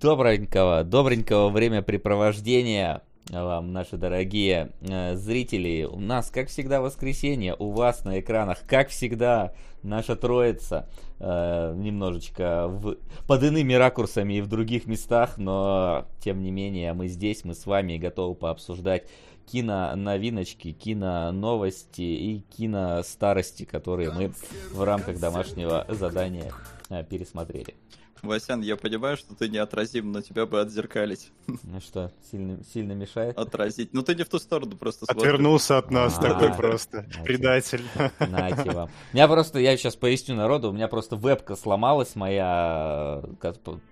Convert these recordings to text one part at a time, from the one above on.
Добренького, добренького времяпрепровождения вам, наши дорогие э, зрители. У нас, как всегда, воскресенье, у вас на экранах, как всегда, наша троица. Э, немножечко в, под иными ракурсами и в других местах, но, тем не менее, мы здесь, мы с вами готовы пообсуждать кино-новиночки, кино-новости и кино-старости, которые мы в рамках домашнего задания э, пересмотрели. Васян, я понимаю, что ты неотразим, но тебя бы отзеркалить. Ну что, сильно, сильно мешает? Отразить. Ну ты не в ту сторону просто Отвернулся от нас такой просто. Предатель. Нате вам. У меня просто, я сейчас поясню народу, у меня просто вебка сломалась моя,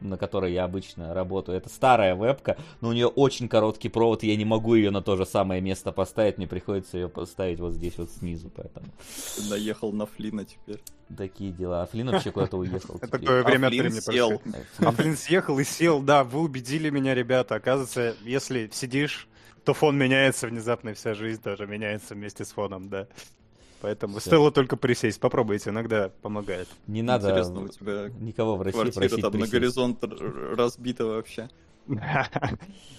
на которой я обычно работаю. Это старая вебка, но у нее очень короткий провод, и я не могу ее на то же самое место поставить, мне приходится ее поставить вот здесь вот снизу, поэтому. наехал на Флина теперь. Такие дела. А Флин вообще куда-то уехал. Такое время от времени сел. А Флин съехал и сел, да, вы убедили меня, ребята. Оказывается, если сидишь, то фон меняется внезапно, и вся жизнь тоже меняется вместе с фоном, да. Поэтому Все. стоило только присесть. Попробуйте, иногда помогает. Не надо Интересно, у тебя никого в России просить там присесть. на горизонт разбита вообще.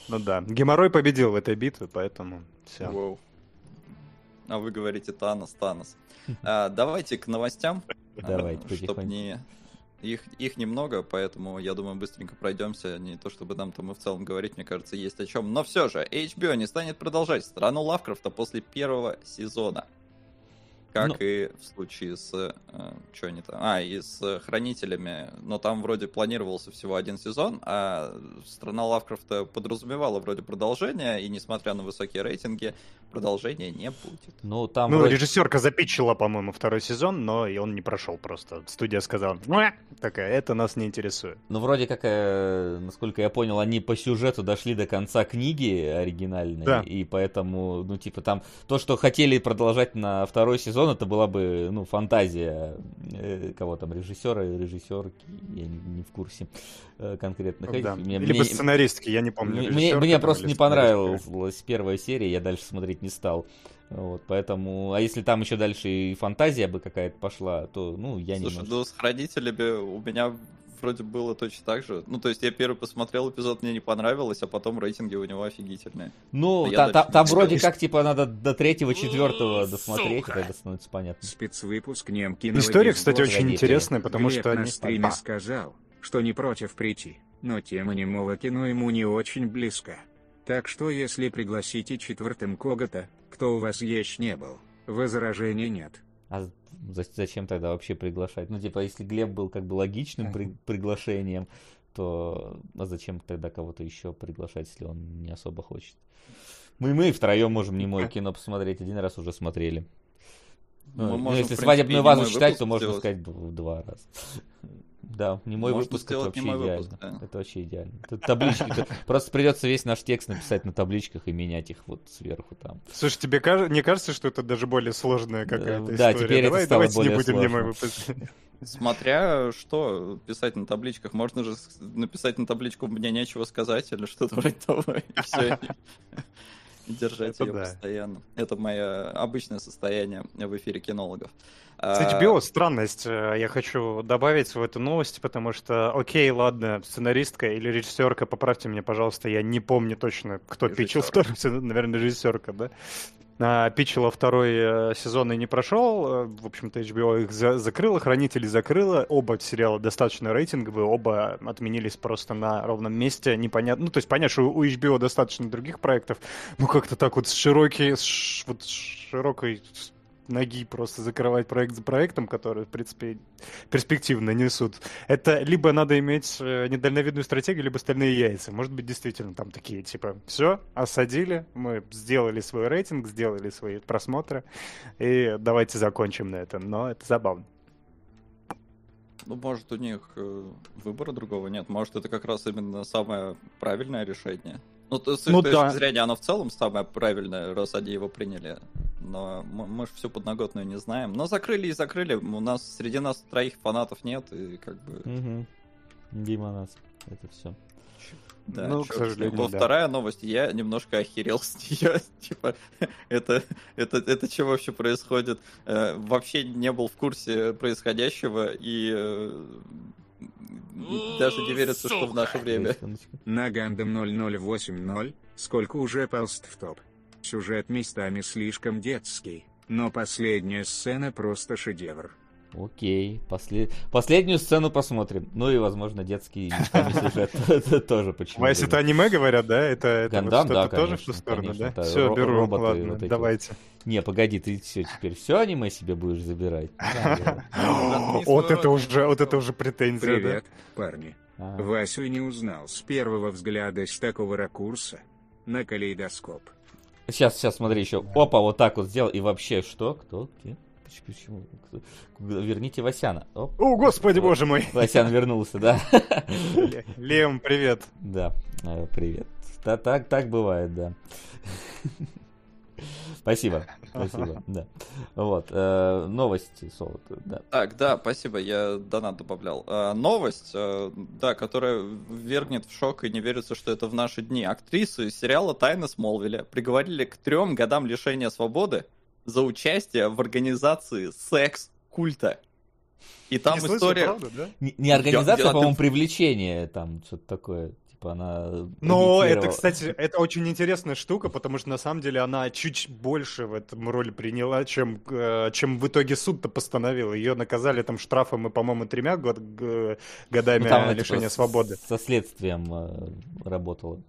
Ну да. Геморрой победил в этой битве, поэтому все. А вы говорите Танос, Танос. А, давайте к новостям. Давайте, чтобы не их, их немного, поэтому, я думаю, быстренько пройдемся. Не то, чтобы нам там и в целом говорить, мне кажется, есть о чем. Но все же, HBO не станет продолжать страну Лавкрафта после первого сезона. Как ну... и в случае с... Э, что они там? А, и с Хранителями. Но там вроде планировался всего один сезон, а Страна Лавкрафта подразумевала вроде продолжение, и несмотря на высокие рейтинги, продолжения не будет. Ну, там ну вроде... режиссерка запичила, по-моему, второй сезон, но и он не прошел просто. Студия сказала, такая, это нас не интересует. Ну, вроде как, э, насколько я понял, они по сюжету дошли до конца книги оригинальной, да. и поэтому, ну, типа, там то, что хотели продолжать на второй сезон, это была бы, ну, фантазия э, кого там, режиссера и режиссерки, я не, не в курсе э, конкретных. Да. Мне, Либо мне, сценаристки, я не помню. Мне, мне просто не понравилась первая серия, я дальше смотреть не стал. Вот, поэтому, а если там еще дальше и фантазия бы какая-то пошла, то, ну, я Слушай, не Слушай, ну, с хранителями у меня вроде было точно так же. Ну, то есть я первый посмотрел эпизод, мне не понравилось, а потом рейтинги у него офигительные. Ну, та, та, там вроде как, типа, надо до третьего, четвертого досмотреть, тогда становится понятно. Спецвыпуск нем История, кстати, очень интересная, потому что... на стриме сказал, что не против прийти, но тема немого кино ему не очень близко. Так что если пригласите четвертым кого-то, кто у вас есть не был, возражений нет. А зачем тогда вообще приглашать? Ну, типа, если Глеб был как бы логичным при- приглашением, то а зачем тогда кого-то еще приглашать, если он не особо хочет? Мы, мы втроем можем не мое кино посмотреть, один раз уже смотрели. Ну, ну, если свадебную вазу считать, то можно сказать в два раза. Да, не мой Можно выпуск, это вообще идеально. Выпуск, да. Это вообще идеально. Тут таблички. Просто придется весь наш текст написать на табличках и менять их вот сверху там. Слушай, тебе не кажется, что это даже более сложная какая-то история? Да, теперь Давай, это стало более не будем не мой выпуск. Смотря что писать на табличках. Можно же написать на табличку «мне нечего сказать» или что-то вроде того, и все. держать это ее да. постоянно. Это мое обычное состояние в эфире кинологов. С HBO странность э, я хочу добавить в эту новость, потому что, окей, ладно, сценаристка или режиссерка, поправьте меня, пожалуйста, я не помню точно, кто питчил второй, наверное, режиссерка, да? А, питчила второй э, сезон и не прошел. Э, в общем-то, HBO их за закрыла, Хранители закрыла. Оба сериала достаточно рейтинговые, оба отменились просто на ровном месте. Непонятно. Ну, то есть, понятно, что у HBO достаточно других проектов, но как-то так вот с широкой, с, вот, с широкой ноги просто закрывать проект за проектом, которые, в принципе, перспективно несут. Это либо надо иметь э, недальновидную стратегию, либо стальные яйца. Может быть, действительно там такие, типа, все, осадили, мы сделали свой рейтинг, сделали свои просмотры, и давайте закончим на этом. Но это забавно. Ну, может, у них э, выбора другого нет. Может, это как раз именно самое правильное решение. Ну, то, с ну, точки да. зрения, оно в целом самое правильное, раз они его приняли. Но мы, мы же всю подноготную не знаем. Но закрыли и закрыли. У нас среди нас троих фанатов нет, и как бы. Угу. Дима нас. Это все. Да, ну, к сожалению, да. Вторая новость, я немножко охерел с нее. типа, это, это, это что вообще происходит? Э, вообще не был в курсе происходящего, и э, даже не верится, что в наше время. На Гандам 0080 сколько уже полст в топ. Сюжет местами слишком детский, но последняя сцена просто шедевр. Окей, после... последнюю сцену посмотрим. Ну и, возможно, детский сюжет тоже почему Вайс, это аниме говорят, да? Это, что-то тоже в ту сторону, да? Все, беру, роботы ладно, давайте. Не, погоди, ты все теперь все аниме себе будешь забирать? Вот это уже, вот это уже претензия, да? Привет, парни. А, Васю не узнал с первого взгляда с такого ракурса. На калейдоскоп. Сейчас, сейчас, смотри еще. Опа, вот так вот сделал. И вообще, что? Кто? Где? Поч- Почему? Верните Васяна. Оп. О, господи, Вот. боже мой. Васян вернулся, да? Ле- Лем, привет. Да, э, привет. Та- Так, так бывает, да. Спасибо, спасибо, да. Вот, э, новости, Солод, да. Так, да, спасибо, я донат добавлял. А, новость, э, да, которая ввергнет в шок и не верится, что это в наши дни. Актрису из сериала «Тайна Смолвиля» приговорили к трем годам лишения свободы за участие в организации секс-культа. И там Не слышал, история... правда, да? Не, не организация, я- а, по-моему, привлечение, там, что-то такое. Типа она... Но это, кстати, это очень интересная штука, потому что на самом деле она чуть больше в этом роль приняла, чем, э, чем в итоге суд-то постановил. Ее наказали там штрафом и, по-моему, тремя год, годами Ну, там типа, лишения с- свободы. Со следствием э, работала.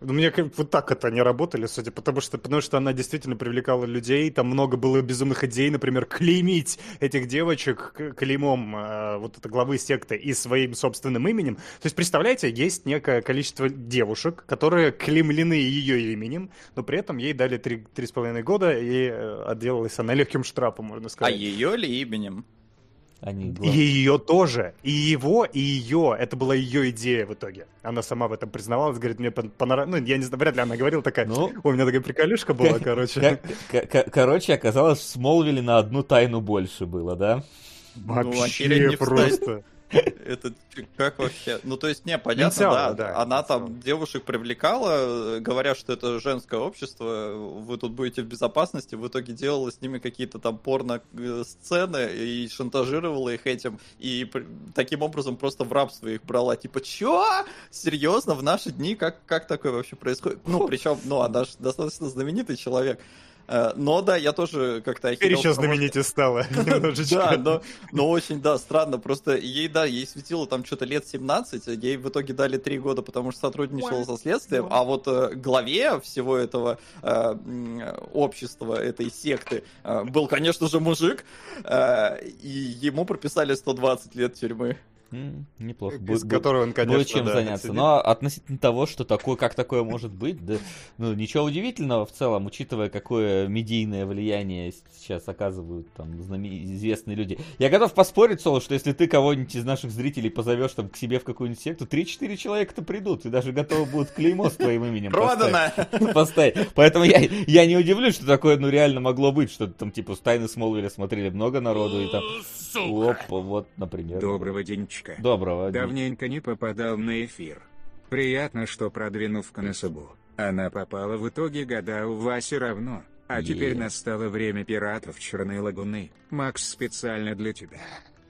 Ну, мне вот так это не работали, судя, потому что, потому что она действительно привлекала людей, там много было безумных идей, например, клеймить этих девочек клеймом э, вот это главы секты и своим собственным именем. То есть, представляете, есть некое количество девушек, которые клеймлены ее именем, но при этом ей дали три, три с половиной года, и э, отделалась она легким штрафом, можно А сказать. ее ли именем? Они И глав- ее тоже. И его, и ее. Это была ее идея в итоге. Она сама в этом признавалась, говорит, мне понравилось. Ну, я не знаю, вряд ли она говорила такая. Ну. У меня такая приколюшка была, короче. Короче, оказалось, в Смолвиле на одну тайну больше было, да? Ну, Вообще не встать. просто. Это чё- как вообще? Ну, то есть, не, понятно, да, да, Она там девушек привлекала, э, говоря, что это женское общество, вы тут будете в безопасности. В итоге делала с ними какие-то там порно-сцены и шантажировала их этим. И таким образом просто в рабство их брала. Типа, чё? Серьезно? В наши дни? Как, как такое вообще происходит? Ну, причем, ну, она же достаточно знаменитый человек. Э, Но да, я тоже как-то Теперь охерел, еще потому что- знаменитее стала. да, Немножечко. но, но очень, да, странно. Просто ей, да, ей светило там что-то лет 17, а ей в итоге дали 3 года, потому что сотрудничала со следствием. А вот э, главе всего этого э, общества, этой секты, был, конечно же, мужик, и ему прописали 120 лет тюрьмы. М, Неплохо. Из Бу- бу- которого он, конечно, Будет чем да, заняться. Но относительно того, что такое, как такое может быть, да, ну, ничего удивительного в целом, учитывая, какое медийное влияние сейчас оказывают там знаме- известные люди. Я готов поспорить, Соло, что если ты кого-нибудь из наших зрителей позовешь там к себе в какую-нибудь секту, 3-4 человека-то придут, и даже готовы будут клеймо с твоим именем поставить. Продано! поставить. Поэтому я, я не удивлюсь, что такое ну реально могло быть, что там типа с Тайны Смолвиля смотрели много народу, и там, опа, вот, например. Доброго денечка. Доброго. Давненько не попадал на эфир. Приятно, что продвинув к НСБУ, она попала в итоге года у Васи равно. А теперь настало время пиратов Черной Лагуны. Макс специально для тебя.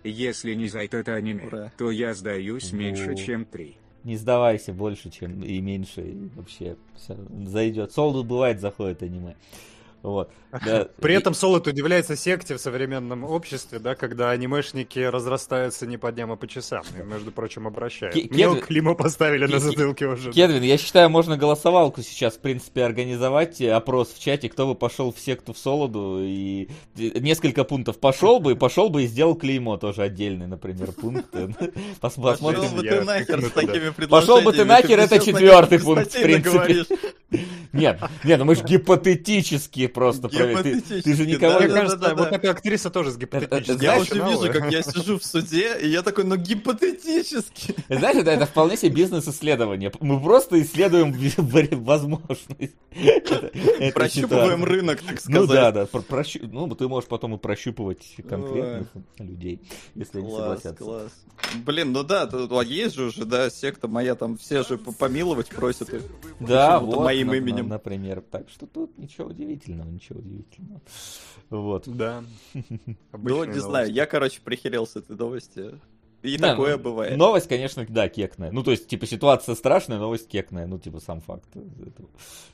Если не зайдет аниме, Ура. то я сдаюсь меньше, чем три. Не сдавайся больше, чем и меньше, и вообще все зайдет. Солду бывает заходит аниме. Вот. Да. При И- этом Солод удивляется секте в современном обществе, да, когда анимешники разрастаются не по дням, а по часам. И, между прочим, обращают. Ке- Мне Кедвин- климо поставили на Ке- затылке уже. Кедвин, я считаю, можно голосовалку сейчас, в принципе, организовать, э, опрос в чате, кто бы пошел в секту в Солоду, и несколько пунктов пошел бы, и пошел бы и сделал клеймо тоже отдельный, например, пункт. Пос- Пошел Посмотрим. бы ты нахер с такими предложениями. Пошел бы ты нахер, это четвертый пункт, в принципе. Нет, нет, ну мы же гипотетически просто проверяем. Ты, ты же никого Мне да, не... да, кажется, да, да. вот эта актриса тоже с гипотетическим. Я уже вижу, как я сижу в суде, и я такой, ну гипотетически. Знаешь, это, это вполне себе бизнес-исследование. Мы просто исследуем возможность. Прощупываем рынок, так Ну да, сказать. да. Ну, ты можешь потом и прощупывать конкретных людей, если они согласятся. класс. Блин, ну да, а есть же уже, да, секта моя, там все же помиловать просят. Да, вот, моим именем. например. Так что тут ничего удивительного, ничего удивительного. Вот. Да. Ну, не знаю, я, короче, прихерел с этой новости. И Да, такое ну, бывает. Новость, конечно, да, кекная. Ну, то есть, типа, ситуация страшная, новость кекная. Ну, типа, сам факт этого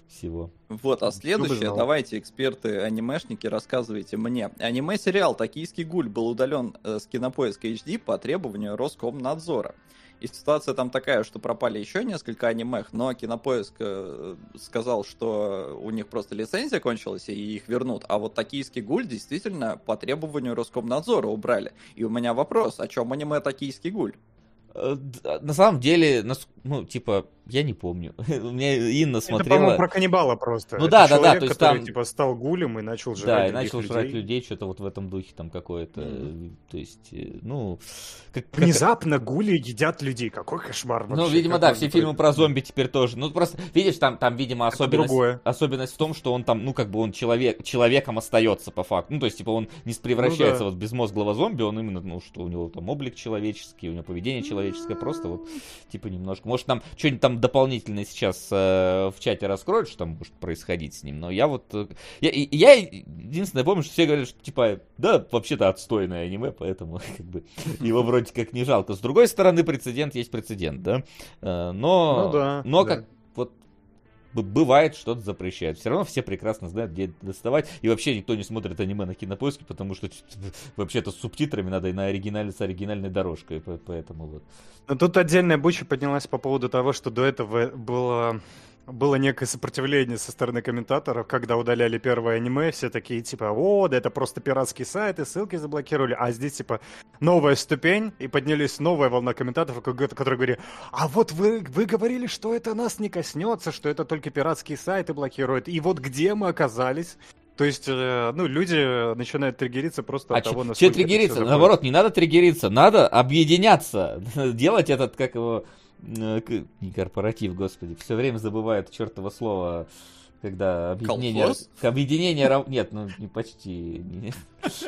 всего. Вот, а следующее, давайте, эксперты, анимешники, рассказывайте мне. Аниме-сериал «Токийский гуль» был удален э, с кинопоиска HD по требованию Роскомнадзора. И ситуация там такая, что пропали еще несколько анимех, но Кинопоиск э, сказал, что у них просто лицензия кончилась, и их вернут. А вот «Токийский гуль» действительно по требованию Роскомнадзора убрали. И у меня вопрос, о чем аниме «Токийский гуль»? Э, На самом деле, ну, типа, я не помню. У меня Инна Это, по-моему, смотрела. про каннибала просто. Ну да, да, да, то есть который, там- типа, стал гулем и начал жрать Да, и начал жрать людей. что-то вот в этом духе там какое-то. э, То есть, э, ну, как, как- Внезапно гули едят людей. Какой кошмар Ну, вообще, видимо, как да, все фильмы про зомби теперь тоже. Ну, просто, видишь, там, там видимо, особенность, особенность в том, что он там, ну, как бы он человек, человеком остается по факту. Ну, то есть, типа, он не превращается Ну да. вот в безмозглого зомби, он именно, ну, что у него там облик человеческий, у него поведение человеческое, просто вот, типа, немножко. Может, там что-нибудь там дополнительное сейчас э, в чате раскроют, что там может происходить с ним, но я вот... э, Я, я единственное помню, что все говорят, что, типа, да, вообще-то отстойное аниме, поэтому, как бы, его вроде как не жалко. С другой стороны, прецедент есть прецедент, да? Э, Но, Ну да, но да. как вот бывает, что-то запрещают. Все равно все прекрасно знают, где это доставать. И вообще никто не смотрит аниме на кинопоиске, потому что вообще-то с субтитрами надо и на оригинале с оригинальной дорожкой. по- Поэтому вот. Но тут отдельная буча поднялась по поводу того, что до этого было было некое сопротивление со стороны комментаторов, когда удаляли первое аниме, все такие типа, о, да это просто пиратский сайт, и ссылки заблокировали, а здесь типа новая ступень, и поднялись новая волна комментаторов, ко- которые говорили, а вот вы, вы говорили, что это нас не коснется, что это только пиратские сайты блокируют, и вот где мы оказались? То есть, э, ну, люди начинают триггериться просто А от того, че насколько это триггериться? Наоборот, не надо триггериться, надо объединяться, делать этот, как его, не корпоратив, господи, все время забывают чертово слово, когда объединение... Колхоз? Объединение... раб- Нет, ну не почти. не-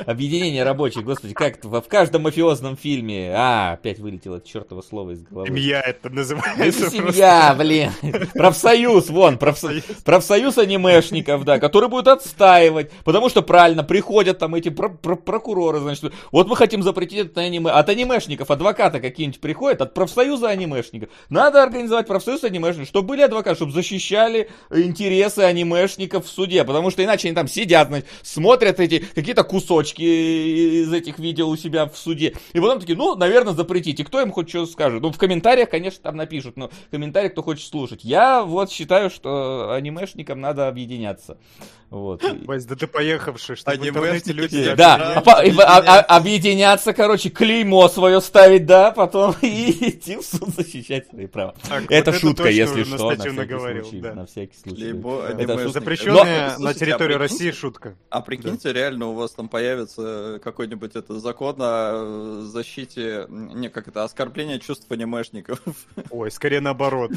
Объединение рабочих, господи, как это в каждом мафиозном фильме. А, опять вылетело это чертово слово из головы. Семья это называется. семья, блин. Профсоюз, вон, профсо- профсоюз анимешников, да, который будет отстаивать, потому что правильно приходят там эти про- про- прокуроры, значит, вот мы хотим запретить это аниме. От анимешников адвокаты какие-нибудь приходят, от профсоюза анимешников. Надо организовать профсоюз анимешников, чтобы были адвокаты, чтобы защищали интересы анимешников в суде, потому что иначе они там сидят, значит, смотрят эти какие-то кусочки из этих видео у себя в суде, и потом такие, ну, наверное, запретите. Кто им хоть что скажет? Ну, в комментариях, конечно, там напишут, но в комментариях кто хочет слушать. Я вот считаю, что анимешникам надо объединяться. Вот. Вась, да ты поехавший, что Анимешники люди... тебя Да, а а- а- объединяться, короче, клеймо свое ставить, да, потом и идти в суд защищать свои права. Это шутка, если что, всякий случай. На всякий случай. Клеймо Это. Запрещенная Но- на территории а России шутка. А прикиньте, реально у вас там появится какой-нибудь это закон о защите, не как это, оскорбление чувств анимешников. Ой, скорее наоборот.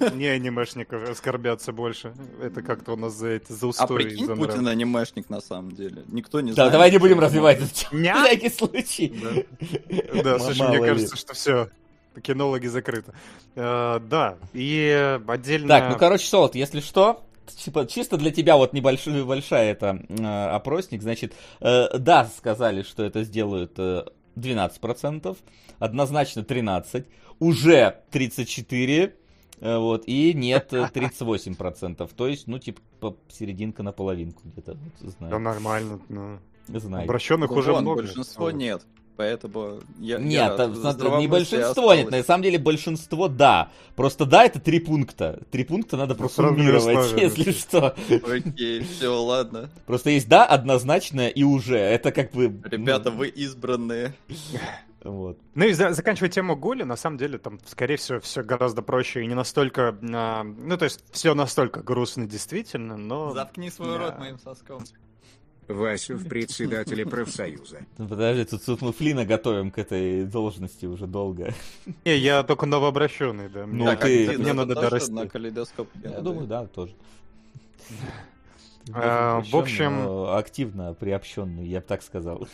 Не анимешников оскорбятся больше. Это как-то у нас за это, за А устой. прикинь, за нрав. Путин анимешник на самом деле. Никто не Да, знает. давай не будем развивать? На всякий случай. Да, слушай, мне кажется, что все. Кинологи закрыты. Э, Да, и отдельно... Так, ну короче, Солод, если что, типа, чисто для тебя вот небольшая большая это э, опросник, значит, э, да, сказали, что это сделают э, 12%, однозначно 13%, уже 34%, э, вот, и нет э, 38%, то есть, ну, типа, серединка на половинку где-то, вот, Да знаю, нормально. ну. знаю. Обращенных Ну, уже много. большинство нет. Поэтому я, Нет, я смотри, не большинство нет, осталось. на самом деле большинство да. Просто да, это три пункта. Три пункта надо Ну, сразу просуммировать, не если что. Окей, все, ладно. Просто есть да, однозначно и уже. Это как бы... ну, Ребята, вы избранные. Вот. Ну и за- заканчивая тему Гули, на самом деле там, скорее всего, все гораздо проще и не настолько... а, ну, то есть, все настолько грустно действительно, но... Заткни свой Да. рот моим соском. Васю в председателе профсоюза. Ну, Подожди, тут, тут мы Флина готовим к этой должности уже долго. Не, я только новообращенный, да. Ну, Мне- Так, ты- Мне надо дорасти. на калейдоскоп. Я думаю, да, тоже. А, в общем- Но Активно приобщенный, я бы так сказал.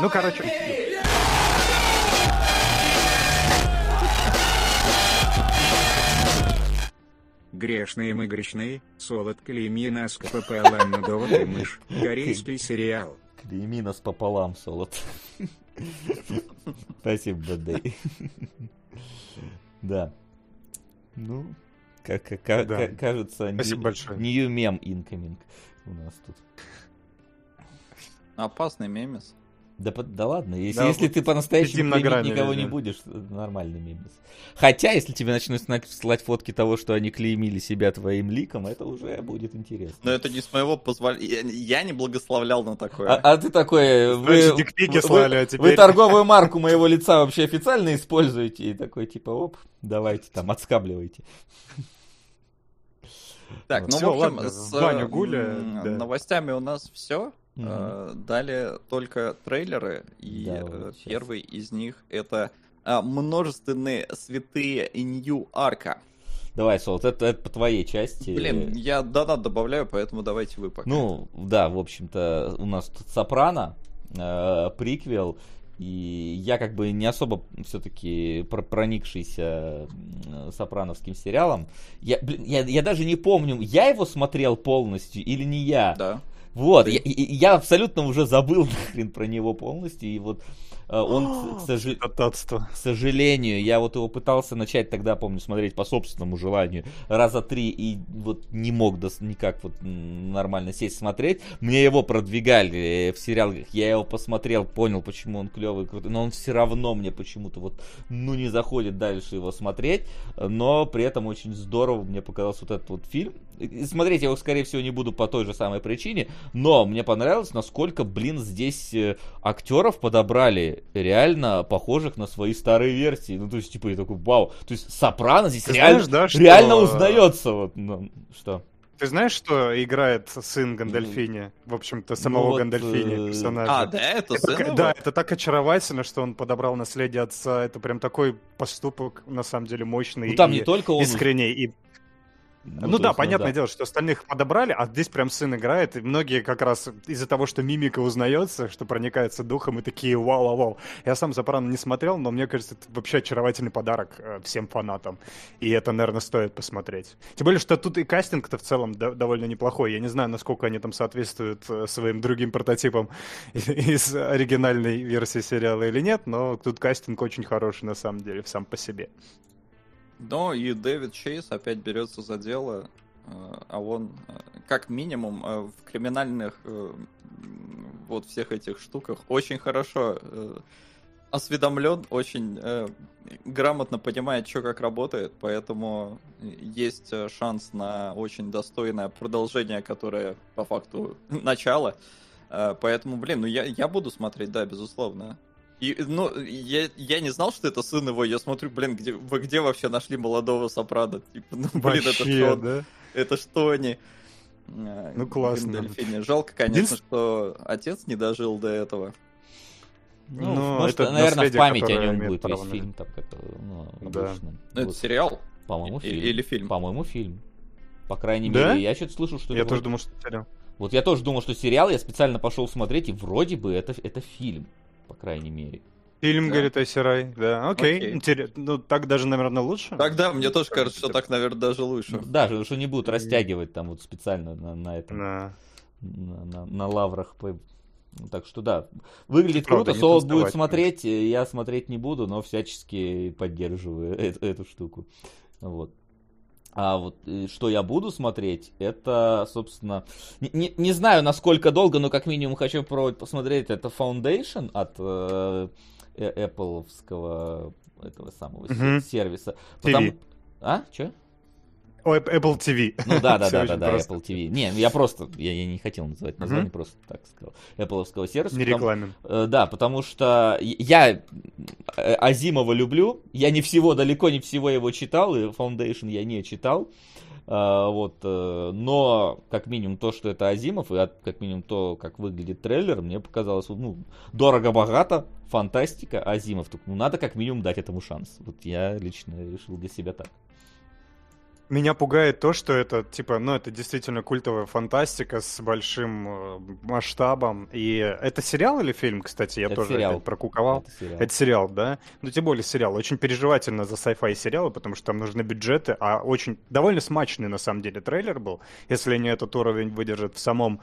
Ну, короче... Грешные мы грешные, солод клейми нас КПП Ладно довод и мышь, корейский сериал. Клейми нас пополам, Солод. Спасибо, Бадей. Да. Ну, как, как, Да. как- кажется, Спасибо new, new incoming у нас тут. Опасный мемес. Да, да ладно, если, Да, если вот ты по-настоящему клеймить никого везде. не будешь, нормальный мемес. Хотя, если тебе начнут слать фотки того, что они клеймили себя твоим ликом, это уже будет интересно. Но это не с моего позволения. Я не благословлял на такое. А, а ты такой, вы, вы- слали, а вы теперь... торговую марку моего лица вообще официально используете? И такой, типа, оп, давайте там, отскабливайте. Так, ну, Всё, в общем, ладно, с баню Гуля, да. новостями у нас все. Мгм. Дали только трейлеры, и Да, э, вот первый из них это а, множественные святые Нью Арка. Давай, Солт, это, это по твоей части. Блин, я донат добавляю, поэтому давайте вы пока. Ну, да, в общем-то, у нас тут Сопрано, э, приквел, и я как бы не особо все-таки проникшийся сопрановским сериалом. Я, блин, я, я даже не помню, я его смотрел полностью или не я. Да. Вот, Ты- я, я абсолютно уже забыл нахрен про него полностью, и вот э, он, к, Тататство. к сожалению, я вот его пытался начать тогда, помню, смотреть по собственному желанию раза три и вот не мог дос- никак вот нормально сесть смотреть. Мне его продвигали э, в сериалах, я его посмотрел, понял, почему он клевый, крутой, но он все равно мне почему-то вот, ну, не заходит дальше его смотреть, но при этом очень здорово мне показался вот этот вот фильм. И Смотреть я его, скорее всего, не буду по той же самой причине, но мне понравилось, насколько, блин, здесь э, актеров подобрали реально похожих на свои старые версии. Ну, то есть, типа, я такой, вау. То есть, Сопрано здесь Ты реально, знаешь, да, что- реально узнается. Вот, ну, что? Ты знаешь, что играет сын Гандальфини? В общем-то, самого Ну вот, Гандальфини, э, персонажа. А, да, это Это сын его? да, это так очаровательно, что он подобрал наследие отца. Это прям такой поступок, на самом деле, мощный Ну, там и не только он... искренний. И... Ну, то да, есть, понятное да. дело, что остальных подобрали, а здесь прям сын играет, и многие как раз из-за того, что мимика узнается, что проникается духом, и такие вау-вау-вау. Я сам Сопрано не смотрел, но мне кажется, это вообще очаровательный подарок э, всем фанатам. И это, наверное, стоит посмотреть. Тем более, что тут и кастинг-то в целом до- довольно неплохой. Я не знаю, насколько они там соответствуют э, своим другим прототипам из оригинальной версии сериала или нет, но тут кастинг очень хороший на самом деле, сам по себе. Ну и Дэвид Чейз опять берется за дело, э, а он э, как минимум э, в криминальных вот всех этих штуках очень хорошо осведомлен, очень грамотно понимает, что как работает, поэтому есть шанс на очень достойное продолжение, которое по факту начало. Поэтому, блин, ну я, я буду смотреть, да, безусловно. И, ну, я, я не знал, что это сын его. Я смотрю, блин, где, вы где вообще нашли молодого Сопрано? Типа, ну, блин, это Вообще, что? да? Это что они? Э, Ну, классно. Гандальфини. Жалко, конечно, Единственное- что отец не дожил до этого. Ну, Ну, может, это наверное, в память о нем будет весь фильм, там, как, ну, Да. обычно. Ну, это Вот, сериал? По-моему, фильм. или фильм? По-моему, фильм. По крайней Да? мере, я что-то слышал, что Я это тоже вот- думал, что сериал. Вот я тоже думал, что сериал, я специально пошел смотреть, и вроде бы это, это фильм, по крайней мере. Фильм, Да. говорит Айсерай, да, окей. Окей. Интерес- Ну, так даже, наверное, лучше. Тогда мне тоже кажется, что так, наверное, даже лучше. Да, что- что не будут растягивать там вот специально на, на этом, Да. на, на- на лаврах. Ну, Так что да, выглядит Правда, круто, танцевать, будет смотреть, я смотреть не буду, но всячески поддерживаю э- эту штуку. Вот. А вот э, что я буду смотреть, это, собственно, не, не- не знаю, насколько долго, но как минимум хочу попробовать посмотреть. Это Foundation от э, э, Apple-овского этого самого Мгм. сервиса. TV. А? Че? Apple TV. Ну да, да, да, да, да. Apple TV. Не, я просто, я, я не хотел называть название, Мгм. просто так сказал. Apple-овского сервиса. Не потому- рекламим. Э, Да, потому что я э, Азимова люблю. Я не всего, далеко не всего его читал, и Foundation я не читал. А, Вот, э, но как минимум то, что это Азимов, и от- как минимум то, как выглядит трейлер, мне показалось, ну, дорого-богато, фантастика, Азимов. Только, ну, надо как минимум дать этому шанс. Вот я лично решил для себя так. Меня пугает то, что это, типа, ну, это действительно культовая фантастика с большим э, масштабом. И это сериал или фильм, кстати? Я Это тоже сериал. прокуковал. Это сериал. Это сериал, да? Ну, тем более сериал. Очень переживательно за sci-fi сериалы, потому что там нужны бюджеты, а очень довольно смачный, на самом деле, трейлер был. Если они этот уровень выдержат в самом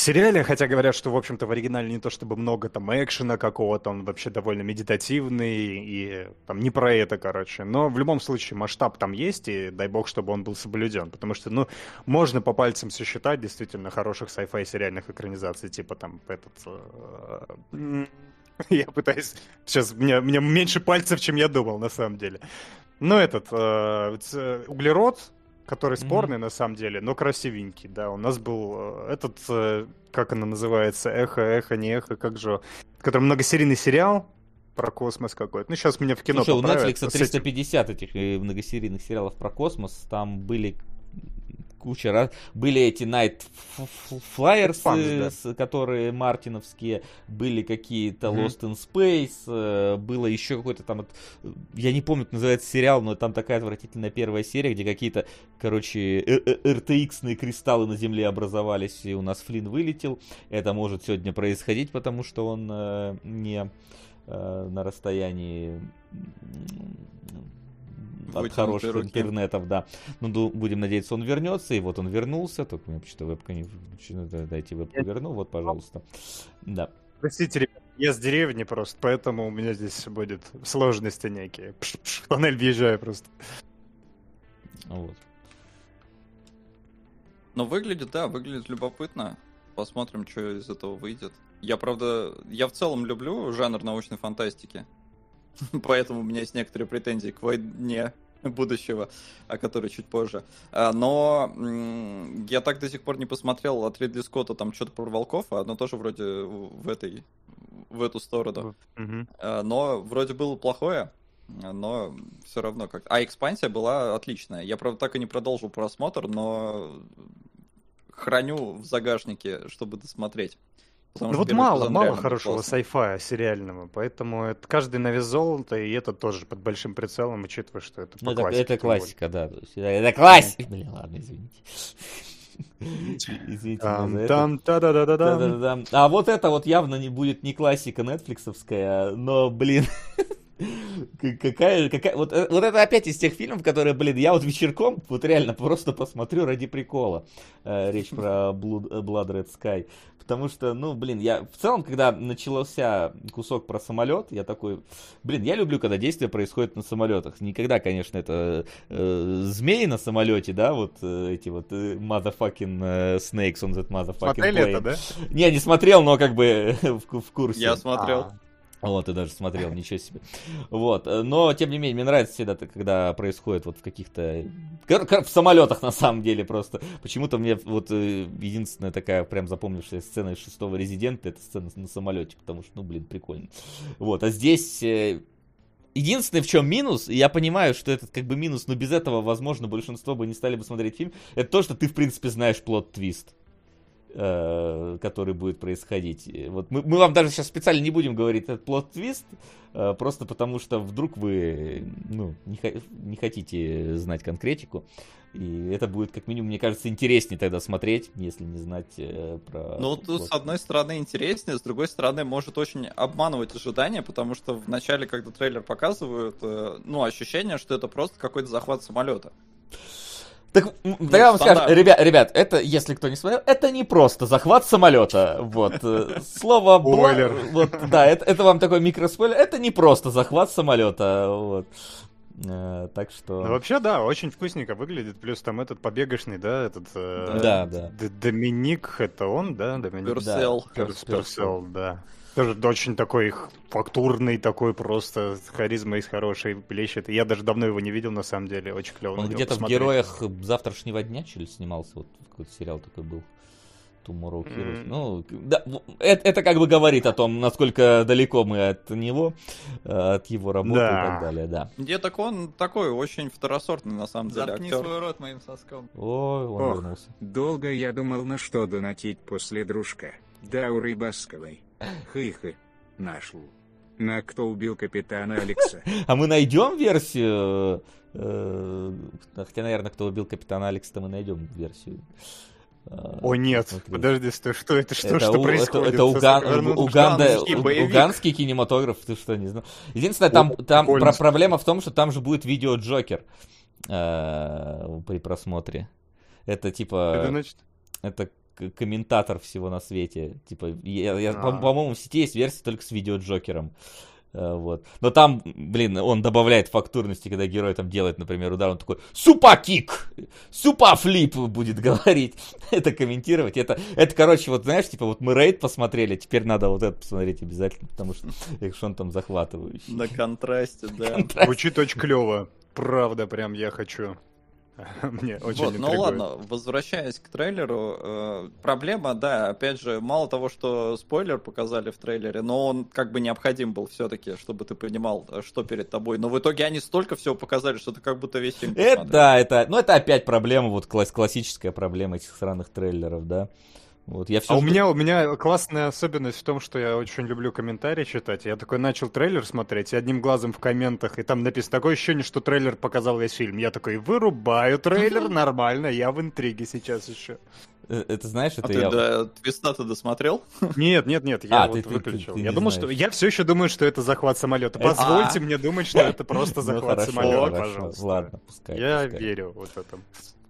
сериале, хотя говорят, что, в общем-то, в оригинале не то чтобы много там экшена какого-то, он вообще довольно медитативный, и там не про это, короче. Но в любом случае масштаб там есть, и дай бог, чтобы он был соблюден. Потому что, ну, можно по пальцам сосчитать действительно хороших sci-fi сериальных экранизаций, типа там этот... Э, я пытаюсь... Сейчас, мне, мне меньше пальцев, чем я думал, на самом деле. Ну, этот, э, углерод, который спорный mm-hmm. на самом деле, но красивенький, да. У нас был э, этот, э, как она называется, эхо, эхо, не эхо, как же, который многосерийный сериал про космос какой-то. Ну, сейчас меня в кино Слушай, у Netflix 350 этих э, многосерийных сериалов про космос, там были куча раз. Были эти Night Flyers, Fans, да. которые мартиновские, были какие-то mm-hmm. Lost in Space, э, было еще какой-то там, я не помню, как называется сериал, но там такая отвратительная первая серия, где какие-то, короче, RTX-ные кристаллы на Земле образовались, и у нас Флин вылетел. Это может сегодня происходить, потому что он э, не э, на расстоянии от хороших руки. интернетов, да. Ну, будем надеяться, он вернется, и вот он вернулся, только мне почему-то вебка не... Дайте вебку верну, вот, пожалуйста. Да. Простите, ребят, я с деревни просто, поэтому у меня здесь будет сложности некие. В тоннель въезжаю просто. Вот. Но выглядит, да, выглядит любопытно. Посмотрим, что из этого выйдет. Я, правда, я в целом люблю жанр научной фантастики. Поэтому у меня есть некоторые претензии к войне будущего, о которой чуть позже. А, но я так до сих пор не посмотрел от Ридли Скотта там что-то про волков, а оно тоже вроде в этой в эту сторону. Mm-hmm. Но вроде было плохое, но все равно как. А экспансия была отличная. Я правда так и не продолжил просмотр, но храню в загашнике, чтобы досмотреть. Ну вот мало, мало хорошего sci-fi сериального, поэтому это каждый на вес золота, и это тоже под большим прицелом, учитывая, что это ну, по это, это классика, да. Это классика! Блин, ладно, извините. Извините там, там, та да да да да А вот это вот явно не будет не классика нетфликсовская, но, блин, Какая, какая, вот, э, вот это опять из тех фильмов, которые, блин, я вот вечерком вот реально просто посмотрю ради прикола. Э, речь про Blood, э, Blood Red Sky. Потому что, ну, блин, я в целом, когда начался кусок про самолет, я такой, блин, я люблю, когда действие происходит на самолетах. Никогда, конечно, это э, змеи на самолете, да, вот э, эти вот э, motherfucking э, snakes on that motherfucking Смотрели plane. это, да? Не, не смотрел, но как бы в, в курсе. Я смотрел. А. Вот, ты даже смотрел, ничего себе. Вот, но, тем не менее, мне нравится всегда, когда происходит вот в каких-то... В самолетах, на самом деле, просто. Почему-то мне вот э, единственная такая прям запомнившая сцена из шестого Резидента, это сцена на самолете, потому что, ну, блин, прикольно. Вот, а здесь э, Единственное, в чем минус, и я понимаю, что этот как бы минус, но без этого, возможно, большинство бы не стали бы смотреть фильм, это то, что ты, в принципе, знаешь plot twist. Э, который будет происходить. Вот мы, мы вам даже сейчас специально не будем говорить этот plot twist, э, просто потому что вдруг вы ну, не, не хотите знать конкретику. И это будет, как минимум, мне кажется, интереснее тогда смотреть, если не знать э, про... Ну, тут, с одной стороны, интереснее, с другой стороны, может очень обманывать ожидания, потому что в начале, когда трейлер показывают, э, ну, ощущение, что это просто какой-то захват самолета. Так, ну, тогда вам скажу, ребят, ребят, это, если кто не смотрел, это не просто захват самолета. Вот. Э, слово Бойлер. Вот, да, это, это вам такой микроспойлер. Это не просто захват самолета. Вот. Э, так что... Ну, вообще, да, очень вкусненько выглядит. Плюс там этот побегашный, да, этот... Э, да, да. Доминик, это он, да? Доминик? Персел. Да, Персел, да. Тоже очень такой фактурный, такой просто харизма из хорошей блещет. Я даже давно его не видел, на самом деле, очень клево. Он где-то в «Героях завтрашнего дня», что ли, снимался? Вот какой-то сериал такой был. Tomorrow Heroes. Mm-hmm. Ну, да, это, это как бы говорит о том, насколько далеко мы от него, э, от его работы да. и так далее, да. Где так он такой очень второсортный на самом деле Заткни актер. свой рот моим соском. Ой, он Ох, вернулся. Долго я думал, на что донатить после дружка. Дауры Басковой. Хы-хы. Нашел. На кто убил капитана Алекса. А мы найдем версию... Э, хотя, наверное, кто убил капитана Алекса, мы найдем версию. О нет, Смотри. подожди, стой, что это, что, это, что у, происходит? Это, это Уган, Уганда, уганский кинематограф, ты что, не знал? Единственное, там, там про, проблема в том, что там же будет видео Джокер э, при просмотре. Это типа... Это значит? Это комментатор всего на свете. Типа, я, я- по- А. по-моему, в сети есть версия только с видео-джокером. Э, Вот. Но там, блин, он добавляет фактурности, когда герой там делает, например, удар, он такой супа-кик, супа-флип будет говорить, это комментировать. Это, это, короче, вот знаешь, типа, вот мы рейд посмотрели, теперь надо вот это посмотреть обязательно, потому что экшон там захватывающий. На контрасте, да. Звучит очень клево. Правда, прям я хочу. Мне очень Вот, ну интригует. ладно, возвращаясь к трейлеру, э, проблема, да, опять же, мало того, что спойлер показали в трейлере, но он как бы необходим был все-таки, чтобы ты понимал, э, что перед тобой. Но в итоге они столько всего показали, что ты как будто весь фильм Это, да, это, ну это опять проблема, вот класс- классическая проблема этих сраных трейлеров, да. Вот, я все А у меня, у меня классная особенность в том, что я очень люблю комментарии читать. Я такой начал трейлер смотреть, и одним глазом в комментах, и там написано такое ощущение, что трейлер показал весь фильм. Я такой, вырубаю трейлер, нормально, я в интриге сейчас еще. Э, Это знаешь, А это ты я... до твиста-то досмотрел? Нет, нет, нет, я А, вот ты- ты- выключил. ты не я думал, что я все еще думаю, что это захват самолета. Позвольте А. мне думать, что это просто Ну, захват хорошо, самолета, хорошо. пожалуйста. Ладно, пускай. Я пускай. верю вот этому.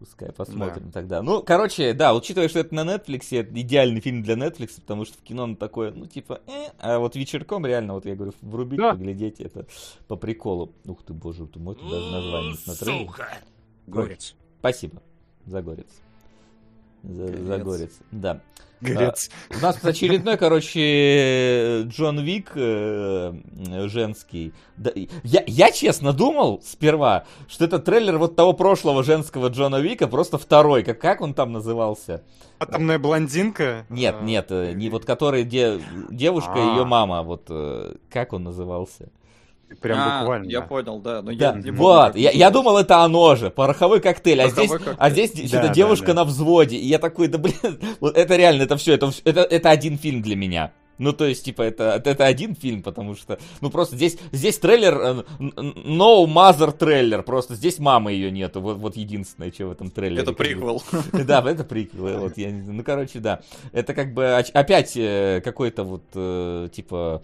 Пускай посмотрим тогда. Ну, короче, да, учитывая, что это на Netflix, это идеальный фильм для Netflix, потому что в кино он такое, ну, типа, э, а вот вечерком реально, вот я говорю, врубить, Да. поглядеть, это по приколу. Ух ты, боже ты мой, ты даже название смотрел. Горец. Спасибо. За- Горец. Загорец, да. Горец. У нас очередной, короче, Джон Вик э, женский. Да, я, я честно думал сперва, что это трейлер вот того прошлого женского Джона Вика, просто второй. Как, как он там назывался? Атомная блондинка? Нет, А, нет, э, не вот который де- девушка и А. ее мама. Вот э, как он назывался? Прям А, буквально. Я понял, да. Но Да, я не вот, я, я думал, это оно же, пороховой коктейль, а здесь, Пороховой коктейль. а здесь Да, что-то да, девушка да. на взводе, и я такой, да блин, вот это реально, это все, это, это, это один фильм для меня. Ну, то есть, типа, это, это, один фильм, потому что, ну, просто здесь, здесь трейлер, э, no mother трейлер, просто здесь мамы ее нету, вот, вот единственное, что в этом трейлере. Это приквел. Да, это приквел, вот, я, ну, короче, да, это как бы опять э, какой-то вот, э, типа,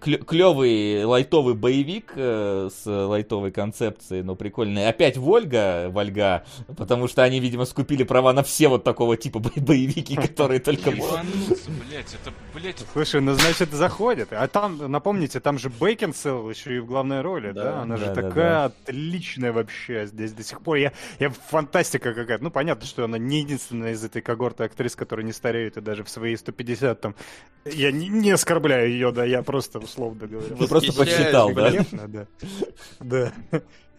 клевый лайтовый боевик э, с лайтовой концепцией, но прикольный. Опять Вольга, Вольга, потому что они, видимо, скупили права на все вот такого типа бо- боевики, которые только... блядь, это, блядь, Слушай, ну значит заходит. А там, напомните, там же Бейкинсел еще и в главной роли, да? Да, Она же да, такая отличная вообще здесь до сих пор. Я, я фантастика какая-то. Ну, понятно, что она не единственная из этой когорты актрис, которые не стареют, и даже в свои 150 там... Я не, не оскорбляю ее, да, я просто условно говорю. Ты просто посчитал, да? Да. Да.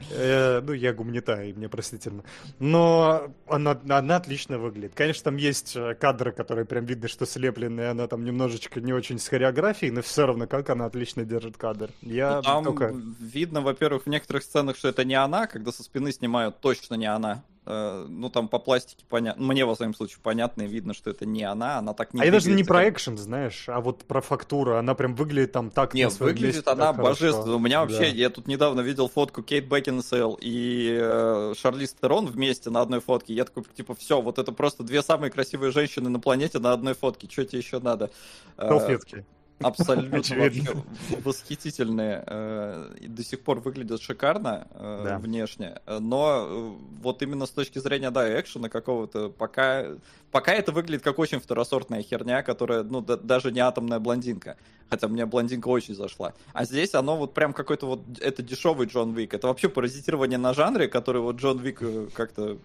Э, Ну, я гуманитарий, мне простительно. Но она, она отлично выглядит. Конечно, там есть э, кадры, которые прям видно, что слепленные, она там немножечко не очень с хореографией, но все равно, как она отлично держит кадр. Я Ну, Там только... видно, во-первых, в некоторых сценах, что это не она, когда со спины снимают, точно не она. Э, Ну, там по пластике понятно, мне, во всяком случае, понятно и видно, что это не она, она так не а я даже не про экшен, знаешь, а вот про фактуру. Она прям выглядит там так Не, на своем выглядит месте, она божественно. У меня вообще, Да. я тут недавно видел фотку Кейт Бекинсейл и э, Шарлиз Терон вместе на одной фотке. Я такой, типа, все, вот это просто две самые красивые женщины на планете на одной фотке. Что тебе еще надо? Э, Салфетки. Абсолютно Очевидно. восхитительные. э, и До сих пор выглядят шикарно э, Да. внешне. Но э, вот именно с точки зрения, да, экшена какого-то, пока, пока это выглядит как очень второсортная херня, которая, ну, да- даже не атомная блондинка. Хотя мне блондинка очень зашла. А здесь оно вот прям какой-то вот, это дешевый Джон Вик. Это вообще паразитирование на жанре, который вот Джон Вик как-то...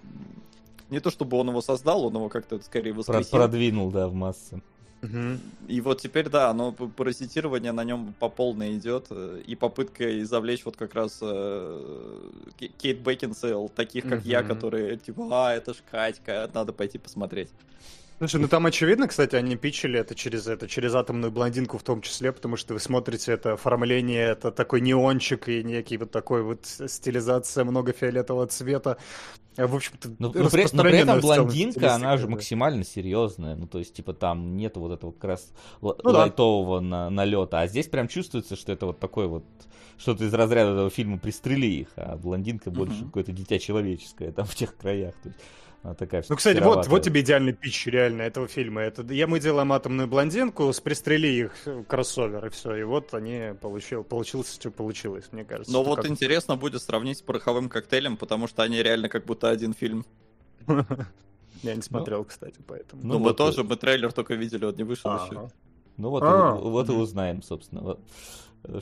Не то чтобы он его создал, он его как-то скорее воскресил. продвинул, да, в массы. Мгм. И вот теперь, да, оно паразитирование на нем по полной идет. э, И попытка извлечь вот как раз э, Ке- Кейт Бекинсейл, таких как я, Мгм. которые типа, а, это ж Катька, надо пойти посмотреть. Слушай, ну там очевидно, кстати, они пичили это через это, через атомную блондинку в том числе, потому что вы смотрите это оформление, это такой неончик и некий вот такой вот стилизация много фиолетового цвета. А, В общем-то, Ну, ну, при, но при этом блондинка, она же да. максимально серьезная. Ну, то есть, типа, там нету вот этого как раз Ну да. лайтового на- налета. А здесь прям чувствуется, что это вот такой вот что-то из разряда этого фильма «Пристрели их», а блондинка больше какое-то дитя человеческое там в тех краях. То есть, она такая Ну, кстати, вот, вот тебе идеальный пич реально этого фильма. Это я мы делаем атомную блондинку, с пристрели их э, кроссовер и все. И вот они получил, получилось, что получилось, мне кажется. Но вот как- интересно будет сравнить с пороховым коктейлем, потому что они реально как будто один фильм. Я не смотрел, кстати, поэтому. Ну, Ну, мы вот, тоже, мы трейлер только видели, он не вышел еще. Ну вот, А, и- вот и узнаем, собственно, вот, э,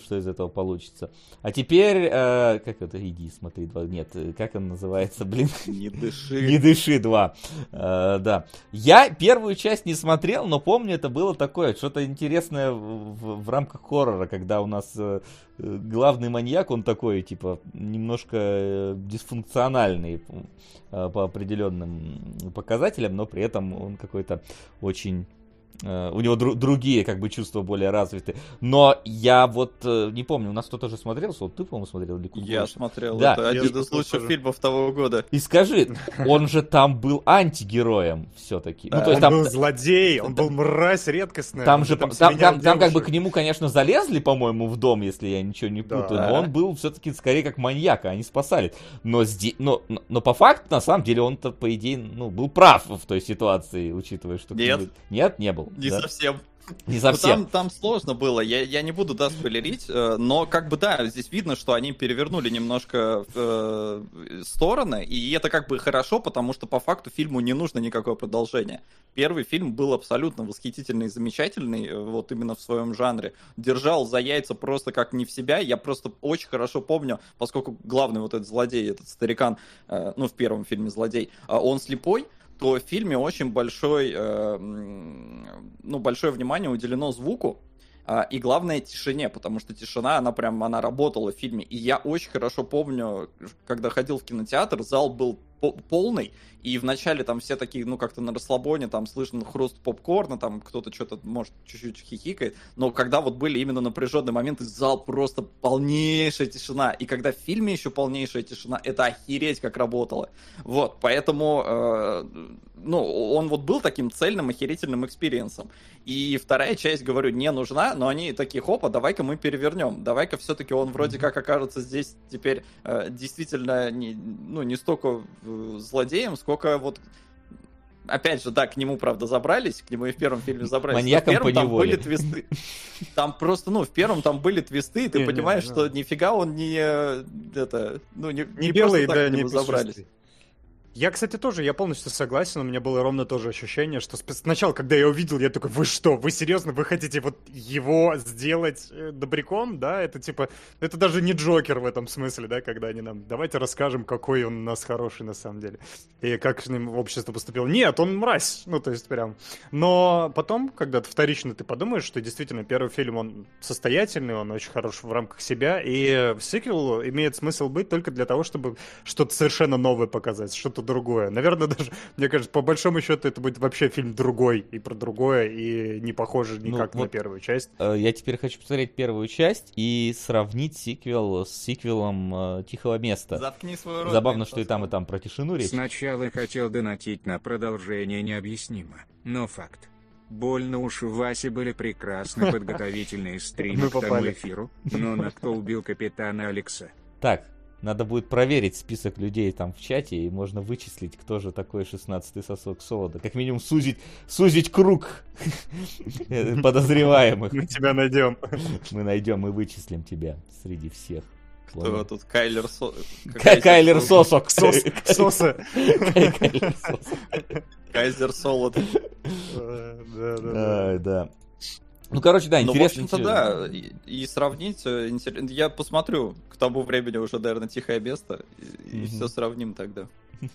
что из этого получится. А теперь, э, как это, иди, смотри, два, нет, э, как он называется, блин, Не дыши. Не дыши 2. Э, да. Я первую часть не смотрел, но помню, это было такое, что-то интересное в, рамках хоррора, когда у нас э, главный маньяк, он такой, типа, немножко э, дисфункциональный э, по определенным показателям, но при этом он какой-то очень у него дру- другие как бы чувства более развиты. Но я вот э, не помню, у нас кто-то же смотрел, вот ты, по-моему, смотрел или Я смотрел, Да. это Я один из лучших тоже. фильмов того года. И скажи, он же там был антигероем все-таки. Ну, Да, то есть он там, был злодей, он был мразь редкостная. там же, там, свинял там, там как бы к нему, конечно, залезли, по-моему, в дом, если я ничего не Да. путаю, но он был все-таки скорее как маньяк, а они спасали. Но, зде- но, но, но по факту, на самом деле, он-то, по идее, ну, был прав в той ситуации, учитывая, что... Нет. Нет, не был. Не да? совсем. Не Ну, совсем. там, там сложно было, я, я не буду, да, спойлерить, э, но как бы, да, здесь видно, что они перевернули немножко э, стороны, и это как бы хорошо, потому что по факту фильму не нужно никакое продолжение. Первый фильм был абсолютно восхитительный и замечательный, э, вот именно в своем жанре. Держал за яйца просто как не в себя, я просто очень хорошо помню, поскольку главный вот этот злодей, этот старикан, э, ну, в первом фильме злодей, а он слепой, то в фильме очень большой, э, ну, большое внимание уделено звуку, а, и главное тишине, потому что тишина, она прям, она работала в фильме. И я очень хорошо помню, когда ходил в кинотеатр, зал был по- полный, и вначале там все такие, ну, как-то на расслабоне, там слышно хруст попкорна, там кто-то что-то, может, чуть-чуть хихикает, но когда вот были именно напряженные моменты, зал просто полнейшая тишина, и когда в фильме еще полнейшая тишина, это охереть как работало. Вот, поэтому, э, ну, он вот был таким цельным, охерительным experience ом. И вторая часть, говорю, не нужна, но они такие, хопа, давай-ка мы перевернем. Давай-ка все-таки он вроде как окажется здесь теперь э, действительно не, ну, не столько э, злодеем, сколько вот Опять же, да, к нему, правда, забрались, к нему и в первом фильме забрались. Маньяком в первом там поневоле. были твисты. Там просто, ну, в первом там были твисты, и ты Не-не, понимаешь, да. что нифига он не, э, это, ну, не, Не не белый, просто так да, к не забрались. Я, кстати, тоже, я полностью согласен, у меня было ровно то же ощущение, что сначала, когда я увидел, я такой, вы что, вы серьезно, вы хотите вот его сделать э, добряком, да, это типа, это даже не Джокер в этом смысле, да, когда они нам, давайте расскажем, какой он у нас хороший на самом деле, и как с ним общество поступило. Нет, он мразь, ну, то есть прям. Но потом, когда ты вторично ты подумаешь, что действительно первый фильм, он состоятельный, он очень хорош в рамках себя, и сиквел имеет смысл быть только для того, чтобы что-то совершенно новое показать, что-то другое. Наверное, даже, мне кажется, по большому счету это будет вообще фильм другой и про другое, и не похоже Ну, никак на вот- первую часть. Э, Я теперь хочу посмотреть первую часть и сравнить сиквел с сиквелом э, Тихого места. Заткни свой рот. Забавно, что и там, и там про тишину речь. Сначала хотел донатить на продолжение необъяснимо, но факт. Больно уж у Васи были прекрасны подготовительные стримы Мы к тому эфиру, но на кто убил капитана Алекса? Так, надо будет проверить список людей там в чате, и можно вычислить, кто же такой 16-й сосок солода. Как минимум сузить, сузить круг подозреваемых. Мы тебя найдем. Мы найдем и вычислим тебя среди всех. Кто тут? Кайлер Со... Ка- Кайлер Сосок. Кайлер Сосок. Кайзер Солод. Да, да, да. Ну, короче, да, Ну, в интересно. да, и, и сравнить, э, интерес- я посмотрю, к тому времени уже, наверное, тихое место, и, Мгм. все сравним тогда.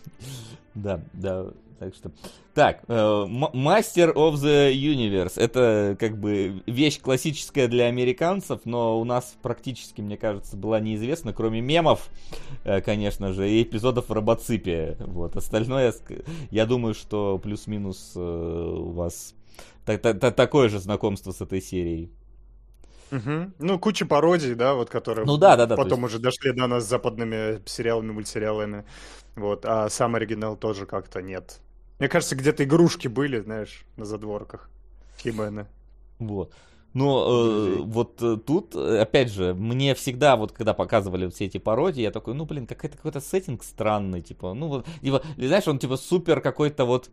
Да, да, так что... Так, э, Master of the Universe. Это как бы вещь классическая для американцев, но у нас практически, мне кажется, была неизвестна, кроме мемов, э, конечно же, и эпизодов в Робоципе. Вот, остальное, я думаю, что плюс-минус у вас та- та- та- такое же знакомство с этой серией. Мгм. Ну, куча пародий, да, вот, которые Ну да, да, да, то потом есть- уже дошли до нас с западными сериалами, мультсериалами. Вот, а сам оригинал тоже как-то нет. Мне кажется, где-то игрушки были, знаешь, на задворках. Химены. Вот. Но э, вот э, тут, э, опять же, мне всегда, вот когда показывали все эти пародии, я такой, ну, блин, какой-то какой-то сеттинг странный, типа, ну, вот, типа, знаешь, он, типа, супер какой-то вот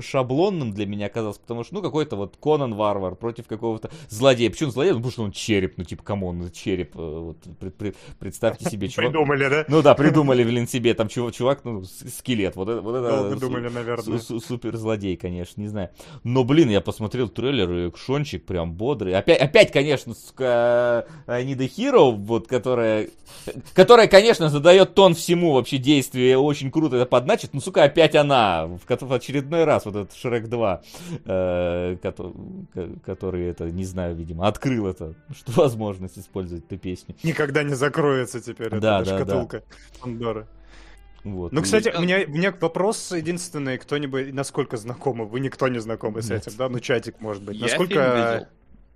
шаблонным для меня оказался, потому что, ну, какой-то вот Конан Варвар против какого-то злодея. Почему злодей? Ну, потому что он череп, ну, типа, come on, череп. Э, вот, пред, пред, представьте себе, чувак. Придумали, да? Ну да, придумали, блин, себе, там чувак, чувак ну, скелет. Вот, вот это... Долго думали, наверное. Супер злодей, конечно, не знаю. Но, блин, я посмотрел трейлер, и экшончик прям бодрый. Опять, опять конечно, сука, Need a Hero, вот, которая, которая, конечно, задает тон всему вообще действию, очень круто это подначит, но, сука, опять она, в, в очередной раз, вот этот Шрек 2, э, который, который, это, не знаю, видимо, открыл это, что возможность использовать эту песню. Никогда не закроется теперь да, эта да, шкатулка да. Пандоры. Вот. Ну, кстати, у меня, у меня вопрос единственный, кто-нибудь, насколько знакомы? Вы никто не знакомы с этим, да? Ну, чатик, может быть. Я насколько...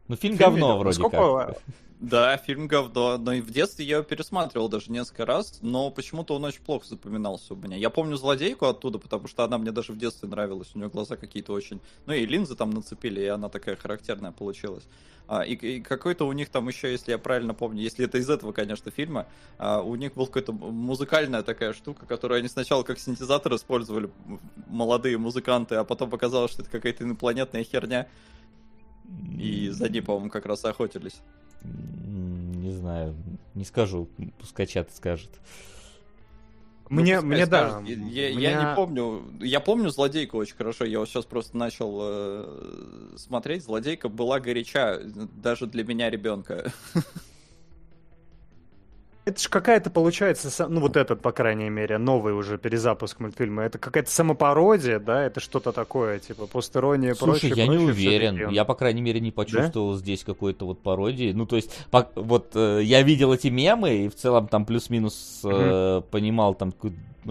Ну, фильм, фильм говно видел. вроде насколько... как. Да, фильм говно, но и в детстве я его пересматривал даже несколько раз, но почему-то он очень плохо запоминался у меня. Я помню злодейку оттуда, потому что она мне даже в детстве нравилась, у нее глаза какие-то очень... Ну и линзы там нацепили, и она такая характерная получилась. А, и, и какой-то у них там еще, если я правильно помню, если это из этого, конечно, фильма, а, у них был какой-то музыкальная такая штука, которую они сначала как синтезатор использовали, молодые музыканты, а потом показалось, что это какая-то инопланетная херня. И за ней, по-моему, как раз охотились. Не знаю, не скажу, пускай чат скажет. Мне, ну, мне да. Я, меня... я не помню. Я помню злодейку очень хорошо. Я вот сейчас просто начал э, смотреть. Злодейка была горяча даже для меня ребенка. Это же какая-то получается, ну вот этот, по крайней мере, новый уже перезапуск мультфильма. Это какая-то самопародия, да? Это что-то такое, типа постерония, Слушай, прочее, я прочее, не уверен. Я, по крайней мере, не почувствовал да? здесь какой-то вот пародии. Ну, то есть, по, вот э, я видел эти мемы, и в целом там плюс-минус э, mm понимал там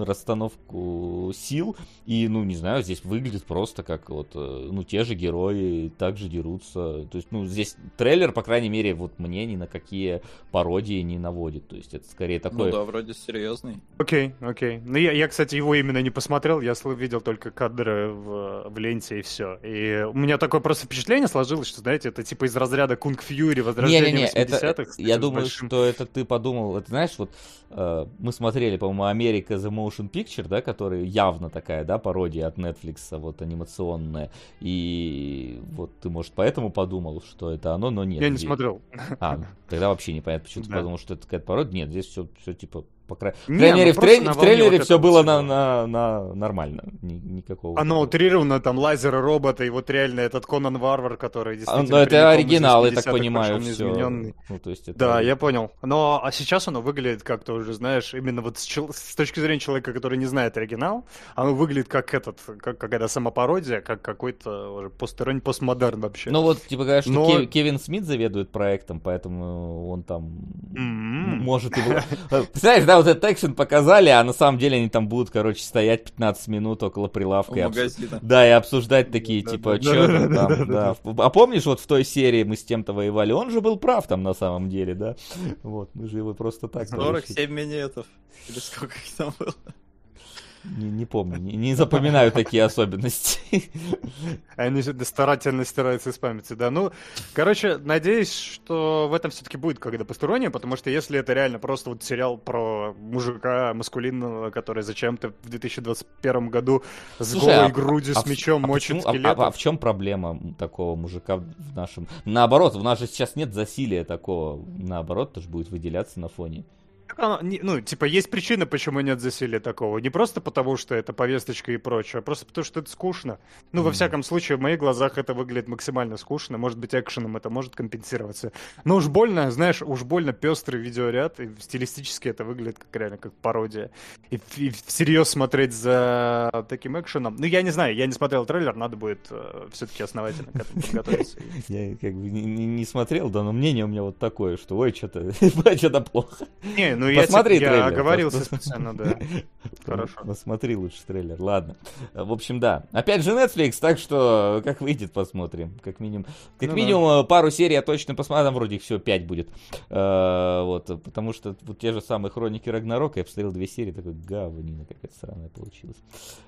расстановку сил. И, ну, не знаю, здесь выглядит просто как вот, э, ну, те же герои также дерутся. То есть, ну, здесь трейлер, по крайней мере, вот мне ни на какие пародии не наводит. То есть, это скорее такой... Ну да, вроде серьезный. Окей, okay, окей. Okay. Ну, я, я, кстати, его именно не посмотрел. Я видел только кадры в, в ленте и все. И у меня такое просто впечатление сложилось, что, знаете, это типа из разряда Кунг Фьюри, возрождение не, не, не, 80-х. Это, я думаю, большим... что это ты подумал... Это знаешь, вот э, мы смотрели, по-моему, Америка The Motion Picture, да, который явно такая, да, пародия от Netflix, вот анимационная. И вот ты, может, поэтому подумал, что это оно, но нет. Я не смотрел. А, тогда вообще непонятно, почему ты подумал, что это какая-то пародия. Нет, здесь все, все типа по крайней Не, мере, ну в, трей... в трейлере все было на, на, на нормально. Ни, никакого. Оно утрировано, там лазеры, роботы, и вот реально этот Конан Варвар, который А, действительно... ну, это оригинал, я так 80-х понимаю, все. Ну, то есть это... Да, я понял. Но а сейчас оно выглядит как-то уже, знаешь, именно вот с, чел- с точки зрения человека, который не знает оригинал, оно выглядит как этот, как какая-то самопародия, как какой-то уже посторонний постмодерн вообще. Ну вот, типа что Но- Кев- Кевин Смит заведует проектом, поэтому он там м- может и... Представляешь, да, вот этот экшен показали, а на самом деле они там будут, короче, стоять 15 минут около прилавка. И магазина. Да, и обсуждать такие, Да, типа, да, что да, там, да. А помнишь, вот в той серии мы с тем-то воевали, он же был прав там на самом деле, да? Вот, мы же его просто так... получили. 47 минетов. Или сколько их там было? Не, не помню, не, не запоминаю такие особенности. Они же старательно стираются из памяти, да. Ну, короче, надеюсь, что в этом все-таки будет когда постороннее, потому что если это реально просто вот сериал про мужика маскулинного, который зачем-то в 2021 году с Слушай, голой а- грудью, а с мечом а мочит почему- а- скелетов. А, а в чем проблема такого мужика в нашем... Наоборот, у нас же сейчас нет засилия такого. Наоборот, тоже будет выделяться на фоне. Оно ну, типа, есть причина, почему нет засилия такого. Не просто потому, что это повесточка и прочее, а просто потому, что это скучно. Ну, во Мгм. всяком случае, в моих глазах это выглядит максимально скучно. Может быть, экшеном это может компенсироваться. Но уж больно, знаешь, уж больно пестрый видеоряд, и стилистически это выглядит как реально как пародия. И, и всерьез смотреть за таким экшеном. Ну, я не знаю, я не смотрел трейлер, надо будет все-таки основательно к этому подготовиться. Я как бы не, смотрел, да, но мнение у меня вот такое, что ой, что-то что-то плохо. Не, ну я, Посмотри я трейлер, оговорился просто. специально, да. Хорошо. Посмотри лучше трейлер, ладно. В общем, да. Опять же Netflix, так что как выйдет, посмотрим. Как минимум, как Ну да. минимум э, пару серий я точно посмотрю, там вроде их всего 5 будет. Э, Вот, потому что вот те же самые Хроники Рагнарока, я посмотрел две серии, такой говнина какая-то странная получилась.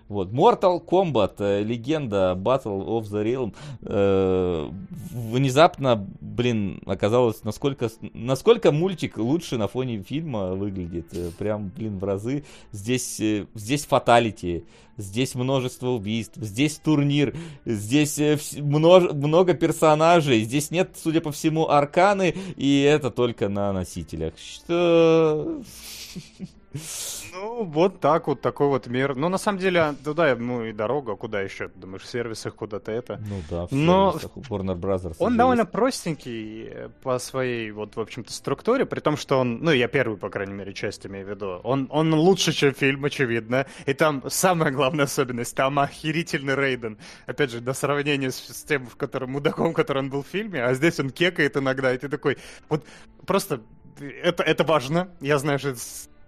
Вот, Mortal Kombat, э, легенда Battle of the Realm, э, внезапно, блин, оказалось, насколько, насколько мультик лучше на фоне фильма фильма выглядит э, прям, блин, в разы. Здесь, э, здесь фаталити, здесь множество убийств, здесь турнир, здесь э, множ, много персонажей, здесь нет, судя по всему, арканы, и это только на носителях. Что... Ну, вот так вот, такой вот мир. Ну, на самом деле, туда, ну, и дорога, куда еще? Думаешь, в сервисах куда-то это? Ну да, в Но сервисах у Warner Brothers. Он довольно есть. простенький э, по своей, вот, в общем-то, структуре, при том, что он, ну, я первую, по крайней мере, часть имею в виду, он, он лучше, чем фильм, очевидно, и там самая главная особенность, там охерительный Рейден. Опять же, до сравнения с, с тем, в котором, мудаком, который он был в фильме, а здесь он кекает иногда, и ты такой, вот, просто, это, это важно, я знаю, что это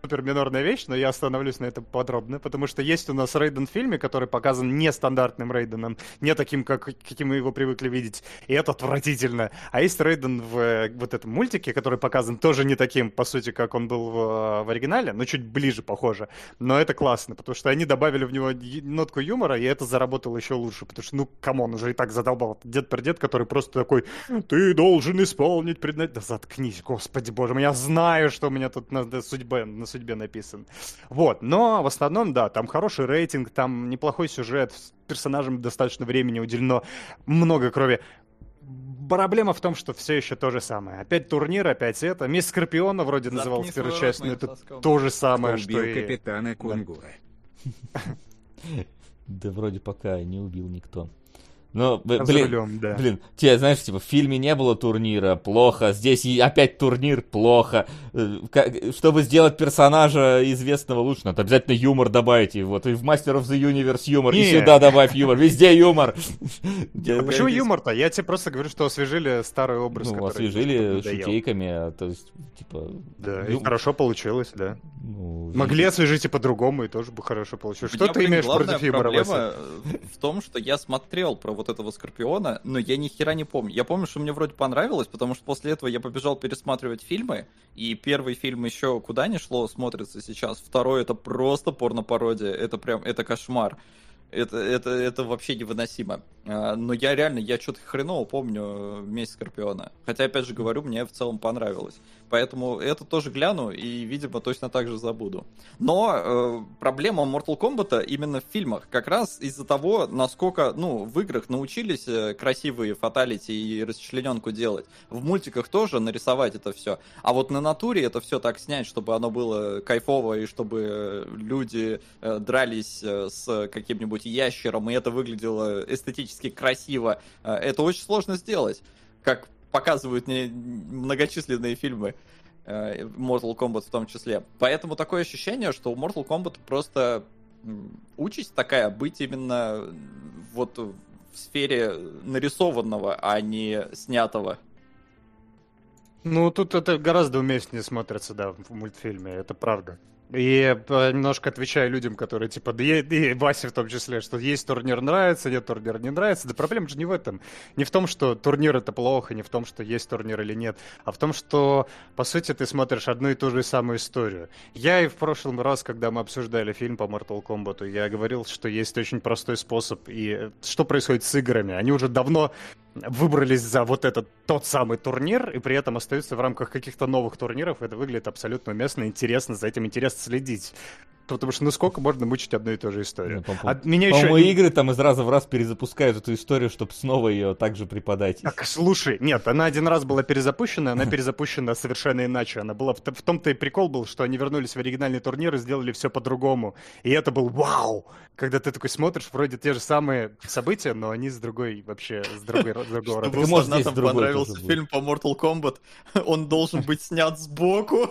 супер минорная вещь, но я остановлюсь на этом подробно, потому что есть у нас Рейден в фильме, который показан нестандартным Рейденом, не таким, как, каким мы его привыкли видеть, и это отвратительно. А есть Рейден в э, вот этом мультике, который показан тоже не таким, по сути, как он был в, э, в оригинале, но чуть ближе, похоже. Но это классно, потому что они добавили в него нотку юмора, и это заработало еще лучше, потому что, ну, камон, уже и так задолбал. Дед-предед, который просто такой, ты должен исполнить предназначение. Да заткнись, господи боже я знаю, что у меня тут на, на судьбе написан. Вот, но в основном, да, там хороший рейтинг, там неплохой сюжет, с персонажам достаточно времени уделено, много крови. Проблема в том, что все еще то же самое. Опять турнир, опять это. Месть Скорпиона вроде Заткни назывался свой первой частью, но это соском. то же Кто самое, что убил и... капитана Кунгура? Да вроде пока не убил никто. За блин, рулем, да. Блин, тебе, знаешь, типа, в фильме не было турнира, плохо, здесь и опять турнир, плохо. Э, как- чтобы сделать персонажа известного лучше, надо обязательно юмор добавить. И вот и в Master of the Universe юмор, и Не. сюда добавь юмор, везде юмор. А почему юмор-то? Я тебе просто говорю, что освежили старый образ, Ну, освежили шутейками, а, то есть, типа... Да, и ю- хорошо получилось, да. ну, Могли освежить и по-другому, и тоже бы хорошо получилось. Что ты имеешь против юмора, э, в том, что я смотрел про вот этого Скорпиона, но я ни хера не помню. Я помню, что мне вроде понравилось, потому что после этого я побежал пересматривать фильмы, и первый фильм еще куда не шло, смотрится сейчас. Второй это просто порно-пародия, это прям, это кошмар. Это, это, это вообще невыносимо. А, Но я реально, я что-то хреново помню э, «Месть Скорпиона». Хотя, опять же говорю, мне в целом понравилось. Поэтому это тоже гляну и, видимо, точно так же забуду. Но э, проблема Mortal Kombat именно в фильмах. Как раз из-за того, насколько, ну, в играх научились э, красивые фаталити и расчлененку делать. В мультиках тоже нарисовать это все. А вот на натуре это все так снять, чтобы оно было кайфово и чтобы люди э, дрались э, с каким-нибудь ящером, и это выглядело эстетически красиво. Э, это очень сложно сделать. Как показывают мне многочисленные фильмы. э, Mortal Kombat в том числе. Поэтому такое ощущение, что у Mortal Kombat просто участь такая быть именно вот в сфере нарисованного, а не снятого. Ну, тут это гораздо уместнее смотрится, да, в мультфильме, это правда. И э, немножко отвечаю людям, которые, типа, да и, и Васе в том числе, что есть турнир нравится, нет турнира не нравится. Да проблема же не в этом. Не в том, что турнир это плохо, не в том, что есть турнир или нет, а в том, что, по сути, ты смотришь одну и ту же самую историю. Я и в прошлом раз, когда мы обсуждали фильм по Mortal Kombat, я говорил, что есть очень простой способ. И э, что происходит с играми? Они уже давно выбрались за вот этот тот самый турнир, и при этом остаются в рамках каких-то новых турниров. Это выглядит абсолютно уместно, интересно, за этим интересно следить. Потому что ну сколько можно мучить одну и ту же историю? Ну, по- А меня По-моему, еще... игры там из раза в раз перезапускают эту историю, чтобы снова ее также преподать. Так, слушай, нет, она один раз была перезапущена, она перезапущена совершенно иначе. Она была в, том-то и прикол был, что они вернулись в оригинальный турнир и сделали все по-другому. И это был вау! Когда ты такой смотришь, вроде те же самые события, но они с другой вообще, с другой, с другого рода. Чтобы фанатам понравился фильм по Mortal Kombat, он должен быть снят сбоку.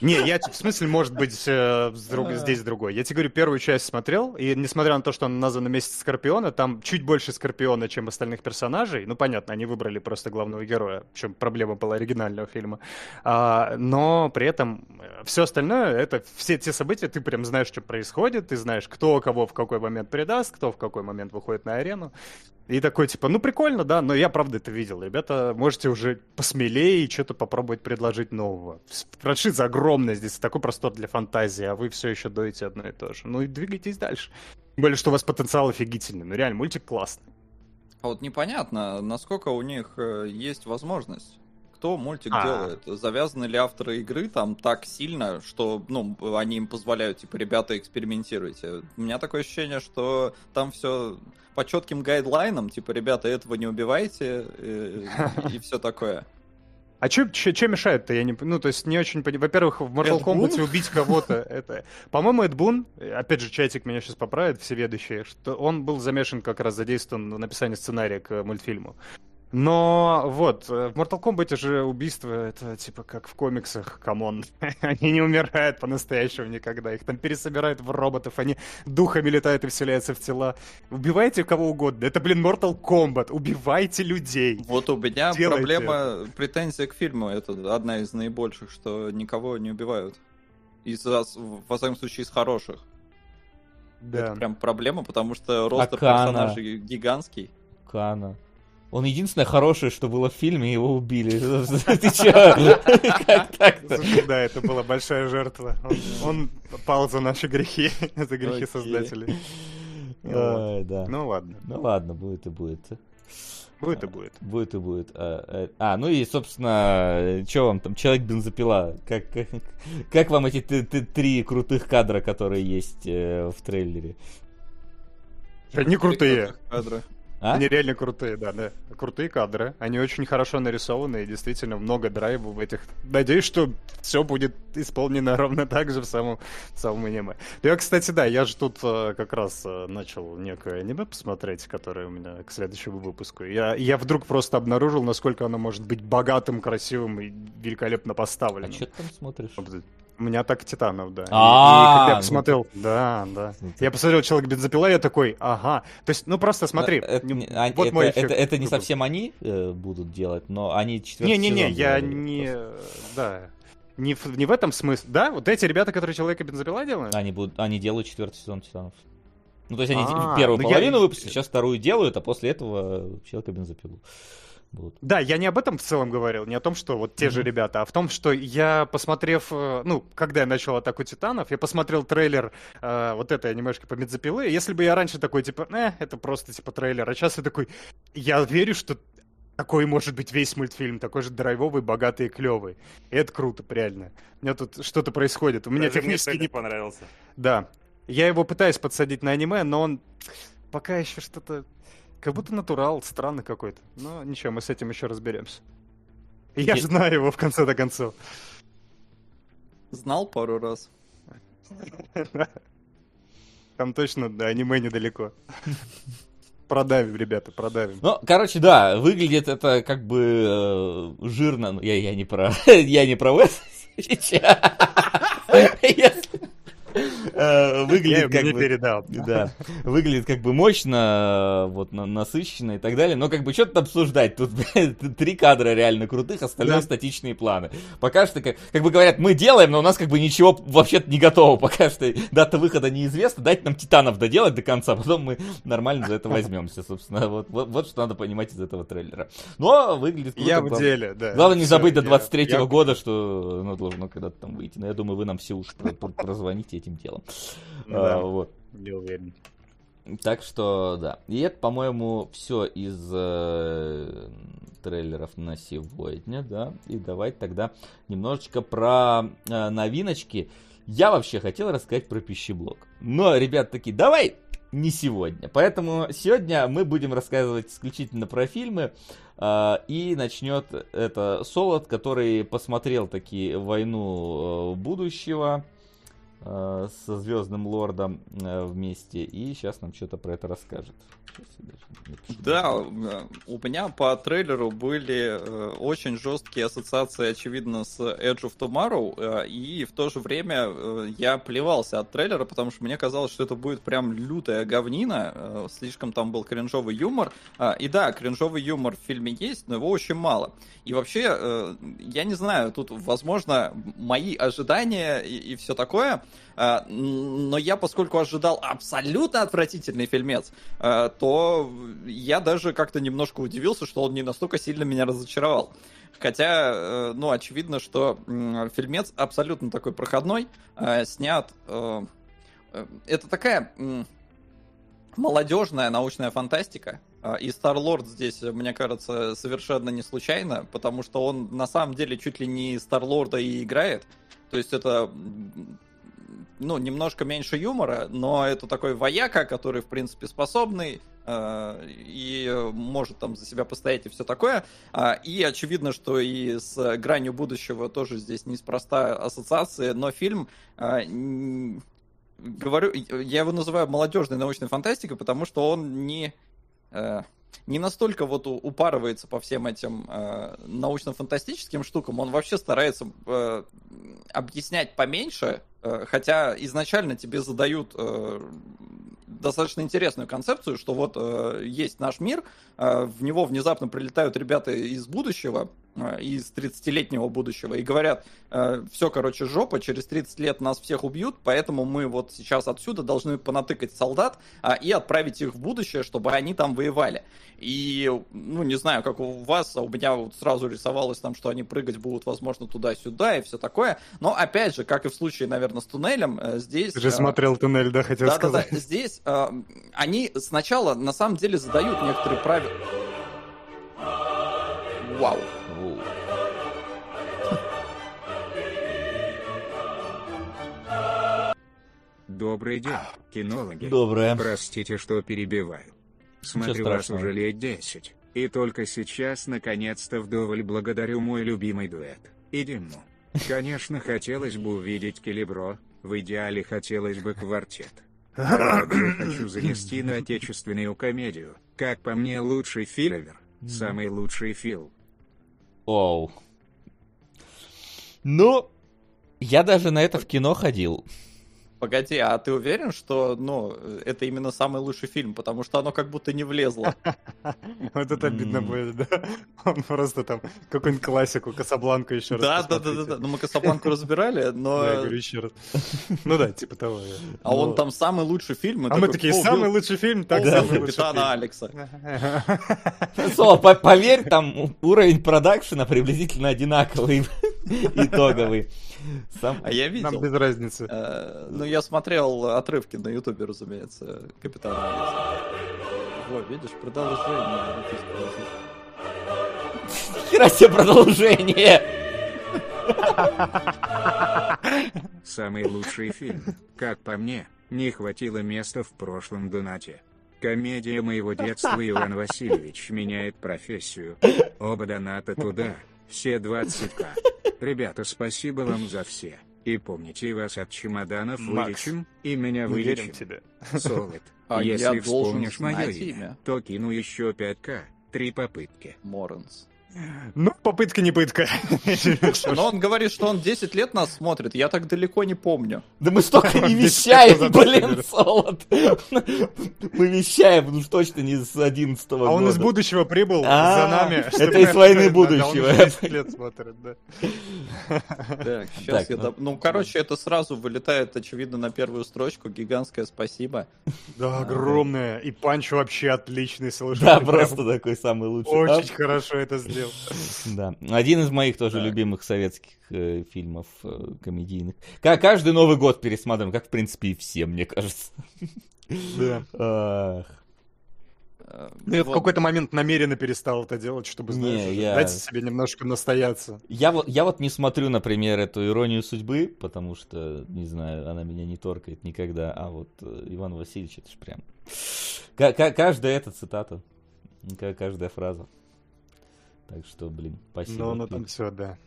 Не, я в смысле, может быть, э, друг- здесь другой. Я тебе говорю, первую часть смотрел, и несмотря на то, что он назван на месте Скорпиона, там чуть больше Скорпиона, чем остальных персонажей. Ну, понятно, они выбрали просто главного героя, в чем проблема была оригинального фильма. А, но при этом все остальное, это все те события, ты прям знаешь, что происходит, ты знаешь, кто кого в какой момент предаст, кто в какой момент выходит на арену. И такой, типа, ну прикольно, да, но я правда это видел. Ребята, можете уже посмелее и что-то попробовать предложить нового. Франшиза огромная, здесь такой простор для фантазии, а вы все еще доите одно и то же. Ну и двигайтесь дальше. Тем более, что у вас потенциал офигительный. Ну реально, мультик классный. А вот непонятно, насколько у них э, есть возможность. кто мультик А. делает? Завязаны ли авторы игры там так сильно, что, ну, они им позволяют, типа, ребята, экспериментируйте. У меня такое ощущение, что там все по четким гайдлайнам, типа, ребята, этого не убивайте, э, и все такое. А что мешает-то? Я не, ну, то есть не очень понимаю. Во-первых, в Mortal Эд Бун? Kombat убить кого-то, это... По-моему, Эд Бун, опять же, чатик меня сейчас поправит, всеведущий, что он был замешан как раз задействован в написании сценария к мультфильму. Но вот, э, в Mortal Kombat же убийство, это типа как в комиксах, come on. Они не умирают по-настоящему никогда. Их там пересобирают в роботов, они духами летают и вселяются в тела. Убивайте кого угодно. Это, блин, Mortal Kombat. Убивайте людей. Вот у меня Делайте проблема, претензия к фильму, это одна из наибольших, что никого не убивают. Из, во всяком случае, из хороших. Да. Это прям проблема, потому что roster Акана. персонажей гигантский. Кана. Он единственное хорошее, что было в фильме, его убили. Ты? Как так-то? Да, это была большая жертва. Он, пал за наши грехи, за грехи создателей. Ой, да. Ну ладно, Ну ладно, будет и будет. будет и будет. Будет и будет. А, э, А, ну и, собственно, что вам там, Человек-бензопила? Как, как, как вам эти три крутых кадра, которые есть э, в трейлере? Они крутые. Кадры. А? Они реально крутые, да, да. Крутые кадры. Они очень хорошо нарисованы и действительно много драйва в этих. Надеюсь, что все будет исполнено ровно так же в самом, в самом аниме. Я, кстати, да, я же тут э, как раз э, начал некое аниме посмотреть, которое у меня к следующему выпуску. Я, я вдруг просто обнаружил, насколько оно может быть богатым, красивым и великолепно А поставленным. что ты там смотришь? У меня так Титанов, да. А, и, я ну посмотрел, да, да. Ну, Я посмотрел человек бензопила, я такой, ага. То есть, ну просто смотри, это, не- не- а, вот это- мой это- не совсем они э, будут делать, но они четвертый сезон я делали не, просто. да, не в, не в этом смысле. Да, вот эти ребята, которые человека бензопила делают? Они, будут, они делают четвертый сезон Титанов. Ну, то есть они А, первую ну я- половину выпустили, сейчас вторую делают, а после этого Человека бензопилу будут. Да, я не об этом в целом говорил, не о том, что вот те же Мгм. ребята, а в том, что я, посмотрев, э, ну, когда я начал «Атаку Титанов», я посмотрел трейлер э, вот этой анимешки по бензопилы, и если бы я раньше такой, типа, э, это просто, типа, трейлер, а сейчас я такой, я верю, что такой может быть весь мультфильм, такой же драйвовый, богатый и клевый. И это круто, реально. У меня тут что-то происходит. У меня Даже мне технически трейлер не... понравился. Да. Я его пытаюсь подсадить на аниме, но он пока еще что-то... Как будто натурал, странный какой-то. Но ничего, мы с этим еще разберемся. Я же знаю его в конце до концов. Знал пару раз. Там точно до аниме недалеко. Продавим, ребята, продавим. Ну, короче, да, выглядит это как бы э, жирно. Ну, Я, я не про... Я не про сейчас. Э, Выглядит как бы... передал. Да, выглядит как бы мощно, вот на- насыщенно и так далее, но как бы что тут обсуждать? Тут три кадра реально крутых, остальное Да. статичные планы. Пока что, как, как бы говорят, мы делаем, но у нас как бы ничего вообще-то не готово, пока что дата выхода неизвестна, дайте нам Титанов доделать до конца, потом мы нормально за это возьмемся, собственно, вот, вот, вот что надо понимать из этого трейлера. Но выглядит круто. Я в деле, да. Главное не забыть до я- 23 я- года, что оно должно когда-то там выйти. Но я думаю, вы нам все уж про- про- прозвоните этим делом. Да. А, вот. Не уверен. Так что, да. И это, по-моему, все из э, трейлеров на сегодня, да. И давайте тогда немножечко про э, новиночки. Я вообще хотел рассказать про пищеблок. Но ребят такие, давай не сегодня. Поэтому сегодня мы будем рассказывать исключительно про фильмы. э, и начнет это Солод, который посмотрел таки «Войну э, будущего» со Звездным Лордом э, вместе. И сейчас нам что-то про это расскажет. Да, у меня по трейлеру были э, очень жесткие ассоциации, очевидно, с Edge of Tomorrow, э, и в то же время э, я плевался от трейлера, потому что мне казалось, что это будет прям лютая говнина, слишком там был кринжовый юмор. И да, кринжовый юмор в фильме есть, но его очень мало. И вообще, я не знаю, тут, возможно, мои ожидания и, все такое, но я, поскольку ожидал абсолютно отвратительный фильмец, э, то я даже как-то немножко удивился, что он не настолько сильно меня разочаровал. Хотя, э, ну, очевидно, что фильмец абсолютно такой проходной, э, снят... э, э, Это такая молодежная научная фантастика, А, И Стар-Лорд здесь, мне кажется, совершенно не случайно, потому что он на самом деле чуть ли не Стар-Лорда и играет. То есть это ну, немножко меньше юмора, но это такой вояка, который, в принципе, способный э, и может там за себя постоять и все такое. А, И очевидно, что и с гранью будущего тоже здесь неспроста ассоциации, но фильм н- говорю, я его называю молодежной научной фантастикой, потому что он не э, не настолько вот упарывается по всем этим э, научно-фантастическим штукам, он вообще старается э, объяснять поменьше, э, хотя изначально тебе задают э, достаточно интересную концепцию, что вот э, есть наш мир, э, в него внезапно прилетают ребята из будущего, из 30-летнего будущего, и говорят, все, короче, жопа, через 30 лет нас всех убьют, поэтому мы вот сейчас отсюда должны понатыкать солдат а, и отправить их в будущее, чтобы они там воевали. И, ну, не знаю, как у вас, а у меня вот сразу рисовалось там, что они прыгать будут, возможно, туда-сюда и все такое. Но, опять же, как и в случае, наверное, с туннелем, э, здесь... Ты же э, смотрел туннель, да, хотел да, да, да. сказать. Здесь э, они сначала на самом деле задают некоторые правила. Вау. Воу. Добрый день, кинологи. Доброе. Простите, что перебиваю. Смотрю вас уже лет 10. И только сейчас, наконец-то, вдоволь благодарю мой любимый дуэт. И Диму. Конечно, хотелось бы увидеть Келебро, в идеале хотелось бы квартет. Хочу занести на отечественную комедию. Как по мне, лучший филевер. Самый лучший фил. Оу. Ну, я даже на это в кино ходил. Погоди, а ты уверен, что, ну, это именно самый лучший фильм, потому что оно как будто не влезло. Вот это обидно будет, да? Он просто там какую-нибудь классику, Касабланку еще раз Да, да, да, да. Ну, мы Касабланку разбирали, Да, я но... говорю еще раз. Ну да, типа того. А он там самый лучший фильм. А мы такие, «Кто самый лучший фильм, так самый капитана. Алекса. По- поверь, там уровень продакшена приблизительно одинаковый, итоговый. Сам- А я Нам видел. без разницы. Э, Ну, я смотрел отрывки на Ютубе, разумеется, капитана. Во, видишь, продолжение. Хера себе продолжение! Самый лучший фильм. Как по мне, не хватило места в прошлом донате. Комедия моего детства Иван Васильевич меняет профессию. Оба доната туда, все 20к. Ребята, спасибо вам за все. И помните, вас от чемоданов Макс, вылечим, и меня вылечим. тебе. Солод. А Если вспомнишь мое имя, имя. то кину еще 5к. Три попытки. Моренс. Ну, попытка не пытка. Но он говорит, что он 10 лет нас смотрит, я так далеко не помню. Да мы столько не вещаем, блин. Солод. Мы вещаем, ну уж точно не с 11 А года. он из будущего прибыл А, за нами. это из «Войны будущего». Да, он 10 лет смотрит, да. Так, сейчас я... ну. Ну, короче, это сразу вылетает, очевидно, на первую строчку. Гигантское спасибо. Да, огромное. И Панч вообще отличный слушай. Да, просто такой самый лучший. Очень хорошо это сделал. Да, один из моих тоже Так. любимых советских э, фильмов э, комедийных. Ка- Каждый Новый год пересматриваем, как в принципе и все, мне кажется. Да. Ах. Ну, я в вот. какой-то момент намеренно перестал это делать, чтобы, Не, знаешь, уже я- дать себе немножко настояться. Я вот, я вот не смотрю, например, эту иронию судьбы, потому что, не знаю, она меня не торкает никогда. А вот э, Иван Васильевич, это ж прям. Ка- каждая эта цитата, ка- каждая фраза. Так что, блин, спасибо. Ну, ну там все, да.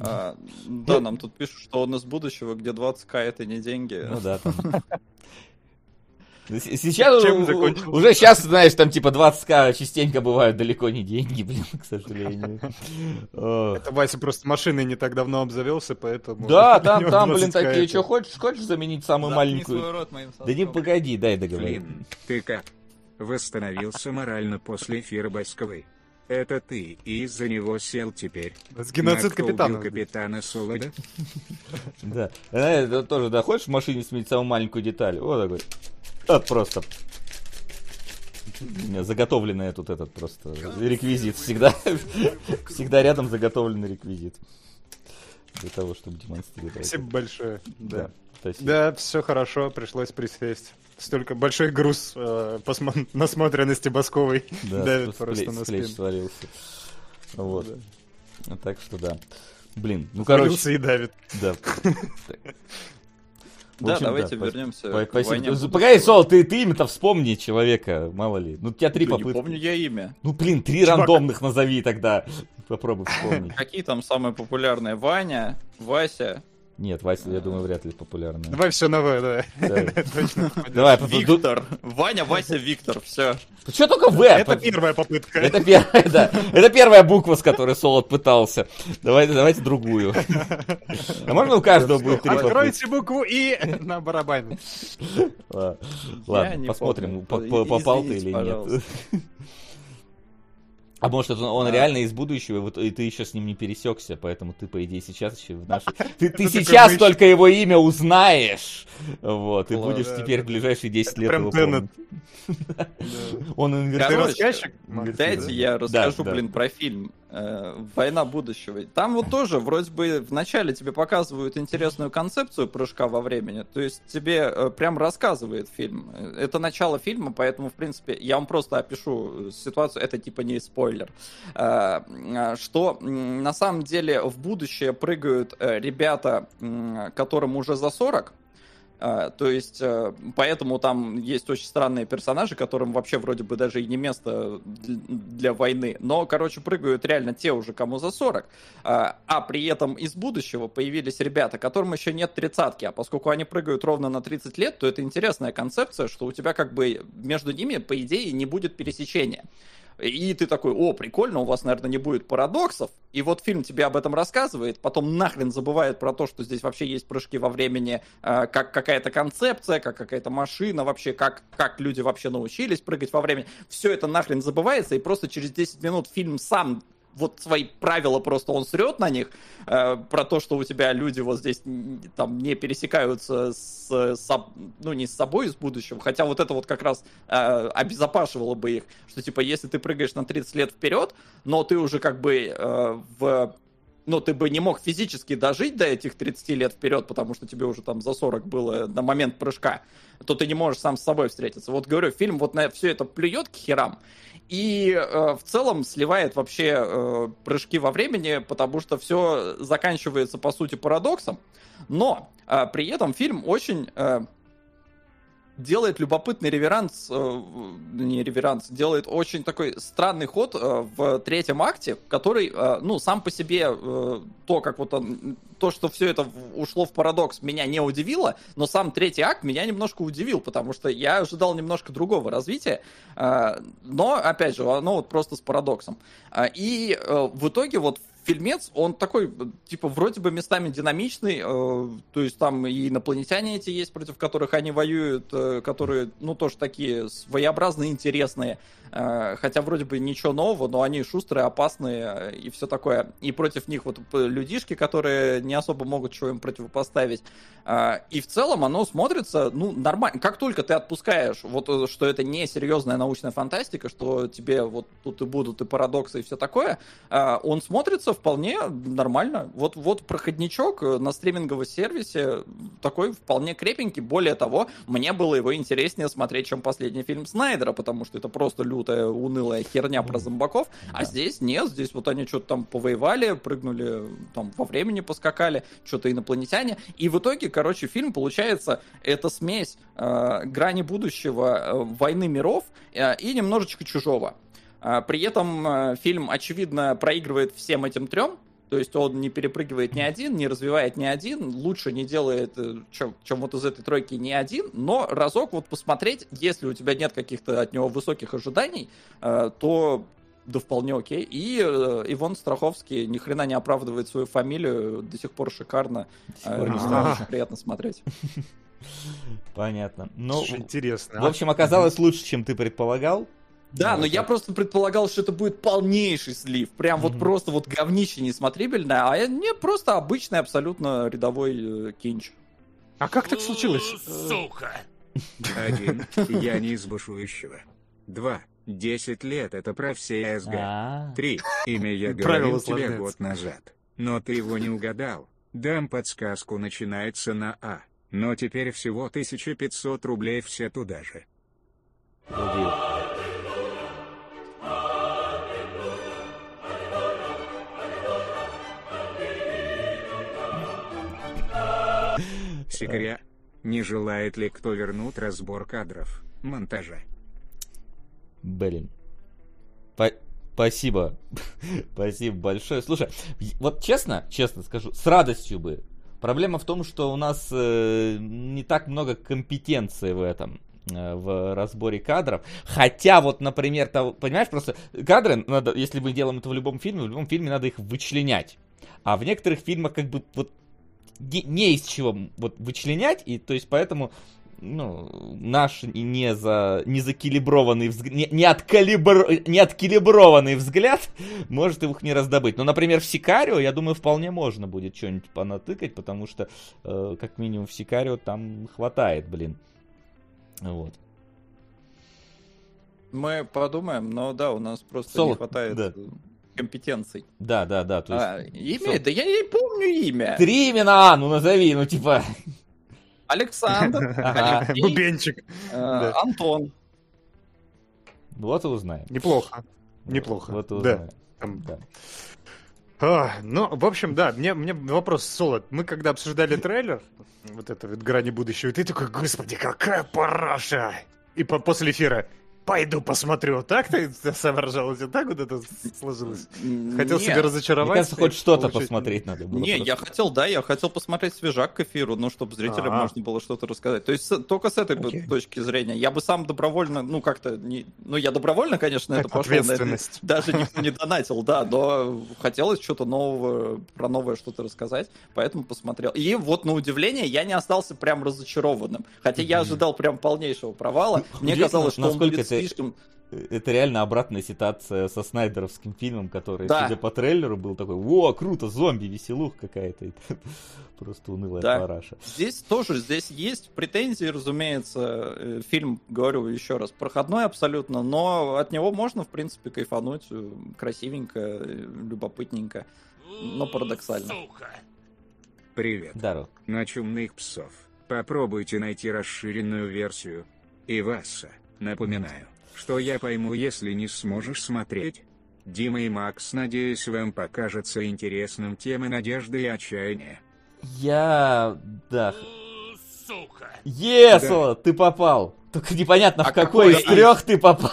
А, да, нам тут пишут, что он из будущего, где 20к это не деньги. Ну да, там. Сейчас, Чем у- закончился? уже сейчас, знаешь, там типа 20к частенько бывают далеко не деньги, блин, к сожалению. Это Вася просто машиной не так давно обзавелся, поэтому... Да, там, там, блин, 20К такие, что хочешь, хочешь заменить самую маленькую? свой рот моим Да не погоди, дай договорить. Флинн, ты как? Восстановился морально после эфира Басковой. Это ты, и из-за него сел теперь. С геноцид капитана. капитана Солода? Да. Знаешь, это тоже, да, хочешь в машине сменить самую маленькую деталь? Вот такой. Вот просто. Заготовленный тут этот просто реквизит всегда. Всегда рядом заготовленный реквизит. для того, чтобы демонстрировать. Спасибо большое. Да. Да, все хорошо, пришлось присесть. Столько большой груз э, посмо- насмотренности Басковой Да, давит просто на спину. свалился. Вот. Да. Так что да. Блин, ну короче, Свалился и давит. да. В Да, общем, давайте да, вернемся Ой, к Спасибо. войне. Погоди, Сол, ты, ты имя-то вспомни человека, мало ли. Ну, у тебя три Да не попытки. помню я имя. Ну, блин, три Чувак. рандомных назови тогда. Попробуй вспомнить. Какие там самые популярные? Ваня, Вася, Нет, Вася, я думаю, вряд ли популярный. Давай все новое. Да. Точно. Давай, Виктор. Ваня, Вася, Виктор. Все. Что только В? Это первая попытка. Это первая, да. Это первая буква, с которой Солод пытался. Давайте, давайте другую. А можно у каждого будет три попытки? Откройте букву И на барабане. Ладно, посмотрим, попал ты или нет. А может, это он Да. реально из будущего, и ты еще с ним не пересекся, поэтому ты, по идее, сейчас еще в нашей... Ты, ты такой сейчас мыч. только его имя узнаешь, вот, и будешь да, теперь в ближайшие 10 лет прям его помнить. Он Ты инвертирует. Короче, рассказчик? Дайте я расскажу, блин, про фильм «Война будущего». Там вот тоже вроде бы вначале тебе показывают интересную концепцию прыжка во времени, то есть тебе э, прям рассказывает фильм. Это начало фильма, поэтому, в принципе, я вам просто опишу ситуацию, это типа не спойлер. Э, э, Что на самом деле в будущее прыгают э, ребята, которым уже за 40, а, то есть, э, поэтому там есть очень странные персонажи, которым вообще вроде бы даже и не место дл- для войны. Но, короче, прыгают реально те уже, кому за 40. А, а при этом из будущего появились ребята, которым еще нет тридцатки. А поскольку они прыгают ровно на 30 лет, то это интересная концепция, что у тебя как бы между ними, по идее, не будет пересечения. И ты такой, о, прикольно, у вас, наверное, не будет парадоксов. И вот фильм тебе об этом рассказывает, потом нахрен забывает про то, что здесь вообще есть прыжки во времени, э, как какая-то концепция, как какая-то машина, вообще как, как люди вообще научились прыгать во времени. Все это нахрен забывается, и просто через 10 минут фильм сам вот свои правила просто он срет на них, э, про то, что у тебя люди вот здесь там не пересекаются с, с- ну не с собой из будущего, хотя вот это вот как раз э, обезопашивало бы их, что типа если ты прыгаешь на 30 лет вперед, но ты уже как бы э, в ну, ты бы не мог физически дожить до этих 30 лет вперед, потому что тебе уже там за 40 было на момент прыжка, то ты не можешь сам с собой встретиться. Вот говорю, фильм вот на все это плюет к херам, и э, в целом сливает вообще э, прыжки во времени, потому что все заканчивается по сути парадоксом. Но э, при этом фильм очень э, делает любопытный реверанс, э, не реверанс, делает очень такой странный ход э, в третьем акте, который, э, ну, сам по себе э, то, как вот он, то, что все это в- ушло в парадокс, меня не удивило, но сам третий акт меня немножко удивил, потому что я ожидал немножко другого развития, э, но, опять же, оно вот просто с парадоксом. А, И э, в итоге вот фильмец, он такой, типа, вроде бы местами динамичный, э, то есть там и инопланетяне эти есть, против которых они воюют, э, которые, ну, тоже такие своеобразные, интересные, э, хотя вроде бы ничего нового, но они шустрые, опасные э, и все такое. И против них вот п- людишки, которые не особо могут чего им противопоставить. А, И в целом оно смотрится, ну, нормально. Как только ты отпускаешь, вот, э, что это не серьезная научная фантастика, что тебе вот тут и будут и парадоксы, и все такое, а, он смотрится вполне нормально. Вот, вот проходничок э, на стриминговом сервисе такой вполне крепенький. Более того, мне было его интереснее смотреть, чем последний фильм Снайдера, потому что это просто лютая, унылая херня про зомбаков. А Да. здесь нет, здесь вот они что-то там повоевали, прыгнули, там во времени поскакали, что-то инопланетяне. И в итоге, короче, фильм получается, это смесь э, грани будущего, э, войны миров э, и немножечко чужого. А, При этом э, фильм, очевидно, проигрывает всем этим трем. То есть он не перепрыгивает ни один, не развивает ни один, лучше не делает, э, чем, чем вот из этой тройки ни один. Но разок вот посмотреть, если у тебя нет каких-то от него высоких ожиданий, э, то да вполне окей. И э, Иван Страховский ни хрена не оправдывает свою фамилию, до сих пор шикарно. Э, очень приятно смотреть. Понятно. Ну, Слушай, интересно. в общем, оказалось лучше, чем ты предполагал. Да, Вот но я так. просто предполагал, что это будет полнейший слив. Прям вот Мгм. просто вот говнище несмотрибельное, а не просто обычный абсолютно рядовой э, кинч. А как так случилось? Сука! Один. Я не из бушующего. Два. Десять лет это профессия СГ. А, Три. Имя я говорил тебе год назад. Но ты его не угадал. Дам подсказку начинается на А. Но теперь всего 1500 рублей все туда же. Убил. Секря. Не желает ли кто вернуть разбор кадров, монтажа? Блин. По- Спасибо. Спасибо большое. Слушай, вот честно, честно скажу, с радостью бы. Проблема в том, что у нас э, не так много компетенции в этом э, в разборе кадров. Хотя вот, например, того, понимаешь, просто кадры надо, если мы делаем это в любом фильме, в любом фильме надо их вычленять. А в некоторых фильмах как бы вот не, из чего вот вычленять, и то есть поэтому ну, наш не, за, не закалиброванный взгляд, не, не, откалибр, не откалиброванный взгляд может их не раздобыть. Но, например, в Сикарио, я думаю, вполне можно будет что-нибудь понатыкать, потому что, э, как минимум, в Сикарио там хватает, блин. Вот. Мы подумаем, но да, у нас просто Соло, не хватает да. Компетенций. Да, да, да. То есть... А, имя? Да я не помню имя. Три имена, А, ну назови, ну типа... Александр. Алексей, Бубенчик. э. Антон. Вот и узнаем. Неплохо. Неплохо. Вот и Да. узнаем. Да. А, ну, в общем, да, мне, мне вопрос, Солод. Мы когда обсуждали трейлер, вот это вот «Грани будущего», ты такой, господи, какая параша! И по- после эфира, пойду посмотрю. Так ты соображал? У тебя так вот это сложилось? Хотел Не, себя разочаровать? Мне кажется, хоть что-то получить- посмотреть надо было. Не, просто. я хотел, да, я хотел посмотреть свежак к эфиру, ну, чтобы зрителям можно было что-то рассказать. То есть только с этой точки зрения. Я бы сам добровольно, ну, как-то, не... ну, я добровольно, конечно, это пошел. это ответственность. Даже никто не донатил, да, но хотелось что-то нового, про новое что-то рассказать, поэтому посмотрел. И вот, на удивление, я не остался прям разочарованным. Хотя я ожидал прям полнейшего провала. Мне Удивительно, казалось, что он будет слишком... Это реально обратная ситуация со снайдеровским фильмом, который, Да. судя по трейлеру, был такой, о, круто, зомби, веселух какая-то. Просто унылая Да. параша. Здесь тоже, здесь есть претензии, разумеется. Э, Фильм, говорю еще раз, проходной абсолютно, но от него можно, в принципе, кайфануть. э, Красивенько, э, любопытненько. Но парадоксально. Сука. Привет. Здорово. На чумных псов. Попробуйте найти расширенную версию. И Васа, напоминаю, что я пойму, если не сможешь смотреть. Дима и Макс, надеюсь, вам покажется интересным темы надежды и отчаяния. Я... Да. Сука. Есо, ты попал. Только непонятно, А в какой какой из трех ты попал.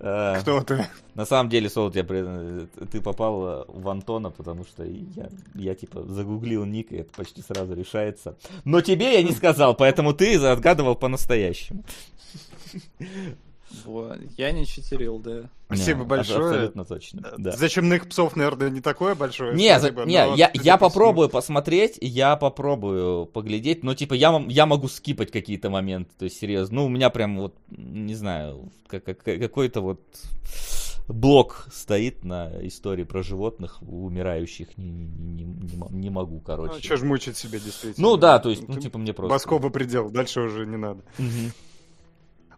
А, Кто ты? На самом деле, Солод, я ты попал э, в Антона, потому что я, я типа загуглил ник, и это почти сразу решается. Но тебе я не сказал, поэтому ты отгадывал по-настоящему. Вот. Я не читерил, да. Спасибо Не, большое. Абсолютно точно. Да. За чумных псов, наверное, не такое большое. Не, за- спасибо, не, я, я попробую посмотреть, я попробую поглядеть, но типа я, я могу скипать какие-то моменты, то есть серьезно, ну у меня прям вот, не знаю, как- как- какой-то вот блок стоит на истории про животных умирающих, не, не, не, не мо- не могу, Ну, короче. чё ж мучить себя, действительно. Ну да, то есть, ну Ты- типа мне просто... Баскова предел, дальше уже не надо. Мгм.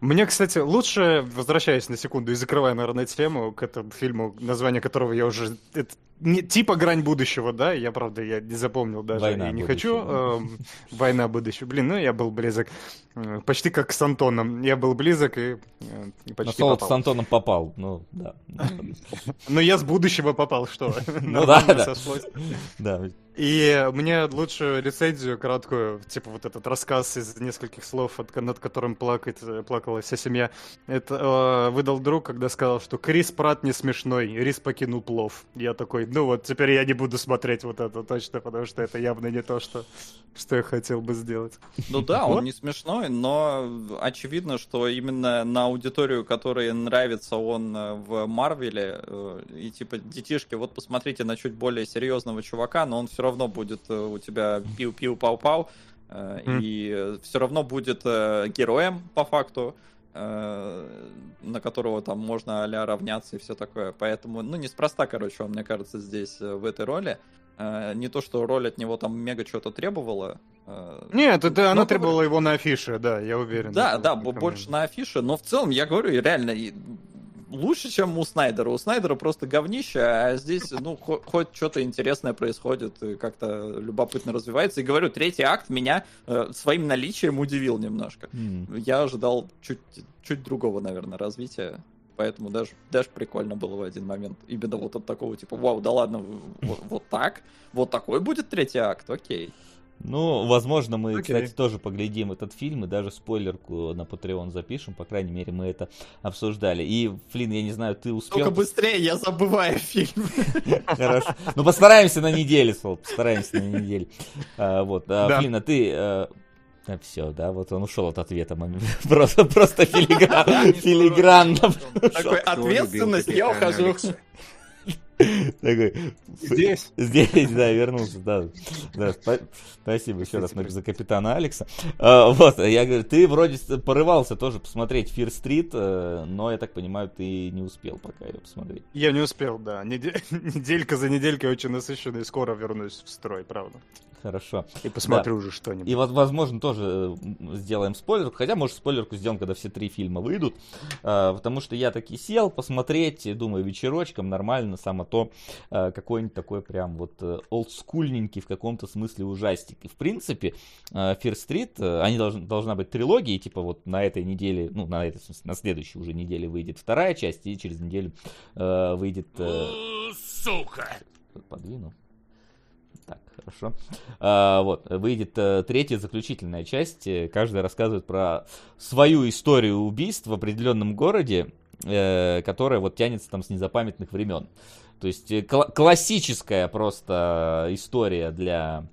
Мне, кстати, лучше, возвращаясь на секунду и закрывая, наверное, тему к этому фильму, название которого я уже... не, типа «Грань будущего», да? Я, правда, я не запомнил даже. «Война и не будущего». хочу... эм, «Война будущего». Блин, ну я был близок. Э, Почти как с Антоном. Я был близок и, э, и почти Солод попал. с Антоном попал, ну да. Но я с будущего попал, что? Ну да, да. Да, И мне лучшую рецензию краткую, типа вот этот рассказ из нескольких слов, над которым плакать, э, плакала вся семья, это э, выдал друг, когда сказал, что Крис Пратт не смешной, Рис покинул плов. Я такой, ну вот, теперь я не буду смотреть вот это точно, потому что это явно не то, что, что я хотел бы сделать. Ну да, он не смешной, но очевидно, что именно на аудиторию, которой нравится он э, в Марвеле, э, и типа детишки, вот посмотрите на чуть более серьезного чувака, но он все равно будет э, у тебя пиу-пиу-пау-пау, Мгм. и все равно будет героем по факту, на которого там можно а равняться и все такое. Поэтому, ну, неспроста, короче, он, мне кажется, здесь э, в этой роли. Э, Не то, что роль от него там мега что-то требовала. э, Нет, это но она говорю- требовала его на афише, да, я уверен. Да, да, больше на афише, но в целом, я говорю, реально, лучше, чем у Снайдера. У Снайдера просто говнище, а здесь, ну, хоть, хоть что-то интересное происходит, как-то любопытно развивается. И говорю, третий акт меня э, своим наличием удивил немножко. М. Я ожидал чуть, чуть другого, наверное, развития. Поэтому даже, даже прикольно было в один момент. Именно вот от такого типа, вау, да ладно, вот, вот так? Вот такой будет третий акт, окей. Ну, возможно, мы, Окей. кстати, тоже поглядим этот фильм и даже спойлерку на Patreon запишем. По крайней мере, мы это обсуждали. И, Флин, я не знаю, ты успел... Только быстрее, я забываю фильм. Хорошо. Ну, постараемся на неделю, Сол, постараемся на неделю. А, вот, а. Флин, а ты... все, да, вот он ушел от ответа. Просто, просто филигран, филигранно. Такой ответственность, я ухожу. Такой, Здесь. Здесь, да, вернулся, да. да спа- спасибо еще раз за капитана Алекса. А, вот, я говорю, ты вроде порывался тоже посмотреть Фир Стрит, э, но, я так понимаю, ты не успел пока ее посмотреть. Я не успел, да. Неде- Неделька за неделькой очень насыщенная. Скоро вернусь в строй, правда. Хорошо. И посмотрю уже что-нибудь. И, вот, возможно, тоже э, сделаем спойлерку. Хотя, может, спойлерку сделаем, когда все три фильма выйдут. А, потому что я таки сел посмотреть, и думаю, вечерочком нормально, само то, а, какой-нибудь такой прям вот э, олдскульненький в каком-то смысле ужастик. И, в принципе, Фир Стрит, они должны, должна быть трилогия, и, типа вот на этой неделе, ну, на этой, в смысле, на следующей уже неделе выйдет вторая часть, и через неделю э, выйдет... э, Сука! подвину. Так, хорошо. А, вот, выйдет э, третья заключительная часть. Э, Каждый рассказывает про свою историю убийств в определенном городе, э, которая вот тянется там с незапамятных времен. То есть э, кла- классическая просто история для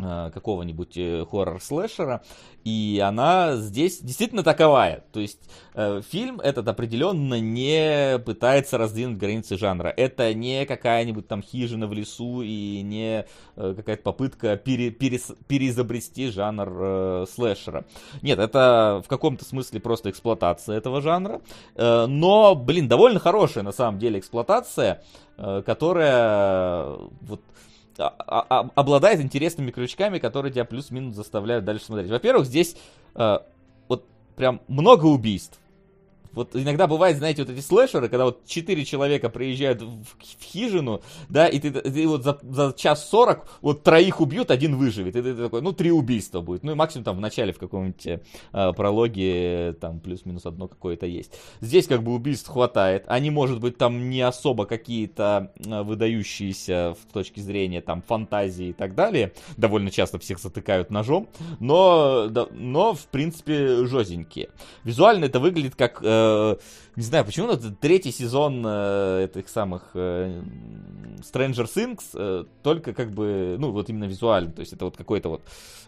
какого-нибудь э, хоррор-слэшера, и она здесь действительно таковая. То есть э, фильм этот определенно не пытается раздвинуть границы жанра. Это не какая-нибудь там хижина в лесу и не э, какая-то попытка пере- перес- переизобрести жанр э, слэшера. Нет, это в каком-то смысле просто эксплуатация этого жанра. Э, но, блин, довольно хорошая на самом деле эксплуатация, э, которая э, вот обладает интересными крючками, которые тебя плюс-минус заставляют дальше смотреть. Во-первых, здесь э, вот прям много убийств. Вот иногда бывает, знаете, вот эти слэшеры, когда вот четыре человека приезжают в, в хижину, да, и ты, ты вот за, за час сорок вот троих убьют, один выживет. И ты, такой, ну, три убийства будет. Ну, и максимум там в начале в каком-нибудь э, прологе там плюс-минус одно какое-то есть. Здесь как бы убийств хватает. Они, может быть, там не особо какие-то э, выдающиеся в точке зрения там фантазии и так далее. Довольно часто всех затыкают ножом. Но, да, но в принципе, жестенькие. Визуально это выглядит как, э, не знаю, почему это третий сезон э, этих самых э, Stranger Things, э, только как бы, ну, вот именно визуально, то есть это вот какой-то вот,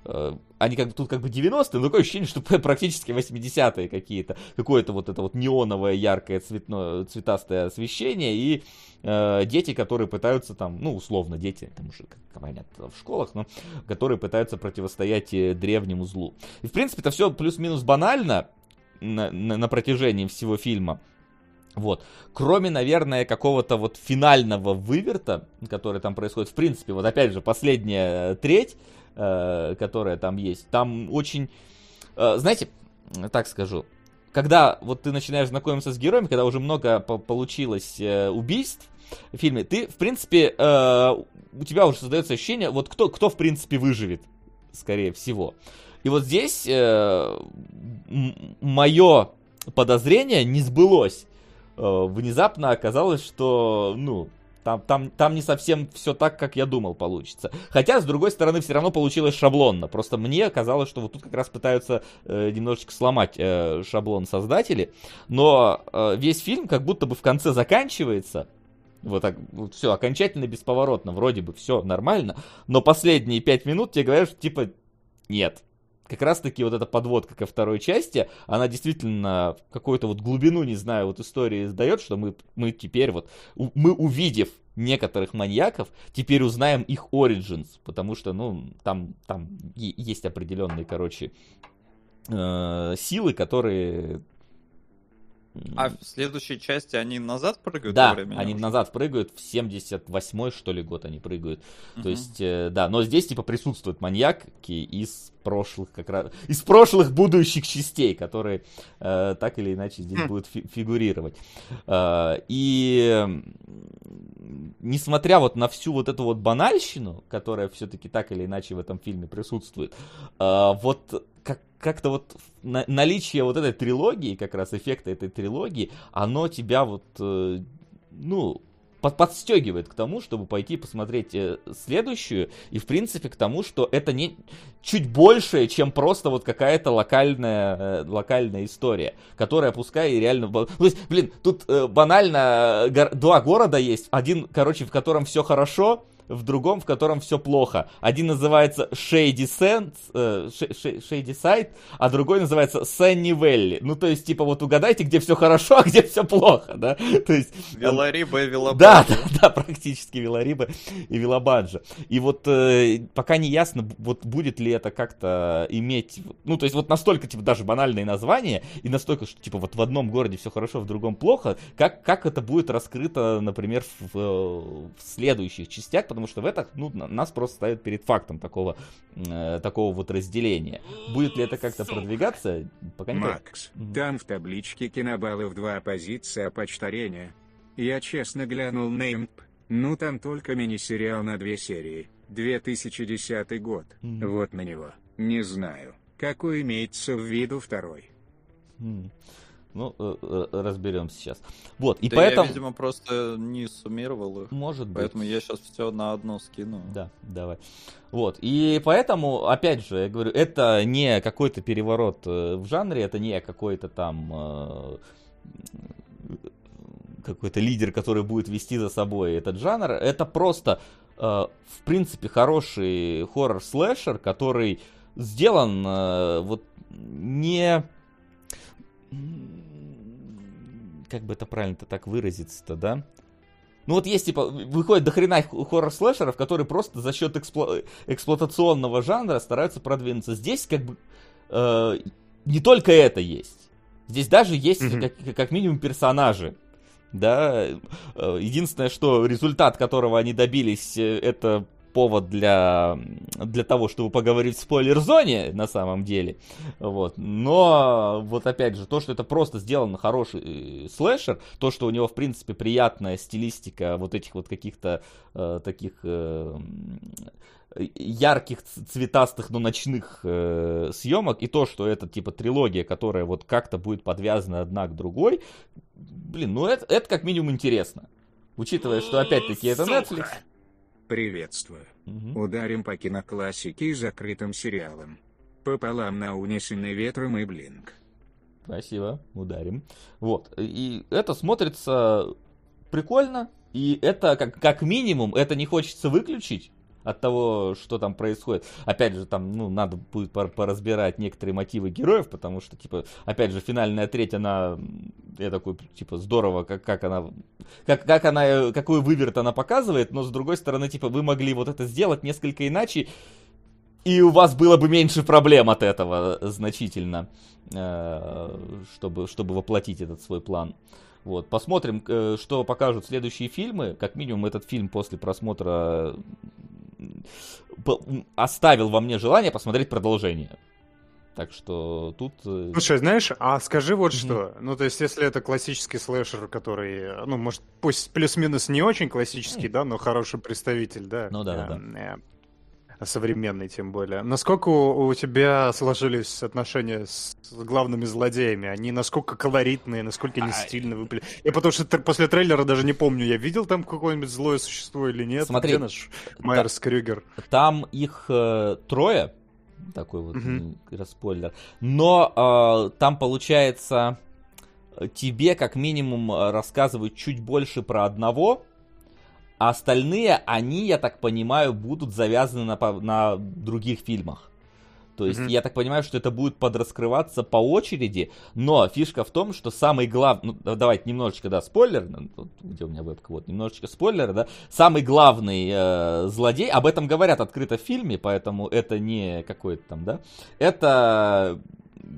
э, они как бы тут как бы 90-е, но такое ощущение, что практически 80-е какие-то, какое-то вот это вот неоновое, яркое, цветное, цветастое освещение, и э, дети, которые пытаются там, ну, условно, дети, там уже, как понятно, в школах, но которые пытаются противостоять э, древнему злу. И, в принципе, это все плюс-минус банально, на, на, протяжении всего фильма. Вот. Кроме, наверное, какого-то вот финального выверта, который там происходит. В принципе, вот опять же, последняя треть, э, которая там есть, там очень... Э, знаете, так скажу, когда вот ты начинаешь знакомиться с героями, когда уже много по- получилось э, убийств в фильме, ты, в принципе, э, у тебя уже создается ощущение, вот кто, кто в принципе, выживет, скорее всего. И вот здесь э, мое подозрение не сбылось. Э, внезапно оказалось, что, ну, там, там, там не совсем все так, как я думал получится. Хотя, с другой стороны, все равно получилось шаблонно. Просто мне казалось, что вот тут как раз пытаются э, немножечко сломать э, шаблон создатели. Но э, весь фильм как будто бы в конце заканчивается. Вот так, вот все, окончательно бесповоротно, вроде бы все нормально. Но последние пять минут тебе говорят, что типа нет. Как раз таки вот эта подводка ко второй части, она действительно какую-то вот глубину, не знаю, вот истории сдает, что мы, мы теперь вот, мы увидев некоторых маньяков, теперь узнаем их origins, потому что, ну, там, там есть определенные, короче, э, силы, которые А в следующей части они назад прыгают да, они уже? назад прыгают, в 78-й, что ли, год они прыгают. Мгм. То есть, э, да, но здесь, типа, присутствуют маньяки из прошлых, как раз, из прошлых будущих частей, которые э, так или иначе здесь Хм. будут фи- фигурировать. Э, и несмотря вот на всю вот эту вот банальщину, которая все-таки так или иначе в этом фильме присутствует, э, вот как, как-то вот на- наличие вот этой трилогии, как раз эффекта этой трилогии, оно тебя вот, э, ну, под- подстегивает к тому, чтобы пойти посмотреть э, следующую, и в принципе к тому, что это не чуть большее, чем просто вот какая-то локальная, э, локальная история, которая пускай и реально... То есть, блин, тут банально два города есть, один, короче, в котором все хорошо, в другом, в котором все плохо. Один называется Shady Sands, э, Shady Side, а другой называется Sunny Valley. Ну, то есть, типа, вот угадайте, где все хорошо, а где все плохо, да? То есть, Велариба и Велобанджа. да, да, да, практически Велариба и Велобанджа. И вот э, пока не ясно, вот будет ли это как-то иметь, ну, то есть вот настолько, типа, даже банальные названия, и настолько, что, типа, вот в одном городе все хорошо, в другом плохо, как, как это будет раскрыто, например, в, э, в следующих частях, потому что в этом, ну, на- нас просто ставят перед фактом такого, э, такого вот разделения. Будет ли это как-то продвигаться, пока не. Макс, Мгм. там в табличке кинобаллов два позиция почтарения. Я честно глянул на имп. Ну там только мини-сериал на две серии. 2010 год. Мгм. Вот на него. Не знаю, какой имеется в виду второй. М. Ну, э, э, разберемся сейчас. Вот, и Да поэтому... я, видимо, просто не суммировал их. Может быть. Поэтому я сейчас все на одно скину. Да, давай. Вот, и поэтому, опять же, я говорю, это не какой-то переворот э, в жанре, это не какой-то там какой-то лидер, который будет вести за собой этот жанр. Это просто, в принципе, хороший хоррор-слэшер, который сделан вот не... Как бы это правильно-то так выразиться-то, да? Ну вот есть, типа, выходит до хрена хоррор-слэшеров, которые просто за счет экспло- эксплуатационного жанра стараются продвинуться. Здесь как бы э, не только это есть. Здесь даже есть Мгм. как, как минимум персонажи. Да, Э, единственное, что результат, которого они добились, э, это повод для, для того, чтобы поговорить в спойлер-зоне на самом деле. Вот. Но вот опять же, то, что это просто сделано хороший э, слэшер, то, что у него, в принципе, приятная стилистика вот этих вот каких-то э, таких э, ярких, цветастых, но ночных э, съемок, и то, что это типа трилогия, которая вот как-то будет подвязана одна к другой, блин, ну это, это как минимум интересно. Учитывая, что опять-таки это Netflix. Приветствую. Мгм. Ударим по киноклассике и закрытым сериалам. Пополам на унесенный ветром и блинк. Спасибо, ударим. Вот, и это смотрится прикольно, и это как, как минимум, это не хочется выключить от того, что там происходит. Опять же, там, ну, надо будет пор- поразбирать некоторые мотивы героев, потому что, типа, опять же, финальная треть, она, я такой, типа, здорово, как, как она, как, как она, какой выверт она показывает, но, с другой стороны, типа, вы могли вот это сделать несколько иначе, и у вас было бы меньше проблем от этого э, значительно, э, чтобы, чтобы воплотить этот свой план. Вот, посмотрим, э, что покажут следующие фильмы. Как минимум, этот фильм после просмотра оставил во мне желание посмотреть продолжение. Так что тут... э, Слушай, знаешь, а скажи вот Мгм. что. Ну, то есть, если это классический слэшер, который, ну, может, пусть плюс-минус не очень классический, да, но хороший представитель, да. Ну да, да, да. э, э, Современный, тем более. Насколько у у тебя сложились отношения с с главными злодеями? Они насколько колоритные, насколько они А, стильно выпали? Я потому что после трейлера даже не помню, я видел там какое-нибудь злое существо или нет. Смотри, Где наш Майерс Крюгер? Там их э, трое, такой вот м, спойлер. Но э, там получается э, тебе как минимум э, рассказывают чуть больше про одного, а остальные, они, я так понимаю, будут завязаны на, на других фильмах. То есть, Мгм. я так понимаю, что это будет подраскрываться по очереди, но фишка в том, что самый главный, ну, да- давайте немножечко, да, спойлер, ну, где у меня вебка, вот, немножечко спойлера, да, самый главный э, злодей, об этом говорят открыто в фильме, поэтому это не какой-то там, да, это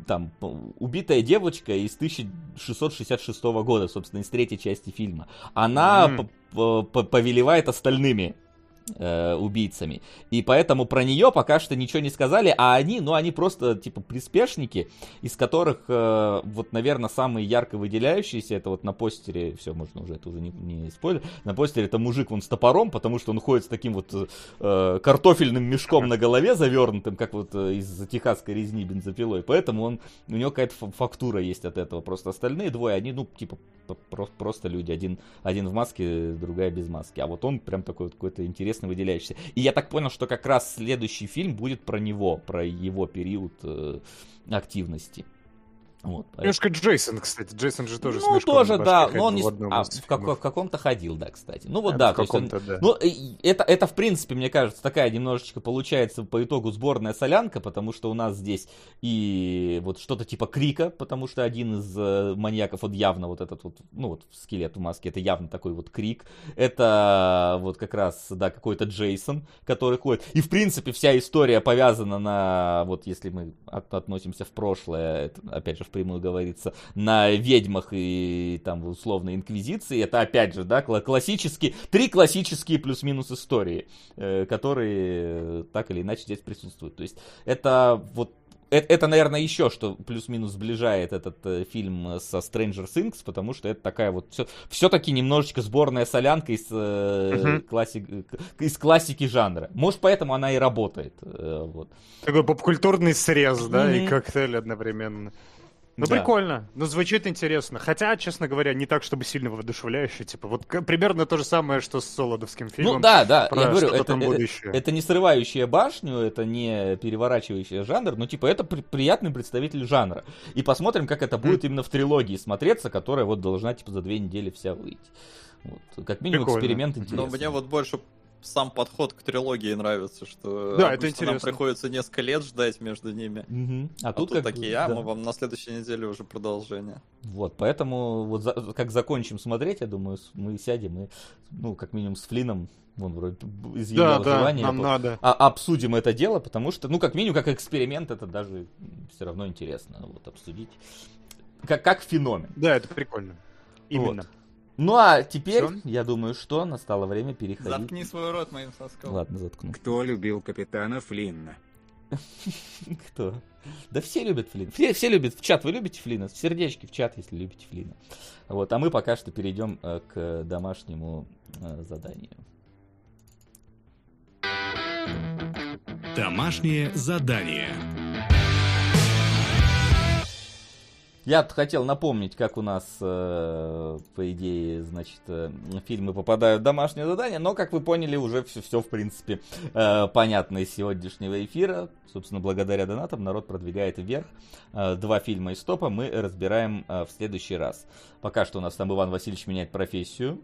там убитая девочка из 1666 года, собственно, из третьей части фильма. Она mm. Повелевает остальными э, убийцами. И поэтому про нее пока что ничего не сказали, а они, ну, они просто, типа, приспешники, из которых, э, вот, наверное, самые ярко выделяющиеся, это вот на постере, все, можно уже, это уже не, не спойлер, на постере это мужик вон с топором, потому что он ходит с таким вот э, картофельным мешком на голове завернутым, как вот э, из техасской резни бензопилой, поэтому он, у него какая-то фактура есть от этого, просто остальные двое, они, ну, типа, просто люди, один, один в маске, другая без маски, а вот он прям такой вот какой-то интересный выделяющийся. И я так понял, что как раз следующий фильм будет про него, про его период э, активности. Вот, Немножко Джейсон, кстати. Джейсон же тоже Ну, тоже, да. Но он не... В, а, в, как, в каком-то ходил, да, кстати. Ну, вот, а, да. В каком-то, он... да. Ну, это, это, в принципе, мне кажется, такая немножечко получается по итогу сборная солянка, потому что у нас здесь и вот что-то типа Крика, потому что один из э, маньяков, вот явно вот этот вот, ну, вот скелет в маске, это явно такой вот Крик. Это вот как раз, да, какой-то Джейсон, который ходит. И, в принципе, вся история повязана на, вот если мы от, относимся в прошлое, это, опять же, в впрямую говорится, на ведьмах и там условно инквизиции. Это опять же, да, классические, три классические плюс-минус истории, э, которые так или иначе здесь присутствуют. То есть это вот это, это, наверное, еще что плюс-минус сближает этот э, фильм со Stranger Things, потому что это такая вот все, все-таки немножечко сборная солянка из, э, uh-huh. классик, из классики жанра. Может, поэтому она и работает. Э, вот. Такой попкультурный срез, да, mm-hmm. и коктейль одновременно. Ну, да. прикольно. Ну, звучит интересно. Хотя, честно говоря, не так, чтобы сильно воодушевляюще. Типа, вот примерно то же самое, что с Солодовским фильмом. Ну, да, да. Я говорю, это, это, это не срывающая башню, это не переворачивающая жанр, но, типа, это при, приятный представитель жанра. И посмотрим, как это будет mm. именно в трилогии смотреться, которая вот должна, типа, за две недели вся выйти. Вот. Как минимум, Прикольно. эксперимент интересный. Но мне вот больше сам подход к трилогии нравится, что да, это интересно. нам приходится несколько лет ждать между ними. Угу. А, а тут, тут как... такие, а да. мы вам на следующей неделе уже продолжение. Вот, поэтому вот за, как закончим смотреть, я думаю, мы сядем и, ну, как минимум с Флином Вон, вроде изъявил да, желание. Да, нам по... надо. А, обсудим это дело, потому что, ну, как минимум, как эксперимент, это даже все равно интересно вот обсудить. Как, как феномен. Да, это прикольно. Именно. Вот. Ну а теперь, Всё? я думаю, что настало время переходить. Заткни свой рот моим соском. Ладно, заткну. Кто любил капитана Флинна? Кто? Да все любят Флина. Все, все любят в чат. Вы любите Флина? Сердечки в чат, если любите Флина. Вот, а мы пока что перейдем э, к домашнему э, заданию. Домашнее задание. Я хотел напомнить, как у нас, э, по идее, значит, э, фильмы попадают в домашнее задание, но, как вы поняли, уже все, все в принципе, э, понятно из сегодняшнего эфира. Собственно, благодаря донатам народ продвигает вверх. Два фильма из топа мы разбираем в следующий раз. Пока что у нас там Иван Васильевич меняет профессию,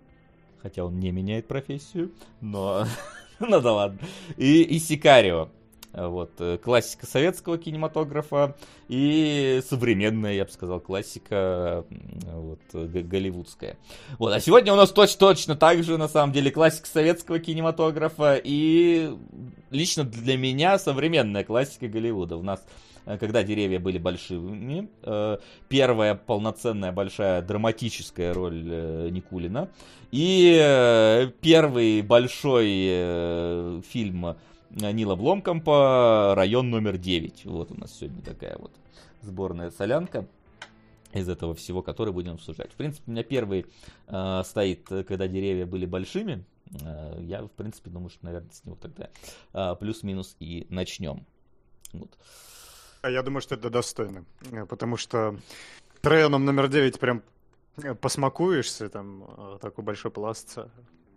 хотя он не меняет профессию, но... Ну да ладно. И, и Сикарио. Вот, э, классика советского кинематографа и современная, я бы сказал, классика вот, голливудская. Вот, а сегодня у нас точно, точно так же, на самом деле, классика советского кинематографа и лично для меня современная классика Голливуда. У нас э, когда деревья были большими. Э, первая полноценная большая драматическая роль Никулина. И первый большой фильм Нила Бломкомпа, район номер 9. Вот у нас сегодня такая вот сборная солянка из этого всего, который будем обсуждать. В принципе, у меня первый э, стоит, когда деревья были большими. Э, я, в принципе, думаю, что, наверное, с него тогда э, плюс-минус и начнем. Вот. А я думаю, что это достойно, э, потому что районом номер 9 прям э, посмакуешься, там э, такой большой пласт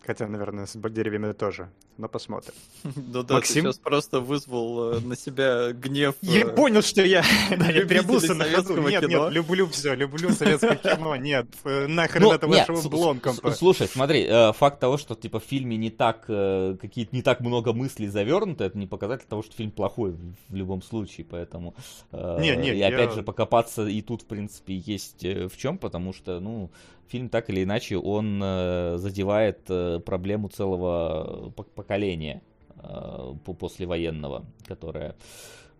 Хотя, наверное, с деревьями тоже. Но посмотрим. Да, да, Максим? ты сейчас просто вызвал э, на себя гнев. Я э, понял, что я переобулся на ходу. Нет, нет, люблю все, люблю советское кино. Нет, э, нахрен это вашего блонком. Слушай, смотри, факт того, что типа в фильме не так какие-то не так много мыслей завернуто, это не показатель того, что фильм плохой в любом случае, поэтому не, не, и опять же покопаться и тут в принципе есть в чем, потому что ну фильм так или иначе он э, задевает э, проблему целого поколения э, послевоенного, которое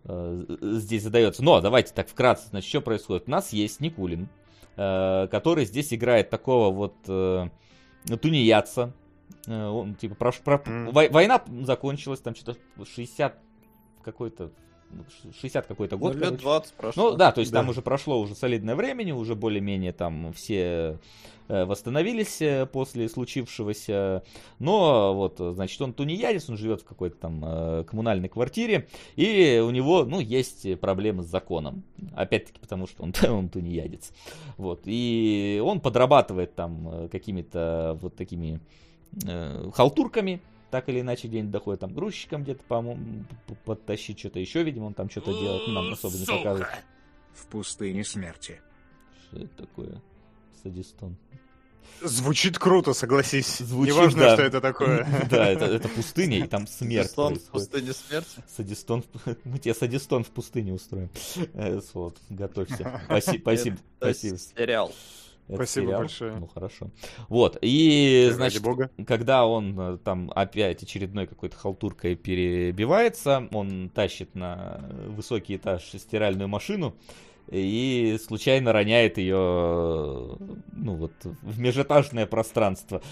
здесь задается. Но давайте так вкратце, значит, что происходит. У нас есть Никулин, который здесь играет такого вот тунеядца. Он типа про, про, война закончилась, там что-то 60 какой-то 60 какой-то Ну, год. лет короче. 20 прошло. Ну да, то есть Да. там уже прошло уже солидное времени, уже более-менее там все э, восстановились э, после случившегося. Но вот, значит, он тунеядец, он живет в какой-то там э, коммунальной квартире, и у него, ну, есть проблемы с законом. Опять-таки потому, что он, он тунеядец. Вот, и он подрабатывает там какими-то вот такими халтурками, так или иначе где-нибудь доходит, там грузчиком где-то, по-моему, п- подтащить что-то еще, видимо, он там что-то делает, ну, нам особо не показывает. В пустыне смерти. Что это такое? Садистон. Звучит круто, согласись. Звучит, Неважно, да. что это такое. Да, это, это пустыня, и там смерть Садистон в пустыне смерти. Садистон, в- мы тебе садистон в пустыне устроим. Э, Вот, готовься. Спасибо, спасибо. сериал. Это Спасибо сериал? большое. Ну, хорошо. Вот, и, Ради значит, бога. когда он э, там опять очередной какой-то халтуркой перебивается, он тащит на высокий этаж стиральную машину и случайно роняет ее, ну вот, в межэтажное пространство.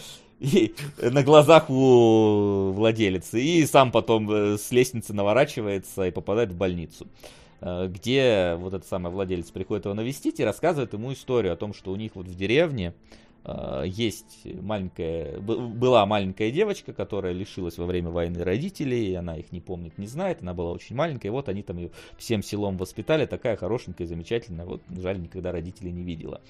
И на глазах у владелицы. И сам потом э, с лестницы наворачивается и попадает в больницу. э, Где вот этот самый владелец приходит его навестить и рассказывает ему историю о том, что у них вот в деревне э, есть маленькая, была маленькая девочка, которая лишилась во время войны родителей, и она их не помнит, не знает, она была очень маленькая, и вот они там ее всем селом воспитали, такая хорошенькая, замечательная, вот жаль, никогда родителей не видела.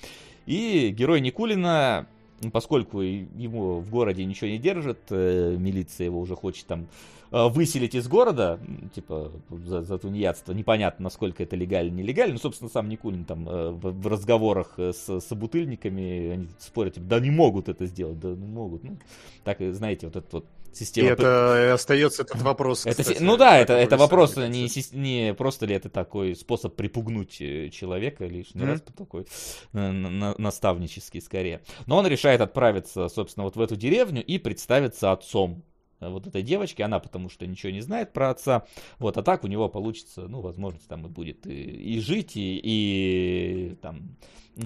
И герой Никулина, поскольку ему в городе ничего не держит, э, милиция его уже хочет там э, выселить из города, типа, за, за тунеядство. Непонятно, насколько это легально, нелегально. Ну, собственно, сам Никулин там э, в, в разговорах э, с собутыльниками, они спорят, типа, да не могут это сделать, да ну, могут. Ну, так, знаете, вот эта вот И система... это и остается этот вопрос. Это кстати, ну да, это, это вопрос не, не просто ли это такой способ припугнуть э, человека лишний Мгм. раз, такой э, на- на- наставнический скорее. Но он решает отправиться, собственно, вот в эту деревню и представиться отцом э, вот этой девочки, она потому что ничего не знает про отца, вот, а так у него получится, ну, возможность там и будет и, и жить, и, и там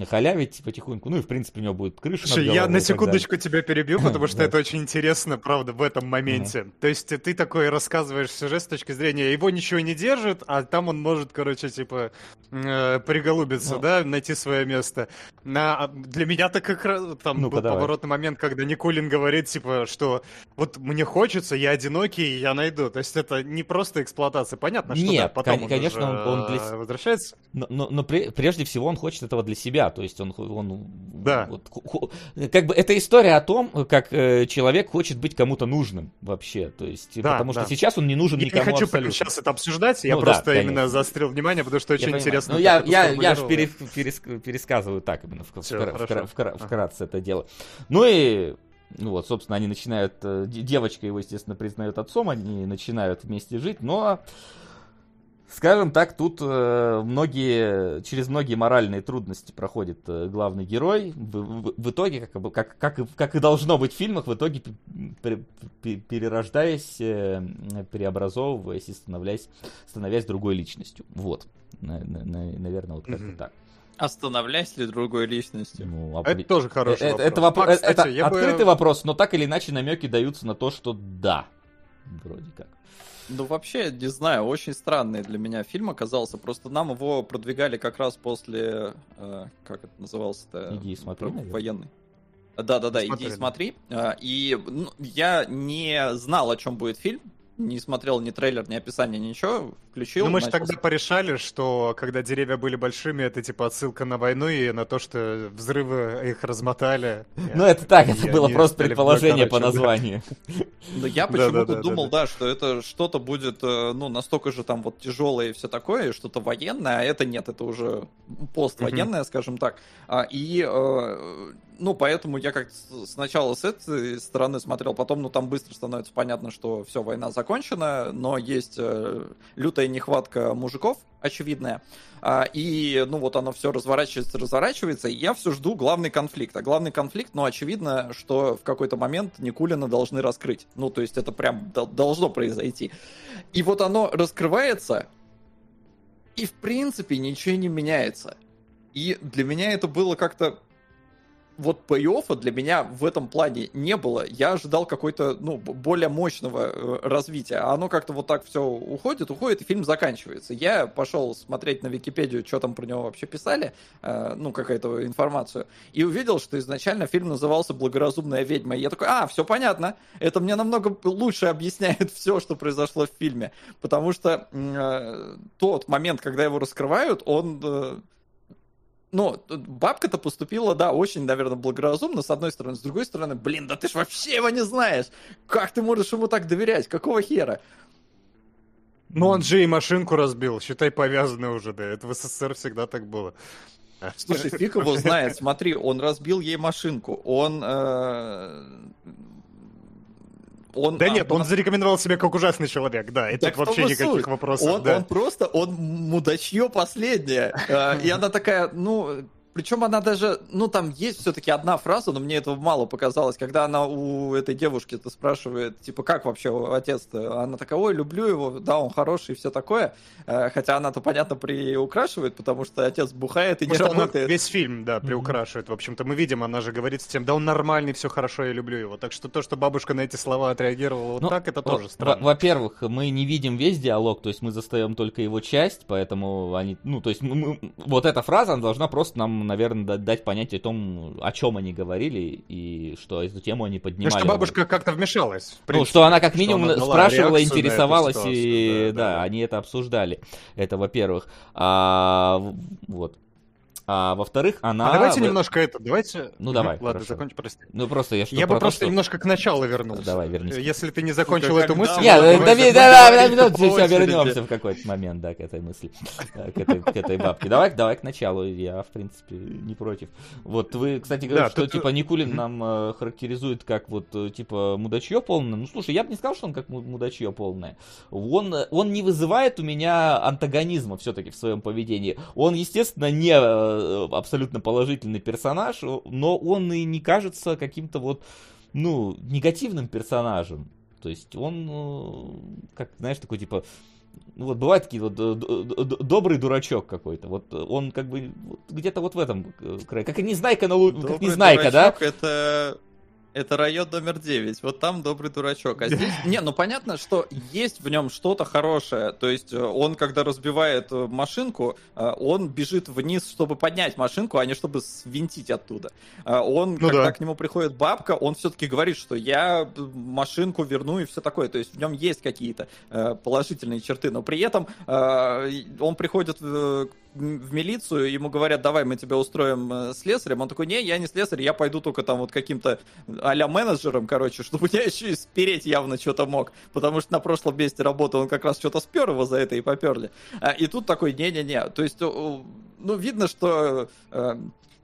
халявить потихоньку, ну и в принципе у него будет крыша Слушай, я на секундочку тебя перебью, потому что Да. это очень интересно, правда, в этом моменте. То есть ты такой рассказываешь сюжет с точки зрения, его ничего не держит, а там он может, короче, типа, э, приголубиться, Ну. да, найти свое место. На, для меня так как раз там был давай. поворотный момент, когда Никулин говорит, типа, что вот мне хочется, я одинокий, я найду. То есть это не просто эксплуатация, понятно, что да, Нет, потом кон- конечно, он- он для с- э, возвращается. Но, но, но пре- прежде всего он хочет этого для себя, то есть он, он Да. вот как бы это история о том, как э, человек хочет быть кому-то нужным вообще, то есть Да, потому да. что сейчас он не нужен Я не никому хочу абсолютно. сейчас это обсуждать, я Ну да, просто конечно. именно заострил внимание, потому что Я очень понимаю. интересно. Ну, я, я, я ж сформулировано. перес- перес- пересказываю так именно в, Всё, вкра- вкра- вкра- вкратце это дело. Ну и ну вот, собственно, они начинают, э, де- девочка его, естественно, признает отцом, они начинают вместе жить, но, скажем так, тут э, многие, через многие моральные трудности проходит э, главный герой. В, в- в итоге, как, бы- как, как, и, как и должно быть в фильмах, в итоге, перерождаясь, э, преобразовываясь и становляясь, становясь другой личностью. Вот. На- на- на- наверное, вот как-то так. Остановлясь ли другой личностью? Ну, Это опри- тоже хороший это, вопрос. это вопро- А, кстати, это я бы- открытый вопрос, но так или иначе намеки даются на то, что да. Вроде как. Ну, вообще, не знаю, очень странный для меня фильм оказался. Просто нам его продвигали как раз после... э, как это назывался-то? Иди и смотри, наверное. Военный. Да-да-да, иди и смотри. А, И ну, я не знал, о чем будет фильм. Не смотрел ни трейлер, ни описание, ничего. Включил. Ну, мы же тогда порешали, что когда деревья были большими, это типа отсылка на войну и на то, что взрывы их размотали. Ну, это так, это было просто предположение по названию. Да я почему-то думал, да, что это что-то будет, э, ну, настолько же там вот тяжелое и все такое, что-то военное, а это нет, это уже поствоенное, скажем так. А, И, э, ну, поэтому я как сначала с этой стороны смотрел, потом, ну, там быстро становится понятно, что все, война закончена, но есть э, лютая нехватка мужиков, очевидная. А, И, ну, вот оно все разворачивается, разворачивается, и я все жду главный конфликт. А главный конфликт, ну, очевидно, что в какой-то момент Никулина должны раскрыть. Ну, то есть это прям дол- должно произойти. И вот оно раскрывается, И в принципе ничего не меняется. И для меня это было как-то вот пей для меня в этом плане не было. Я ожидал какой-то, ну, более мощного э, развития. А оно как-то вот так все уходит, уходит, и фильм заканчивается. Я пошел смотреть на Википедию, что там про него вообще писали, э, ну, какая-то информацию, и увидел, что изначально фильм назывался «Благоразумная ведьма». И я такой, а, все понятно. Это мне намного лучше объясняет все, что произошло в фильме. Потому что э, тот момент, когда его раскрывают, он... Э, ну, бабка-то поступила, да, очень, наверное, благоразумно, с одной стороны. С другой стороны, блин, да ты ж вообще его не знаешь. Как ты можешь ему так доверять? Какого хера? Ну, он же и машинку разбил, считай, повязанный уже, да. Это в СССР всегда так было. Слушай, фиг его знает, смотри, он разбил ей машинку, он э, он, да а, нет, он, зарекомендовал себя как ужасный человек, да, и так тут вообще никаких суть. вопросов. Он, да. он просто, он мудачье последнее. А, и она такая, ну, причем она даже, ну там есть все-таки одна фраза, но мне этого мало показалось, когда она у этой девушки-то спрашивает, типа, как вообще отец-то? Она такая, ой, люблю его, да, он хороший и все такое. Э, хотя она-то, понятно, приукрашивает, потому что отец бухает и Потому не работает. Весь фильм, да, приукрашивает. В общем-то, мы видим, она же говорит с тем, да он нормальный, все хорошо, я люблю его. Так что то, что бабушка на эти слова отреагировала вот ну, так, это тоже странно. Во-первых, мы не видим весь диалог, то есть мы застаем только его часть, поэтому они, ну, то есть мы, вот эта фраза, она должна просто нам наверное, дать понятие о том, о чем они говорили, и что эту тему они поднимали. Ну, что бабушка как-то вмешалась. Принципе, ну, что она как минимум она спрашивала, интересовалась, и да, да, да, они это обсуждали. Это, во-первых. А, вот. А во-вторых, она... А давайте немножко это, давайте... Ну давай, Ладно, закончи, прости. Ну просто я что Я бы просто что... немножко к началу вернулся. Давай, вернись. Если ты не закончил эту мысль... Нет, давай, давай, давай, все, вернемся в какой-то момент, да, к этой мысли, к этой, к этой бабке. Давай, давай к началу, я, в принципе, не против. Вот вы, кстати, говорите, что, типа, Никулин нам э, характеризует как вот, э, типа, мудачье полное. Ну, слушай, я бы не сказал, что он как мудачье полное. Он, он не вызывает у меня антагонизма все-таки в своем поведении. Он, естественно, не э, абсолютно положительный персонаж, но он и не кажется каким-то вот, ну, негативным персонажем. То есть он, э, как, знаешь, такой типа, ну вот бывает такие вот добрый дурачок какой-то. Вот он как бы где-то вот в этом э, крае. Как и Незнайка на Лу... как Незнайка, да? это это район номер 9. Вот там добрый дурачок. А здесь... Не, ну понятно, что есть в нем что-то хорошее. То есть э, он, когда разбивает э, машинку, э, он бежит вниз, чтобы поднять машинку, а не чтобы свинтить оттуда. Он, ну, когда да. к нему приходит бабка, он все-таки говорит, что я машинку верну и все такое. То есть в нем есть какие-то положительные черты. Но при этом он приходит в милицию, ему говорят, давай мы тебя устроим слесарем. Он такой, не, я не слесарь, я пойду только там вот каким-то а менеджером, короче, чтобы я еще и спереть явно что-то мог. Потому что на прошлом месте работы он как раз что-то спер его за это и поперли. А, и тут такой, не-не-не. То есть, ну, видно, что э,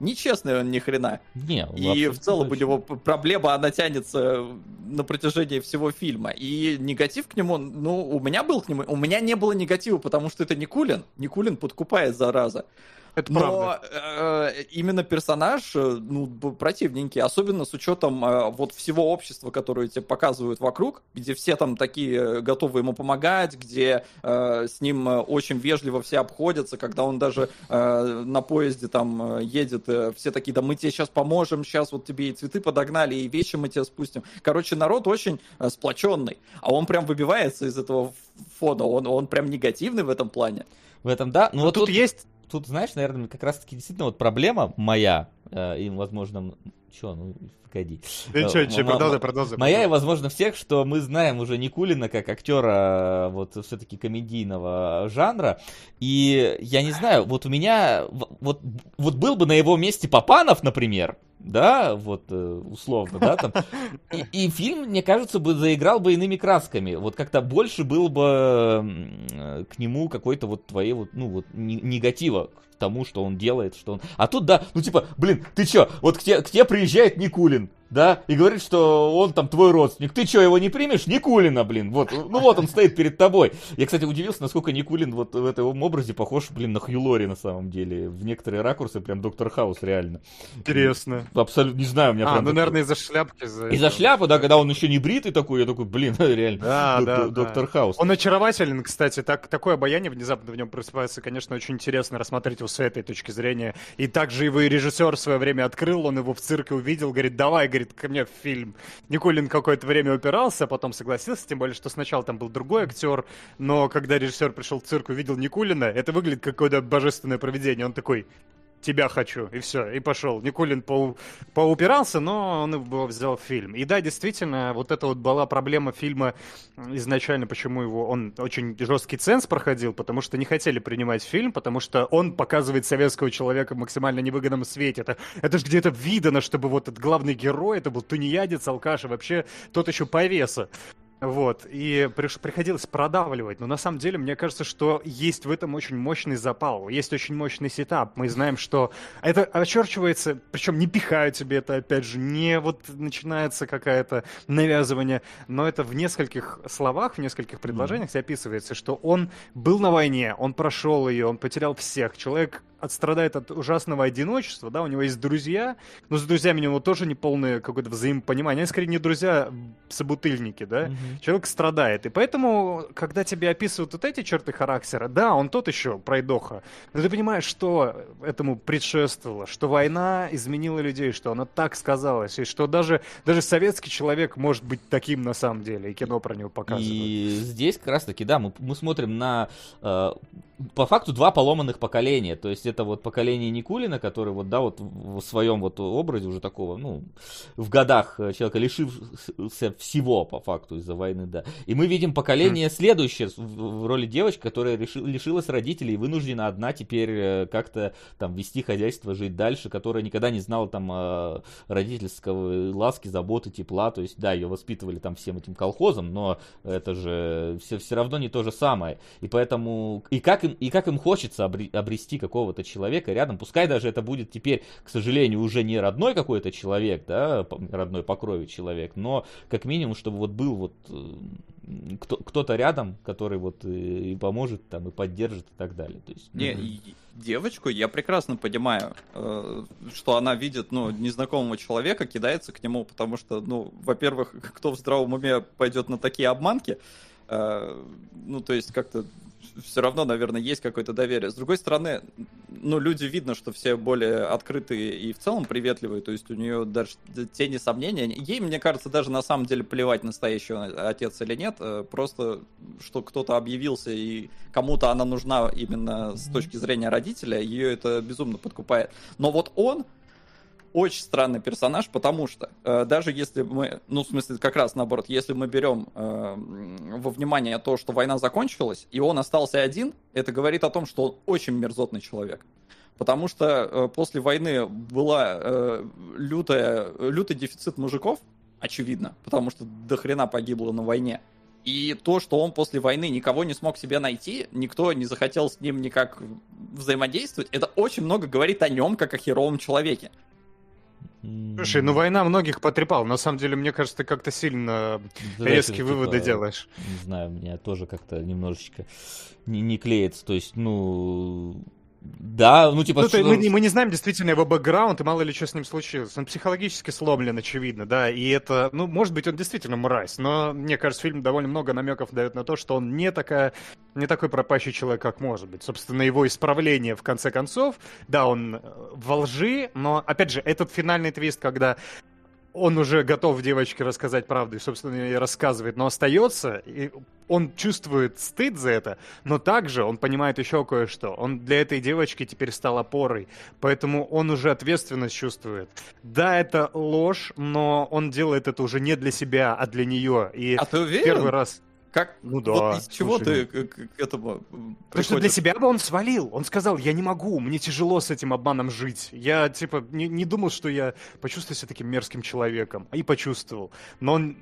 нечестный он ни хрена. Не, и в целом точно. у него проблема, она тянется на протяжении всего фильма. И негатив к нему, ну, у меня был к нему, у меня не было негатива, потому что это Никулин. Никулин подкупает, зараза. Это Но правда. Э, именно персонаж, э, ну, противненький, особенно с учетом э, вот всего общества, которое тебе показывают вокруг, где все там такие э, готовы ему помогать, где э, с ним э, очень вежливо все обходятся, когда он даже э, на поезде там едет, э, все такие, да мы тебе сейчас поможем, сейчас вот тебе и цветы подогнали, и вещи мы тебе спустим. Короче, народ очень э, сплоченный, а он прям выбивается из этого фона, он, он прям негативный в этом плане. В этом, да. Ну, вот тут, тут есть тут, знаешь, наверное, как раз-таки действительно вот проблема моя, э, и, возможно, что, ну, погоди. Да что, что, продолжай, продолжай. Моя и, возможно, всех, что мы знаем уже Никулина как актера вот все-таки комедийного жанра, и я не знаю, вот у меня, вот, вот был бы на его месте Папанов, например, да, вот э, условно, да, там. И, и фильм, мне кажется, бы заиграл бы иными красками. Вот как-то больше было бы к нему какой-то вот твоей вот, ну вот, негатива тому, что он делает, что он... А тут, да, ну типа, блин, ты чё, вот к тебе, к тебе приезжает Никулин, да, и говорит, что он там твой родственник. Ты что, его не примешь? Никулина, блин, вот, ну вот он стоит перед тобой. Я, кстати, удивился, насколько Никулин вот в этом образе похож, блин, на Хью на самом деле. В некоторые ракурсы прям Доктор Хаус, реально. Интересно. Абсолютно, не знаю, у меня А, прям... ну, наверное, из-за шляпки. Из-за шляпы, да, когда он еще не бритый такой, я такой, блин, реально, да, да. Доктор Хаус. Он очарователен, кстати, так, такое обаяние внезапно в нем просыпается, конечно, очень интересно рассмотреть его с этой точки зрения. И также его и режиссер в свое время открыл, он его в цирке увидел, говорит, давай, говорит, ко мне в фильм. Никулин какое-то время упирался, а потом согласился, тем более, что сначала там был другой актер, но когда режиссер пришел в цирк, увидел Никулина, это выглядит как какое-то божественное провидение. Он такой, тебя хочу, и все, и пошел. Никулин поу- поупирался, но он его взял в фильм. И да, действительно, вот это вот была проблема фильма изначально, почему его он очень жесткий ценз проходил, потому что не хотели принимать фильм, потому что он показывает советского человека в максимально невыгодном свете. Это, это же где-то видано, чтобы вот этот главный герой, это был тунеядец, алкаш, и вообще тот еще повеса. Вот, и приш- приходилось продавливать. Но на самом деле, мне кажется, что есть в этом очень мощный запал, есть очень мощный сетап. Мы знаем, что это очерчивается, причем не пихают тебе это, опять же, не вот начинается какая-то навязывание, но это в нескольких словах, в нескольких предложениях mm описывается, что он был на войне, он прошел ее, он потерял всех. Человек отстрадает от ужасного одиночества, да, у него есть друзья, но с друзьями у него тоже не полное какое-то взаимопонимание. Они скорее не друзья, собутыльники, да. Мгм. Человек страдает. И поэтому, когда тебе описывают вот эти черты характера, да, он тот еще пройдоха, но ты понимаешь, что этому предшествовало, что война изменила людей, что она так сказалась, и что даже, даже советский человек может быть таким на самом деле, и кино про него показывает. И здесь как раз таки, да, мы, мы смотрим на э, по факту два поломанных поколения. То есть это вот поколение Никулина, который вот, да, вот в своем вот образе уже такого, ну, в годах э, человека лишився всего по факту из-за войны, да. И мы видим поколение следующее в, роли девочки, которая лишилась родителей и вынуждена одна теперь э, как-то там вести хозяйство, жить дальше, которая никогда не знала там э, родительского ласки, заботы, тепла. То есть, да, ее воспитывали там всем этим колхозом, но это же все, все равно не то же самое. И поэтому, и как им, и как им хочется обре- обрести какого-то человека рядом, пускай даже это будет теперь, к сожалению, уже не родной какой-то человек, да, родной по крови человек, но как минимум, чтобы вот был вот э, кто, кто-то рядом, который вот и, и поможет там, и поддержит и так далее. То есть, Не, и- девочку я прекрасно понимаю, э, что она видит, ну, незнакомого человека, кидается к нему, потому что, ну, во-первых, кто в здравом уме пойдет на такие обманки, Э, ну, то есть как-то все равно, наверное, есть какое-то доверие. С другой стороны, ну, люди видно, что все более открытые и в целом приветливые, то есть у нее даже тени сомнения. Ей, мне кажется, даже на самом деле плевать, настоящий отец или нет, э, просто что кто-то объявился и кому-то она нужна именно с точки зрения родителя, ее это безумно подкупает. Но вот он, очень странный персонаж, потому что э, даже если мы, ну, в смысле, как раз наоборот, если мы берем э, во внимание то, что война закончилась, и он остался один, это говорит о том, что он очень мерзотный человек. Потому что э, после войны была э, лютый дефицит мужиков, очевидно, потому что до хрена погибло на войне. И то, что он после войны никого не смог себе найти, никто не захотел с ним никак взаимодействовать, это очень много говорит о нем, как о херовом человеке. Слушай, ну война многих потрепала. На самом деле, мне кажется, ты как-то сильно Знаешь, резкие типа, выводы делаешь. Не знаю, мне тоже как-то немножечко не, не клеится. То есть, ну... Да, ну типа... Ну, что- мы, не- мы не знаем действительно его бэкграунд, и мало ли что с ним случилось. Он психологически сломлен, очевидно, да, и это, ну, может быть, он действительно мразь, но, мне кажется, фильм довольно много намеков дает на то, что он не такая, не такой пропащий человек, как может быть. Собственно, его исправление, в конце концов, да, он э, во лжи, но, опять же, этот финальный твист, когда он уже готов девочке рассказать правду и, собственно, ей рассказывает, но остается, и он чувствует стыд за это, но также он понимает еще кое-что. Он для этой девочки теперь стал опорой, поэтому он уже ответственность чувствует. Да, это ложь, но он делает это уже не для себя, а для нее. И А ты уверен? первый раз... Как? Ну да, Вот из чего слушай, ты к, к- к этому м, Потому что для себя бы он свалил. Он сказал, я не могу, мне тяжело с этим обманом жить. Я, типа, не, не думал, что я почувствую себя таким мерзким человеком. И почувствовал. Но он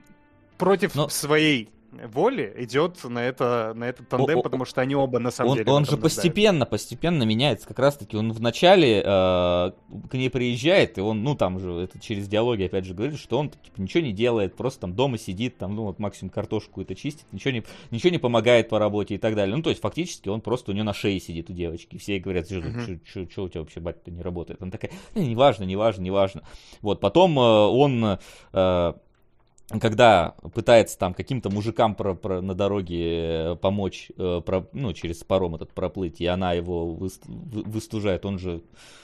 против Но- своей воли идет на это на этот тандем, О- потому что они оба на самом Он, деле. он же этом нуждаются. постепенно, постепенно меняется. Как раз таки он вначале э, к ней приезжает, и он, ну там же, это через диалоги опять же говорит, что он типа, ничего не делает, просто там дома сидит, там, ну вот максимум картошку это чистит, ничего не, ничего не помогает по работе и так далее. Ну то есть фактически он просто у нее на шее сидит у девочки. Все ей говорят, что Мгм. у тебя вообще батя не работает. Она такая, «Не, неважно, неважно, неважно. Вот, потом э, он... э, когда пытается там каким-то мужикам про, про- на дороге э, помочь, э, про- ну, через паром этот проплыть, и она его выс- вы- выстужает, он же,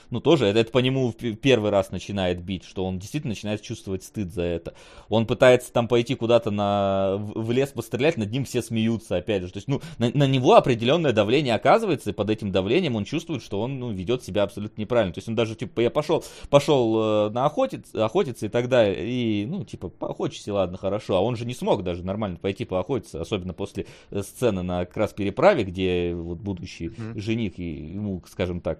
ну, тоже, это, это по нему первый раз начинает бить, что он действительно начинает чувствовать стыд за это. Он пытается там пойти куда-то на, в в лес пострелять, над ним все смеются, опять же. То есть, ну, на, на него определенное давление оказывается, и под этим давлением он чувствует, что он, ну, ведет себя абсолютно неправильно. То есть он даже, типа, я пошел, пошел э, на охотец, охотиться и так далее, и, ну, типа, поохотись, ладно, хорошо. А он же не смог даже нормально пойти поохотиться, особенно после э, сцены на как раз переправе, где вот будущий Мгм. жених ему, скажем так,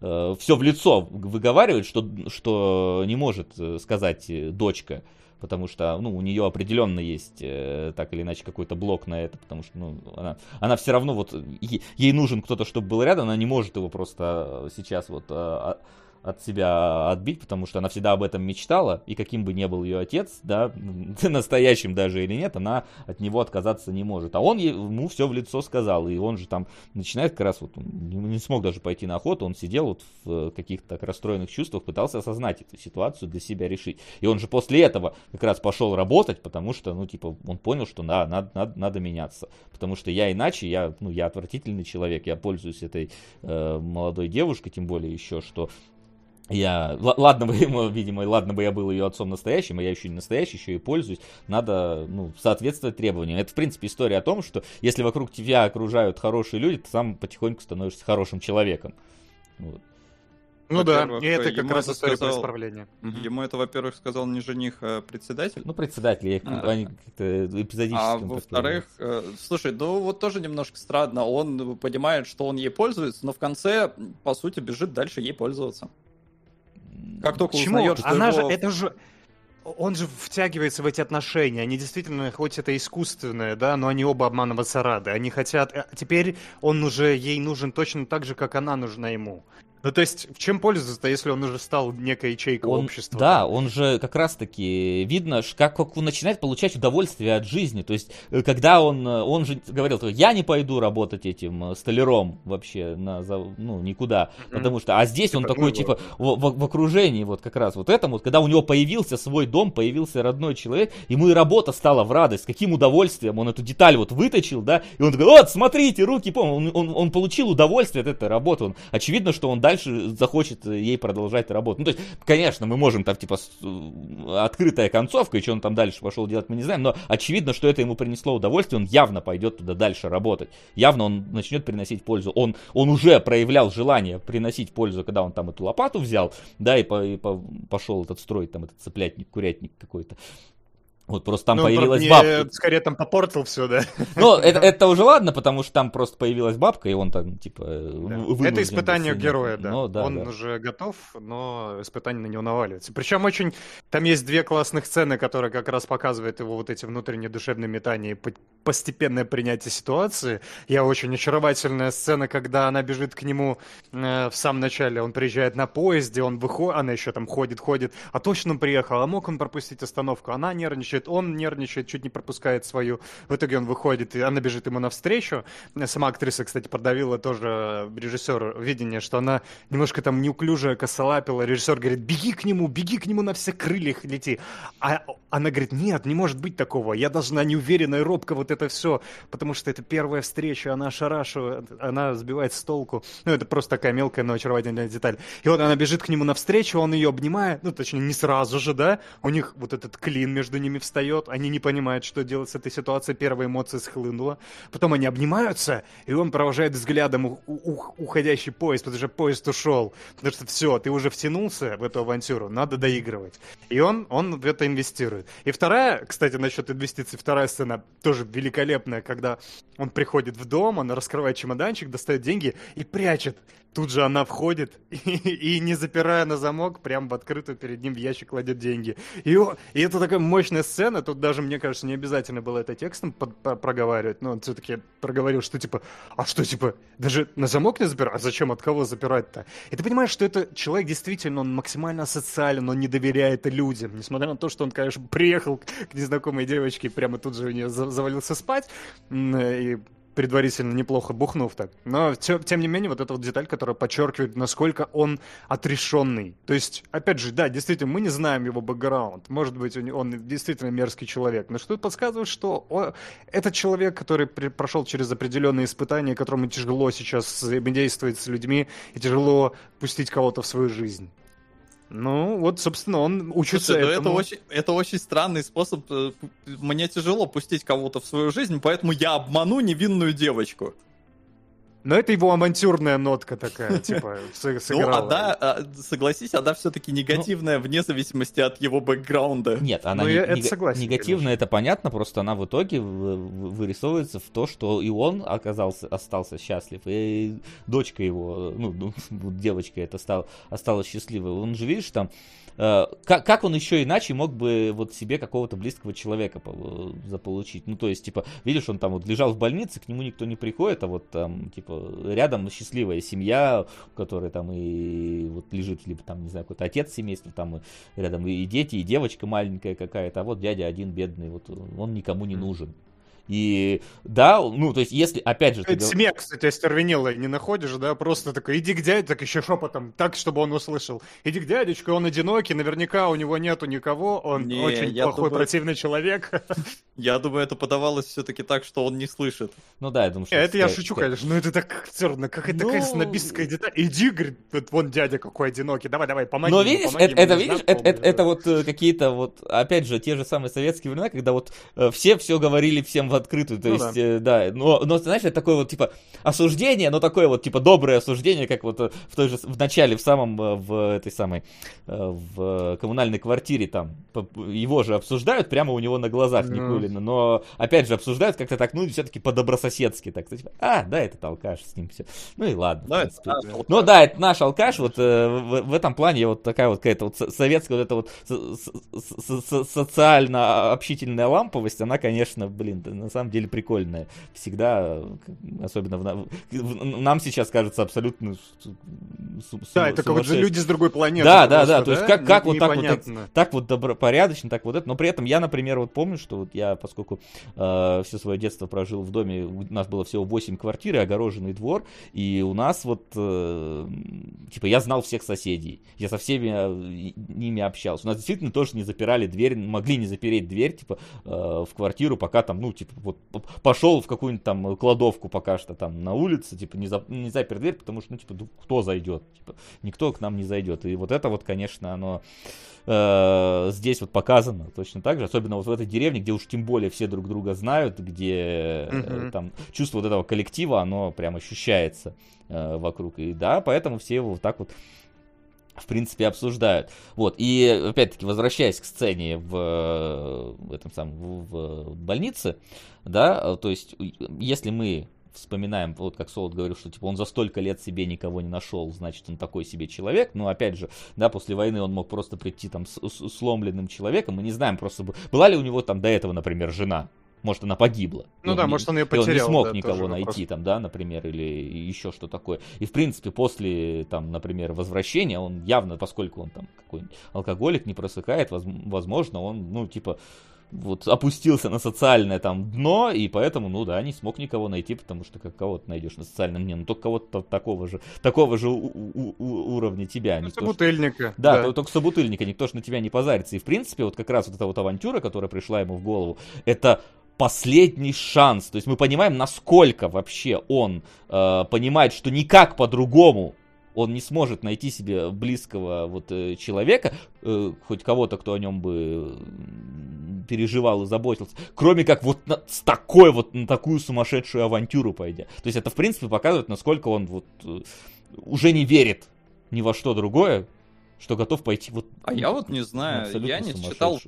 все в лицо выговаривает, что, что не может э, сказать э, дочка, потому что ну, у нее определенно есть э, так или иначе какой-то блок на это, потому что ну, она, она все равно вот е- ей нужен кто-то, чтобы был рядом, она не может его просто э, сейчас вот э, а- от себя отбить, потому что она всегда об этом мечтала, и каким бы ни был ее отец, да, настоящим даже или нет, она от него отказаться не может. А он ему все в лицо сказал, и он же там начинает как раз вот, он не не смог даже пойти на охоту, он сидел вот в э, каких-то так расстроенных чувствах, пытался осознать эту ситуацию, для себя решить. И он же после этого как раз пошел работать, потому что, ну, типа, он понял, что да, надо, надо, надо меняться. Потому что я иначе, я, ну, я отвратительный человек, я пользуюсь этой э, молодой девушкой, тем более еще, что я, ладно бы ему, видимо, ладно бы я был ее отцом настоящим, а я еще не настоящий, еще и пользуюсь. Надо, ну, соответствовать требованиям. Это, в принципе, история о том, что если вокруг тебя окружают хорошие люди, ты сам потихоньку становишься хорошим человеком. Вот. Ну да, и это как раз это история сказал- про исправление. Ему это, во-первых, сказал не жених, а председатель. Ну, председатель, я их- А. они как-то эпизодически. А во-вторых, э, слушай, ну вот тоже немножко странно. Он понимает, что он ей пользуется, но в конце, по сути, бежит дальше ей пользоваться. Как только Почему? узнает, что Она его- же, это же, он же втягивается в эти отношения. Они действительно, хоть это искусственное, да, но они оба обманываться рады. Они хотят... э, Теперь он уже ей нужен точно так же, как она нужна ему. Ну, то есть, в чем польза-то, если он уже стал некой ячейкой Он- общества? Да, он же как раз-таки видно, как, как он начинает получать удовольствие от жизни. То есть, э, когда он, э, он же говорил, я не пойду работать этим э, столяром вообще на, ну, никуда. Мгм. Потому что, а здесь он Типа, такой, ну, типа, в, в- в окружении, вот как раз вот этом, вот, когда у него появился свой дом, появился родной человек, ему и работа стала в радость. Каким удовольствием он эту деталь вот выточил, да, и он такой, вот, смотрите, руки, помню, он, он, он получил удовольствие от этой работы. Он, очевидно, что он дальше захочет э, ей продолжать работу. Ну, то есть, конечно, мы можем там, типа, э, открытая концовка, и что он там дальше пошел делать, мы не знаем, но очевидно, что это ему принесло удовольствие, он явно пойдет туда дальше работать. Явно он начнет приносить пользу. Он, он уже проявлял желание приносить пользу, когда он там эту лопату взял, да, и, по, и по- пошел этот строить, там, этот цыплятник, курятник какой-то. Вот просто там Ну, появилась бабка. Скорее там попортил все, да. Ну, это, это уже ладно, потому что там просто появилась бабка, и он там, типа, Да. Это испытание героя, да. Ну, да, Он да. уже готов, но испытание на него наваливается. Причем очень... Там есть две классных сцены, которые как раз показывают его вот эти внутренние душевные метания и по- постепенное принятие ситуации. Я очень очаровательная сцена, когда она бежит к нему э, в самом начале. Он приезжает на поезде, он выходит, она еще там ходит, ходит. А точно он приехал, а мог он пропустить остановку? Она нервничает, он нервничает, чуть не пропускает свою. В итоге он выходит, и она бежит ему навстречу. Сама актриса, кстати, продавила тоже режиссер видение, что она немножко там неуклюже косолапила. Режиссер говорит, беги к нему, беги к нему на все крыльях лети. А она говорит, нет, не может быть такого. Я должна неуверенно и робко вот это все, потому что это первая встреча, она ошарашивает, она сбивает с толку. Ну, это просто такая мелкая, но очаровательная деталь. И вот она бежит к нему навстречу, он ее обнимает, ну, точнее, не сразу же, да, у них вот этот клин между ними встает, они не понимают, что делать с этой ситуацией, первая эмоция схлынула. Потом они обнимаются, и он провожает взглядом у- у- уходящий поезд, потому что поезд ушел. Потому что все, ты уже втянулся в эту авантюру, надо доигрывать. И он, он в это инвестирует. И вторая, кстати, насчет инвестиций, вторая сцена тоже великолепная, когда он приходит в дом, он раскрывает чемоданчик, достает деньги и прячет тут же она входит и, и не запирая на замок, прям в открытую перед ним в ящик кладет деньги. И, и это такая мощная сцена, тут даже, мне кажется, не обязательно было это текстом под, по, проговаривать, но он все-таки проговорил, что типа, а что, типа, даже на замок не запирать? А зачем, от кого запирать-то? И ты понимаешь, что это человек действительно, он максимально социален, он не доверяет людям, несмотря на то, что он, конечно, приехал к незнакомой девочке, прямо тут же у нее завалился спать, и предварительно неплохо бухнув так. Но тем, тем не менее, вот эта вот деталь, которая подчеркивает, насколько он отрешенный. То есть, опять же, да, действительно, мы не знаем его бэкграунд. Может быть, он, действительно мерзкий человек. Но что-то подсказывает, что он, этот человек, который при, прошел через определенные испытания, которому тяжело сейчас взаимодействовать с людьми и тяжело пустить кого-то в свою жизнь. Ну, вот, собственно, он учится Слушай, этому. Это очень, это очень странный способ. Э, мне тяжело пустить кого-то в свою жизнь, поэтому я обману невинную девочку. Но это его авантюрная нотка такая, типа, сыграла. Ну, она, а, согласись, она все-таки негативная, ну, вне зависимости от его бэкграунда. Нет, она ну, не, это согласен, негативная, это понятно, просто она в итоге вырисовывается в то, что и он оказался, остался счастлив, и дочка его, ну, ну девочка это стала, осталась счастливой. Он же, видишь, там как, как он еще иначе мог бы вот себе какого-то близкого человека заполучить? Ну, то есть, типа, видишь, он там вот лежал в больнице, к нему никто не приходит, а вот там, типа, рядом счастливая семья, у которой там и вот лежит, либо там, не знаю, какой-то отец семейства, там и рядом и дети, и девочка маленькая какая-то, а вот дядя один бедный, вот он никому не нужен. И да, ну, то есть, если, опять же... Это смех, кстати, остервенелый, не находишь, да, просто такой, иди к дяде, так еще шепотом, так, чтобы он услышал. Иди к дядечке, он одинокий, наверняка у него нету никого, он не, очень плохой, думаю... противный человек. Я думаю, это подавалось все-таки так, что он не слышит. Ну да, я думаю, что... Это я шучу, конечно, но это так абсурдно, какая-то такая ну, снобистская деталь. Иди, говорит, вон дядя какой одинокий, давай, давай, помоги Но видишь, это, видишь, это, вот э, какие-то вот, опять же, те же самые советские времена, когда вот э, все все говорили всем в открытую, то ну, есть, да, э, да но, но, знаешь, это такое вот, типа, осуждение, но такое вот, типа, доброе осуждение, как вот э, в той же, в начале, в самом, э, в этой самой, в коммунальной квартире там, его же обсуждают прямо у него на глазах ну. Никулина, но, опять же, обсуждают как-то так, ну, все-таки по-добрососедски, так, типа, а, да, это алкаш, с ним все, ну и ладно. Да, это наш ну да, это наш алкаш, вот в, в этом плане вот такая вот какая-то вот советская вот эта вот социально-общительная ламповость, она, конечно, блин, на самом деле прикольная. Всегда, особенно в, в, нам сейчас кажется абсолютно су, Да, это как вот же люди с другой планеты. Да, да, да, то есть как, как вот так вот, так, так вот добропорядочно, так вот это. Но при этом я, например, вот помню, что вот я, поскольку э, все свое детство прожил в доме, у нас было всего 8 квартир и огороженный двор, и у нас вот, э, типа, я знал всех соседей, я со всеми э, ними общался. У нас действительно тоже не запирали дверь, могли не запереть дверь, типа, э, в квартиру, пока там, ну, типа, вот пошел в какую-нибудь там кладовку пока что там на улице, типа не, за, не запер дверь, потому что, ну, типа, кто зайдет? Типа, никто к нам не зайдет. И вот это вот, конечно, оно э, здесь вот показано точно так же, особенно вот в этой деревне, где уж тем более все друг друга знают, где э, там чувство вот этого коллектива, оно прям ощущается э, вокруг. И да, поэтому все его вот так вот в принципе, обсуждают. Вот, и опять-таки, возвращаясь к сцене в, в этом самом, в, в больнице, да, то есть, если мы вспоминаем, вот как Солод говорил, что типа он за столько лет себе никого не нашел, значит он такой себе человек. Но опять же, да, после войны он мог просто прийти там с, с сломленным человеком. Мы не знаем просто, была ли у него там до этого, например, жена. Может, она погибла. Ну да, он, может, он ее потерял. он не смог да, никого найти, вопрос. там, да, например, или еще что такое. И, в принципе, после, там, например, возвращения, он явно, поскольку он там какой-нибудь алкоголик, не просыкает, возможно, он, ну, типа, вот опустился на социальное там дно, и поэтому, ну да, не смог никого найти, потому что как кого-то найдешь на социальном дне, ну только кого-то такого же, такого же у, у, у, уровня тебя. Ну, собутыльника. Да, да. только собутыльника, никто же на тебя не позарится. И в принципе, вот как раз вот эта вот авантюра, которая пришла ему в голову, это последний шанс. То есть мы понимаем, насколько вообще он э, понимает, что никак по-другому он не сможет найти себе близкого вот э, человека, э, хоть кого-то, кто о нем бы переживал и заботился, кроме как вот на, с такой вот, на такую сумасшедшую авантюру пойдя. То есть это, в принципе, показывает, насколько он вот э, уже не верит ни во что другое, что готов пойти вот... А я вот не знаю, я не читал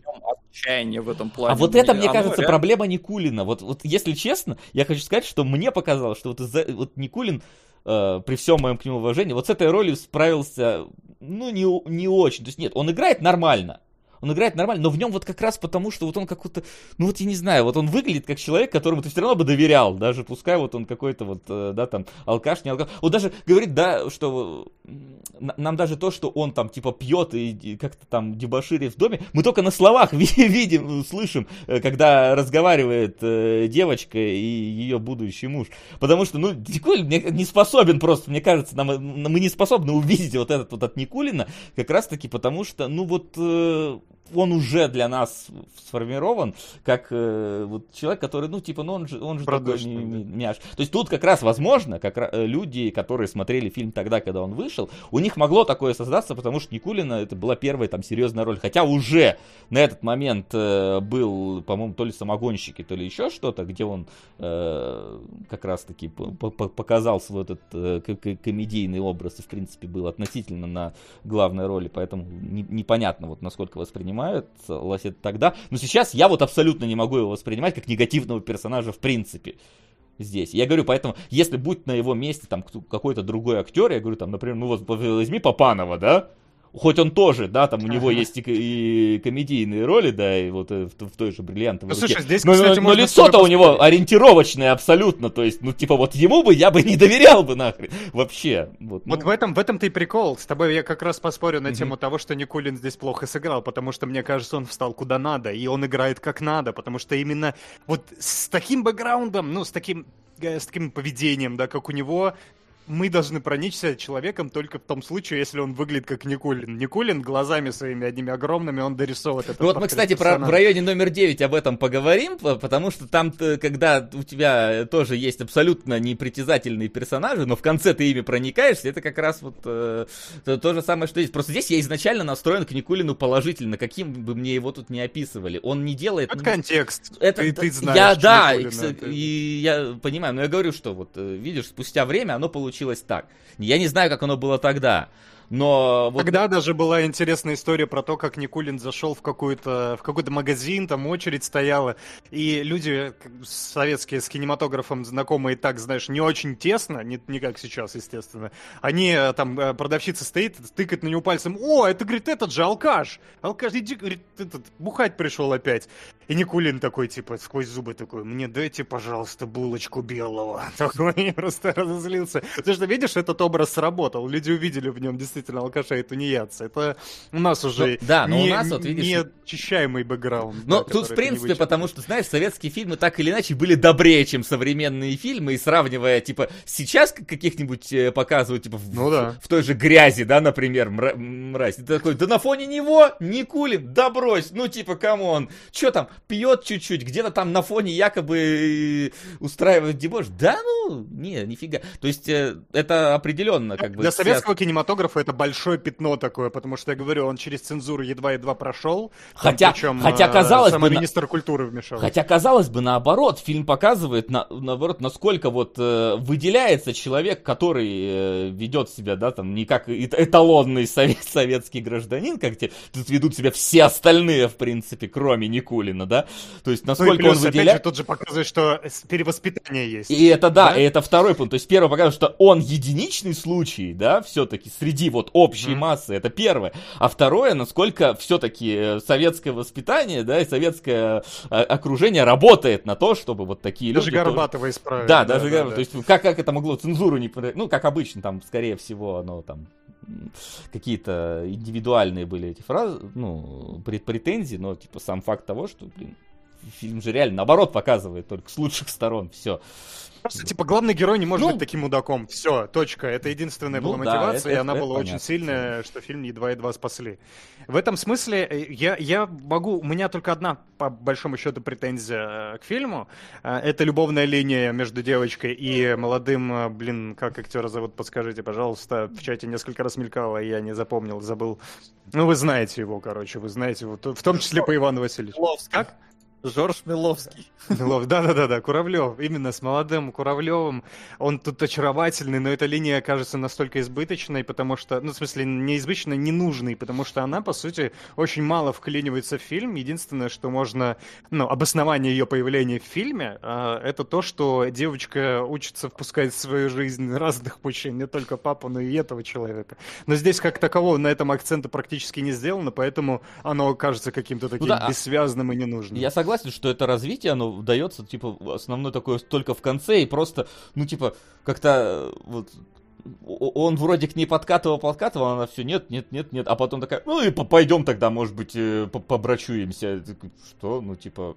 отчаяние в этом плане. А вот это, мне, кажется, реально... проблема Никулина. Вот, вот если честно, я хочу сказать, что мне показалось, что вот, из-за, вот Никулин э, при всем моем к нему уважении, вот с этой ролью справился, ну, не, не очень. То есть, нет, он играет нормально. Он играет нормально, но в нем вот как раз потому, что вот он какой-то, ну вот я не знаю, вот он выглядит как человек, которому ты все равно бы доверял, даже пускай вот он какой-то вот, э, да, там, алкаш, не алкаш. Вот даже говорит, да, что нам даже то, что он там типа пьет и как-то там дебоширит в доме, мы только на словах видим, слышим, э, когда разговаривает э, девочка и ее будущий муж. Потому что, ну, Никулин не способен просто, мне кажется, нам, мы не способны увидеть вот этот вот от Никулина, как раз таки потому что, ну вот, он уже для нас сформирован как э, вот человек, который, ну, типа, ну, он же, он же такой мяш. То есть тут как раз возможно, как э, люди, которые смотрели фильм тогда, когда он вышел, у них могло такое создаться, потому что Никулина это была первая там серьезная роль. Хотя уже на этот момент э, был, по-моему, то ли самогонщики, то ли еще что-то, где он э, как раз-таки показал свой этот э, комедийный образ и, в принципе, был относительно на главной роли, поэтому не, непонятно, вот насколько воспринимать воспринималось это тогда. Но сейчас я вот абсолютно не могу его воспринимать как негативного персонажа в принципе здесь. Я говорю, поэтому, если будет на его месте там какой-то другой актер, я говорю, там, например, ну вот возьми Папанова, да, хоть он тоже, да, там у него есть и, и комедийные роли, да, и вот э, в, в той же бриллиантовой. Ну, слушай, здесь, но, кстати, но, но лицо-то у него ориентировочное абсолютно, то есть, ну, типа, вот ему бы я бы не доверял бы нахрен, вообще. Вот, ну. вот в этом в этом-то и прикол. С тобой я как раз поспорю на mm-hmm. тему того, что Никулин здесь плохо сыграл, потому что, мне кажется, он встал куда надо, и он играет как надо, потому что именно вот с таким бэкграундом, ну, с таким э, с таким поведением, да, как у него, мы должны проникся человеком только в том случае, если он выглядит как Никулин. Никулин глазами своими одними огромными, он дорисовывает это. Ну вот мы, кстати, про, в районе номер 9 об этом поговорим, потому что там, когда у тебя тоже есть абсолютно непритязательные персонажи, но в конце ты ими проникаешься, это как раз вот э, то, то же самое, что здесь. Просто здесь я изначально настроен к Никулину положительно, каким бы мне его тут не описывали. Он не делает... Это контекст. Это, ты, ты знаешь. Я, да, Никулина, и, ты... и я понимаю, но я говорю, что вот, э, видишь, спустя время оно получилось получилось так. Я не знаю, как оно было тогда. Но вот... Тогда даже была интересная история про то, как Никулин зашел в, какой-то, в какой-то магазин, там очередь стояла, и люди советские с кинематографом знакомые так, знаешь, не очень тесно, не, не как сейчас, естественно, они, э, там, э, продавщица стоит, тыкает на него пальцем, о, это, говорит, этот же алкаш, алкаш, иди, говорит, этот, бухать пришел опять. И Никулин такой, типа, сквозь зубы такой, мне дайте, пожалуйста, булочку белого. Такой просто разозлился. Потому что, видишь, этот образ сработал, люди увидели в нем действительно алкаша и тунеядцы. Это у нас уже ну, да, но не, у нас, вот, видишь, неочищаемый бэкграунд. Ну, да, тут, в принципе, потому что, знаешь, советские фильмы так или иначе были добрее, чем современные фильмы, и сравнивая, типа, сейчас каких-нибудь э, показывают, типа, в, ну, да. в, в той же грязи, да, например, мра- мразь. Ты такой, да на фоне него Никулин, да брось, ну, типа, come on, что там, пьет чуть-чуть, где-то там на фоне якобы э, устраивает дебош. Да, ну, не, нифига. То есть, э, это определенно, как бы... Для советского кинематографа это большое пятно такое, потому что я говорю, он через цензуру едва-едва прошел. Хотя, причем, хотя э, казалось бы, министр культуры вмешался. Хотя казалось бы, наоборот, фильм показывает, на, наоборот, насколько вот выделяется человек, который ведет себя, да, там, не как эталонный совет, советский гражданин, как те, тут ведут себя все остальные, в принципе, кроме Никулина, да. То есть, насколько ну плюс, он выделяет... опять же, тут же показывает, что перевоспитание есть. И это, да, да? и это второй пункт. То есть, первое показывает, что он единичный случай, да, все-таки среди вот общей mm-hmm. массы, это первое. А второе, насколько все-таки э, советское воспитание, да, и советское э, окружение работает на то, чтобы вот такие даже люди... Даже Горбатова тоже... исправить. Да, да даже да, Горбатова. Да. То есть как, как это могло цензуру не... Ну, как обычно, там, скорее всего, оно там какие-то индивидуальные были эти фразы, ну, претензии, но, типа, сам факт того, что, блин, фильм же реально наоборот показывает только с лучших сторон все. Просто, типа, главный герой не может ну, быть таким мудаком. Все, точка. Это единственная ну, была да, мотивация, это, и она это, была это очень понятно, сильная, что фильм едва-едва спасли. В этом смысле э, я, я могу... У меня только одна, по большому счету, претензия э, к фильму. Э, это любовная линия между девочкой и молодым... Блин, как актера зовут, подскажите, пожалуйста. В чате несколько раз мелькало, я не запомнил, забыл. Ну, вы знаете его, короче, вы знаете его. В том числе по Ивану Васильевичу. Как? Жорж Миловский. Милов, да-да-да, Куравлев, именно с молодым Куравлевым. Он тут очаровательный, но эта линия кажется настолько избыточной, потому что, ну, в смысле, не избыточной, ненужной, потому что она, по сути, очень мало вклинивается в фильм. Единственное, что можно, ну, обоснование ее появления в фильме, э, это то, что девочка учится впускать в свою жизнь разных мужчин, не только папу, но и этого человека. Но здесь, как такового, на этом акцента практически не сделано, поэтому оно кажется каким-то таким да, а бессвязным и ненужным. Я согласен, что это развитие, оно дается, типа, основное такое только в конце, и просто, ну, типа, как-то э, вот он вроде к ней подкатывал, подкатывал, она все, нет, нет, нет, нет, а потом такая, ну и пойдем тогда, может быть, э, побрачуемся. Что? Ну, типа,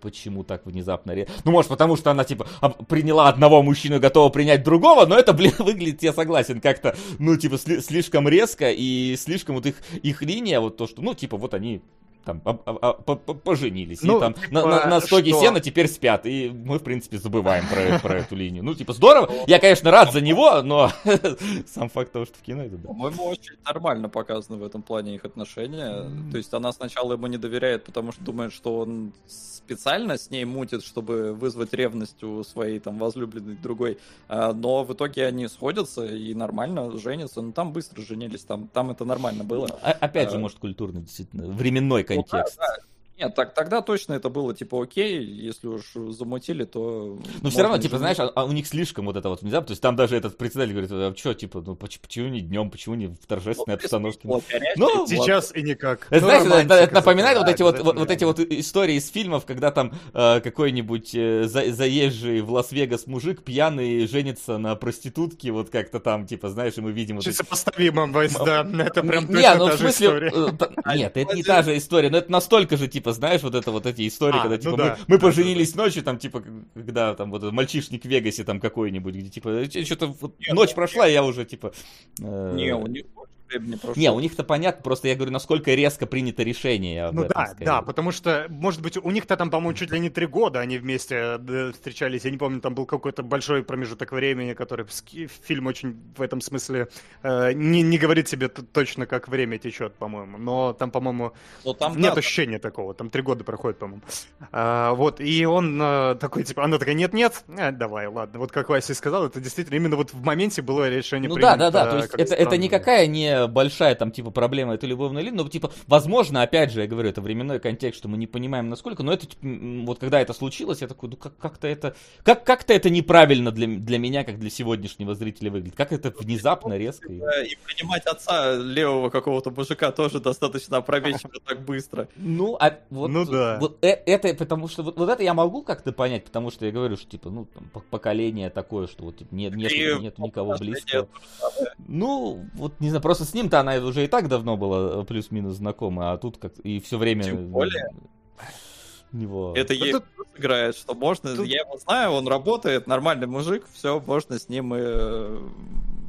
почему так внезапно? Ну, может, потому что она, типа, приняла одного мужчину готова принять другого, но это, блин, выглядит, я согласен, как-то, ну, типа, слишком резко и слишком вот их, их линия, вот то, что, ну, типа, вот они там а, а, а, поженились, ну, и там типа, на, на, на стоге что? сена теперь спят, и мы, в принципе, забываем про, про эту линию. Ну, типа, здорово, я, конечно, рад за него, но сам факт того, что в кино это, да. По-моему, очень нормально показано в этом плане их отношения. То есть она сначала ему не доверяет, потому что думает, что он специально с ней мутит, чтобы вызвать ревность у своей там возлюбленной другой, но в итоге они сходятся и нормально женятся, но там быстро женились, там, там это нормально было. Опять же, может, культурно, действительно, временной контекст. Ну, да, да. Нет, так, тогда точно это было, типа, окей, если уж замутили, то... Ну, все равно, типа, знаешь, а, а у них слишком вот это вот внезапно, то есть там даже этот председатель говорит, а что, типа, ну, почему не днем, почему не в торжественной ну, обстановке? Ну, сейчас вот. и никак. Это, ну, знаешь, это, это напоминает вот эти вот, вот, вот эти вот истории из фильмов, когда там э, какой-нибудь э, за, заезжий в Лас-Вегас мужик пьяный женится на проститутке, вот как-то там, типа, знаешь, и мы видим... Вот сопоставимо, да, это прям не, ну, в смысле, э, Нет, это не та же история, но это настолько же, типа, знаешь, вот это вот эти истории, а, когда, типа, ну да, мы, мы да, поженились да. ночью, там, типа, когда там вот мальчишник в Вегасе там какой-нибудь, где, типа, «Э, что-то вот, ночь ну, прошла, я уже, типа... Э... Не, у них времени прошло. Не, у них-то понятно, просто я говорю, насколько резко принято решение. ну этом, да, скорее. да, потому что, может быть, у них-то там, по-моему, чуть ли не три года они вместе встречались. Я не помню, там был какой-то большой промежуток времени, который фильм очень в этом смысле э, не, не говорит себе точно, как время течет, по-моему. Но там, по-моему, Но там, нет да, ощущения да. такого. Там три года проходит, по-моему. А, вот, и он э, такой, типа, она такая, нет-нет, э, давай, ладно. Вот как Вася сказал, это действительно именно вот в моменте было решение Ну принято, да, да, да, то есть это, это никакая не большая там типа проблема это любовная линия, но типа возможно, опять же, я говорю, это временной контекст, что мы не понимаем насколько, но это типа, вот когда это случилось, я такой, ну как- как-то это, как- как-то это неправильно для, для меня, как для сегодняшнего зрителя выглядит, как это внезапно, резко. И, и принимать отца левого какого-то мужика тоже достаточно опрометчиво так быстро. Ну, а вот, ну да. вот э, это, потому что вот, вот это я могу как-то понять, потому что я говорю, что типа, ну, там, поколение такое, что вот типа, нет, нет, нет, нет никого близкого. Ну, вот не знаю, просто с ним-то она уже и так давно была плюс-минус знакома, а тут как и все время... Тем более, него. Это ей тут... играет, что можно, тут... я его знаю, он работает, нормальный мужик, все, можно с ним и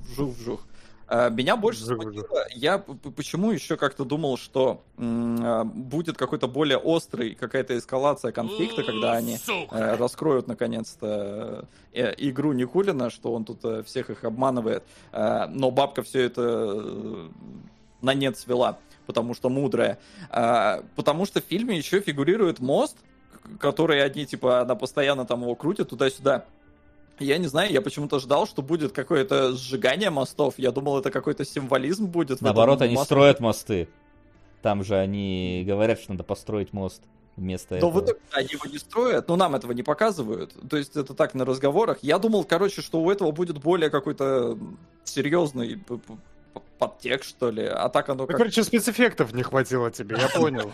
вжух-вжух. А, меня больше смутило, я почему еще как-то думал, что м- будет какой-то более острый, какая-то эскалация конфликта, когда они э, раскроют наконец-то э, игру Никулина, что он тут э, всех их обманывает, э, но бабка все это э, на нет свела, потому что мудрая. Э, потому что в фильме еще фигурирует мост, который одни, типа, она постоянно там его крутит туда-сюда. Я не знаю, я почему-то ждал, что будет какое-то сжигание мостов. Я думал, это какой-то символизм будет. Наоборот, они мосту. строят мосты. Там же они говорят, что надо построить мост вместо Но этого. Но вот они его не строят, но нам этого не показывают. То есть это так на разговорах. Я думал, короче, что у этого будет более какой-то серьезный подтекст, что ли, а так оно как... Короче, спецэффектов не хватило тебе, я понял.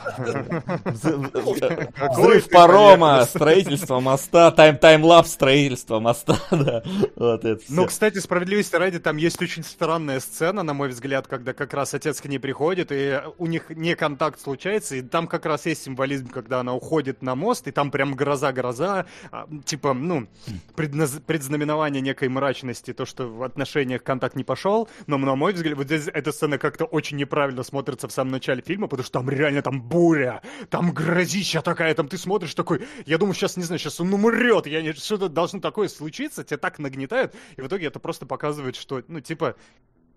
Взрыв парома, строительство моста, тайм-таймлапс строительство моста, да. Вот это Ну, кстати, справедливости ради, там есть очень странная сцена, на мой взгляд, когда как раз отец к ней приходит, и у них не контакт случается, и там как раз есть символизм, когда она уходит на мост, и там прям гроза-гроза, а, типа, ну, предзнаменование некой мрачности, то, что в отношениях контакт не пошел, но, на мой взгляд, вот здесь эта сцена как-то очень неправильно смотрится в самом начале фильма, потому что там реально там буря, там грозища такая, там ты смотришь такой, я думаю, сейчас, не знаю, сейчас он умрет, я не, что-то должно такое случиться, тебя так нагнетают, и в итоге это просто показывает, что, ну, типа,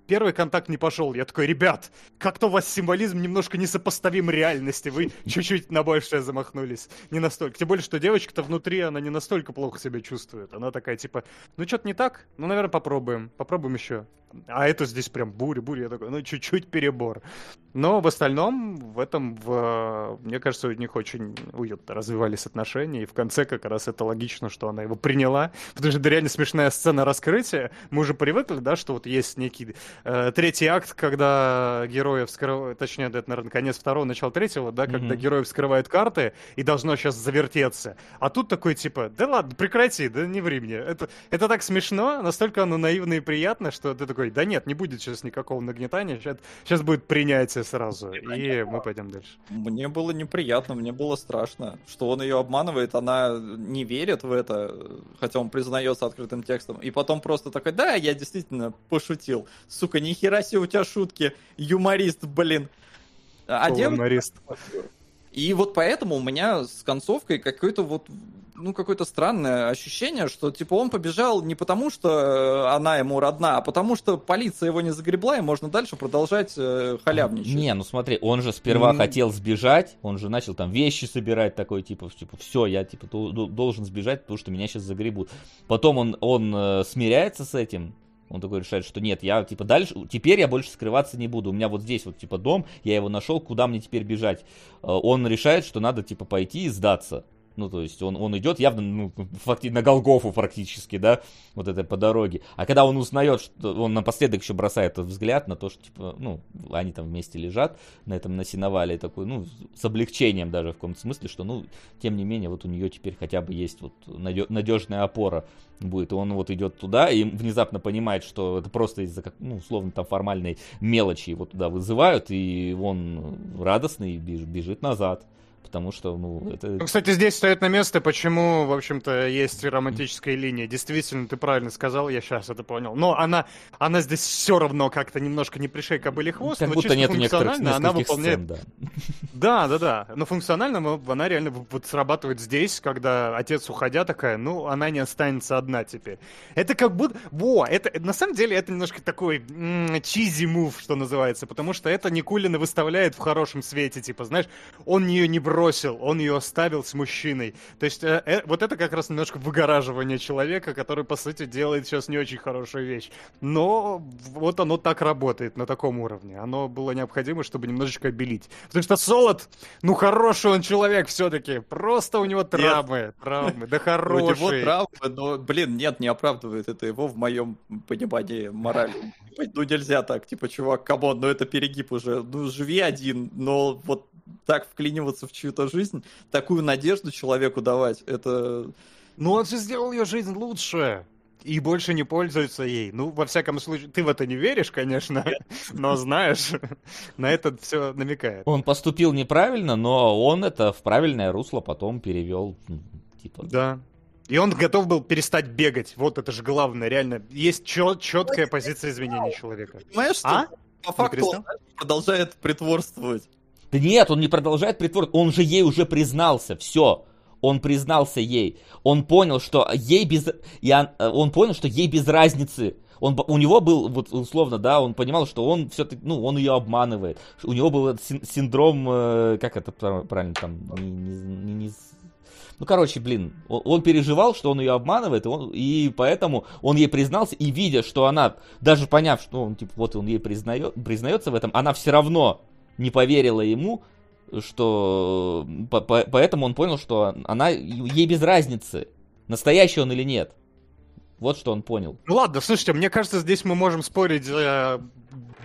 первый контакт не пошел. Я такой, ребят, как-то у вас символизм немножко несопоставим реальности. Вы чуть-чуть на большее замахнулись. Не настолько. Тем более, что девочка-то внутри, она не настолько плохо себя чувствует. Она такая, типа, ну что-то не так? Ну, наверное, попробуем. Попробуем еще. А это здесь прям буря-буря. Я такой, ну, чуть-чуть перебор. Но в остальном, в этом, в, мне кажется, у них очень уютно развивались отношения. И в конце как раз это логично, что она его приняла. Потому что это реально смешная сцена раскрытия. Мы уже привыкли, да, что вот есть некий э, третий акт, когда герои вскрывают, точнее, это, наверное, конец второго, начало третьего, да, когда mm-hmm. герои вскрывают карты и должно сейчас завертеться. А тут такой, типа, да ладно, прекрати, да не ври мне. Это, это так смешно, настолько оно наивно и приятно, что ты такой, да нет, не будет сейчас никакого нагнетания, сейчас, сейчас будет принятие сразу, и мы пойдем дальше. Мне было неприятно, мне было страшно, что он ее обманывает, она не верит в это, хотя он признается открытым текстом, и потом просто такой, да, я действительно пошутил. Сука, нихера себе у тебя шутки, юморист, блин. А Юморист. И вот поэтому у меня с концовкой какой-то вот ну, какое-то странное ощущение, что, типа, он побежал не потому, что э, она ему родна, а потому, что полиция его не загребла, и можно дальше продолжать э, халявничать. Не, ну смотри, он же сперва mm. хотел сбежать, он же начал там вещи собирать, такой, типа, типа, все, я, типа, должен сбежать, потому что меня сейчас загребут. Потом он, он э, смиряется с этим, он такой решает, что нет, я типа дальше, теперь я больше скрываться не буду. У меня вот здесь вот типа дом, я его нашел, куда мне теперь бежать? Э, он решает, что надо типа пойти и сдаться. Ну, то есть он, он идет явно ну, факти- на Голгофу практически, да, вот это по дороге. А когда он узнает, что он напоследок еще бросает этот взгляд на то, что, типа, ну, они там вместе лежат на этом на сеновале, такой, ну, с облегчением даже в каком-то смысле, что, ну, тем не менее, вот у нее теперь хотя бы есть вот надежная опора будет. И он вот идет туда и внезапно понимает, что это просто из-за, ну, условно, там формальной мелочи его туда вызывают, и он радостный бежит назад потому что, ну, это... Ну, кстати, здесь стоит на место, почему, в общем-то, есть романтическая линия. Действительно, ты правильно сказал, я сейчас это понял. Но она, она здесь все равно как-то немножко не пришей кобыли хвост, как но будто нет некоторых она выполняет... Сцен, да. да, да, да. Но функционально она реально вот срабатывает здесь, когда отец, уходя, такая, ну, она не останется одна теперь. Это как будто... Во, это, на самом деле, это немножко такой чизи мув, что называется, потому что это Никулина выставляет в хорошем свете, типа, знаешь, он ее не бросит бросил, он ее оставил с мужчиной. То есть э, э, вот это как раз немножко выгораживание человека, который, по сути, делает сейчас не очень хорошую вещь. Но вот оно так работает на таком уровне. Оно было необходимо, чтобы немножечко обелить. Потому что Солод, ну хороший он человек все-таки. Просто у него травмы. Нет. Травмы, да хороший. У него травмы, но, блин, нет, не оправдывает это его в моем понимании морали. Ну нельзя так, типа, чувак, come on, ну это перегиб уже. Ну живи один, но вот так вклиниваться в чью-то жизнь, такую надежду человеку давать, это... Ну он же сделал ее жизнь лучше и больше не пользуется ей. Ну, во всяком случае, ты в это не веришь, конечно, но знаешь, на это все намекает. Он поступил неправильно, но он это в правильное русло потом перевел. Типа. Да. И он готов был перестать бегать. Вот это же главное, реально. Есть чет четкая позиция изменения человека. Понимаешь, что а? по факту он продолжает притворствовать. Нет, он не продолжает притворство, он же ей уже признался, все. Он признался ей. Он понял, что ей без... Я... Он понял, что ей без разницы. Он, у него был, вот условно, да, он понимал, что он все-таки, ну, он ее обманывает. У него был синдром, э, как это правильно там, не, не, не, ну, короче, блин, он, он переживал, что он ее обманывает, и, он, и поэтому он ей признался, и видя, что она, даже поняв, что он, типа, вот он ей признает, признается в этом, она все равно не поверила ему, что по, поэтому он понял, что она ей без разницы, настоящий он или нет. Вот что он понял. Ну ладно, слушайте, мне кажется, здесь мы можем спорить э,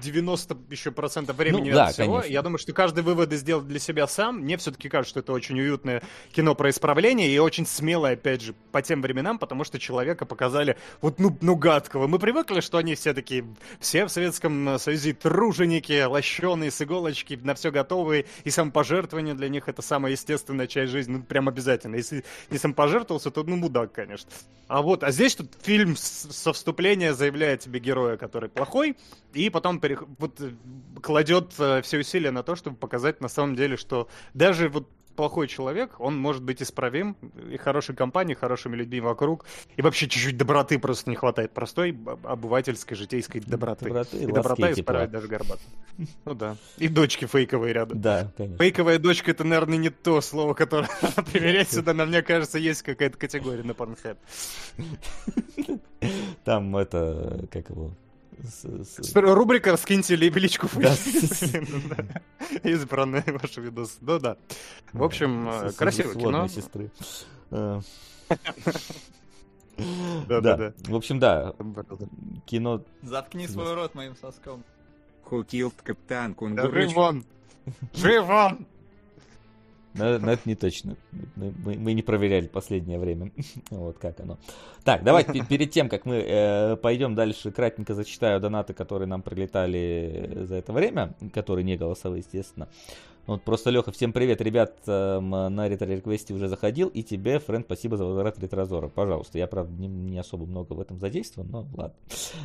90 еще процентов времени ну, да, всего. Конечно. Я думаю, что каждый вывод сделал для себя сам. Мне все-таки кажется, что это очень уютное кино про исправление и очень смелое, опять же, по тем временам, потому что человека показали вот ну, ну гадкого. Мы привыкли, что они все такие, все в Советском Союзе труженики, лощеные с иголочки, на все готовые, и самопожертвование для них это самая естественная часть жизни, ну прям обязательно. Если не самопожертвовался, то ну мудак, конечно. А вот, а здесь тут фильм со вступления заявляет тебе героя, который плохой, и потом перех... вот, э, кладет э, все усилия на то, чтобы показать на самом деле, что даже вот плохой человек, он может быть исправим, и хорошей компании, хорошими людьми вокруг, и вообще чуть-чуть доброты просто не хватает, простой об- обывательской, житейской доброты. Доброты, и доброта исправит даже Горбата. Ну да. И дочки фейковые рядом. Да, конечно. Фейковая дочка это, наверное, не то слово, которое надо примерять сюда, но мне кажется, есть какая-то категория на Pornhub. Там это, как его... с- с- Рубрика «Скиньте ли- личку в Да. Избранные ваши видосы. Ну да. В общем, э, красивое кино. сестры. Э, Да, Да, да, в общем, да, кино Заткни свой рот моим соском. Who killed Капитан Да Кунгурыч? жив вон! Жив вон! Но, но это не точно. Мы, мы- не проверяли последнее время. вот как оно. Так, давайте пе- перед тем, как мы э, пойдем дальше, кратенько зачитаю донаты, которые нам прилетали за это время, которые не голосовые, естественно. Вот просто, Леха, всем привет, ребят, эм, на ретро реквесте уже заходил, и тебе, Фрэнд, спасибо за возврат ретрозора, пожалуйста. Я, правда, не, не особо много в этом задействован, но ладно.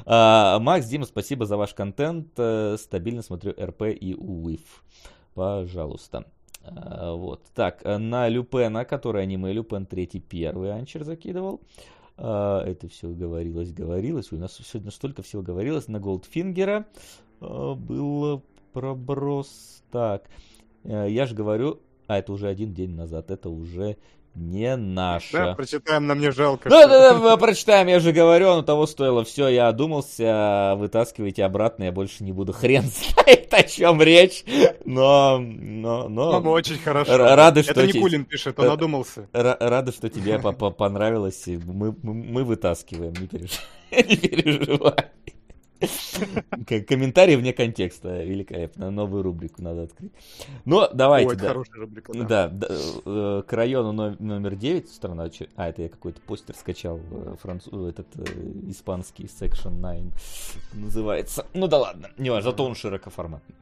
А, Макс, Дима, спасибо за ваш контент, э, стабильно смотрю РП и УИФ. Пожалуйста. А, Вот. Так, э, на Люпена, который аниме Люпен 3 первый Анчер закидывал. А, Это все говорилось, говорилось. У нас сегодня столько всего говорилось. На Голдфингера а, был проброс. Так, э, я же говорю, а это уже один день назад, это уже не наше. Да, прочитаем, нам не жалко. Да, да, да, прочитаем, я же говорю, оно того стоило. Все, я одумался, вытаскивайте обратно, я больше не буду. Хрен знает, о чем речь. Но, но, но... Ну, очень хорошо. Рады, что Это не те- Кулин пишет, он Э, одумался. Ра- Рада, что тебе по- по- понравилось. Мы, мы, мы вытаскиваем, не переживай. Комментарий вне контекста. Великолепно. Новую рубрику надо открыть. Но давайте. Ой, это да. хорошая рубрика. да. Да, да, э, к району но- номер 9 страна. А, это я какой-то постер скачал, э, француз, этот э, испанский Section 9 называется. Ну да ладно, не важно, зато он широкоформатный.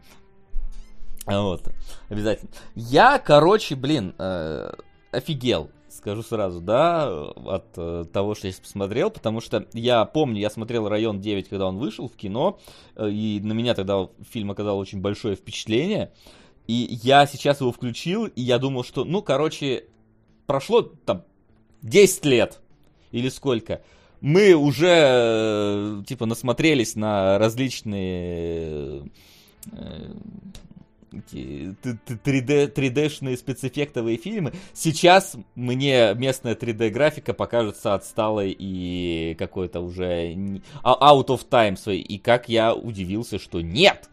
А Вот, обязательно. Я, короче, блин, э, офигел, скажу сразу, да, от э, того, что я посмотрел, потому что я помню, я смотрел «Район 9», когда он вышел в кино, э, и на меня тогда фильм оказал очень большое впечатление, и я сейчас его включил, и я думал, что, ну, короче, прошло там 10 лет, или сколько, мы уже, э, типа, насмотрелись на различные 3D, 3D-шные спецэффектовые фильмы. Сейчас мне местная 3D-графика покажется отсталой и какой-то уже а- out of time своей. И как я удивился, что нет!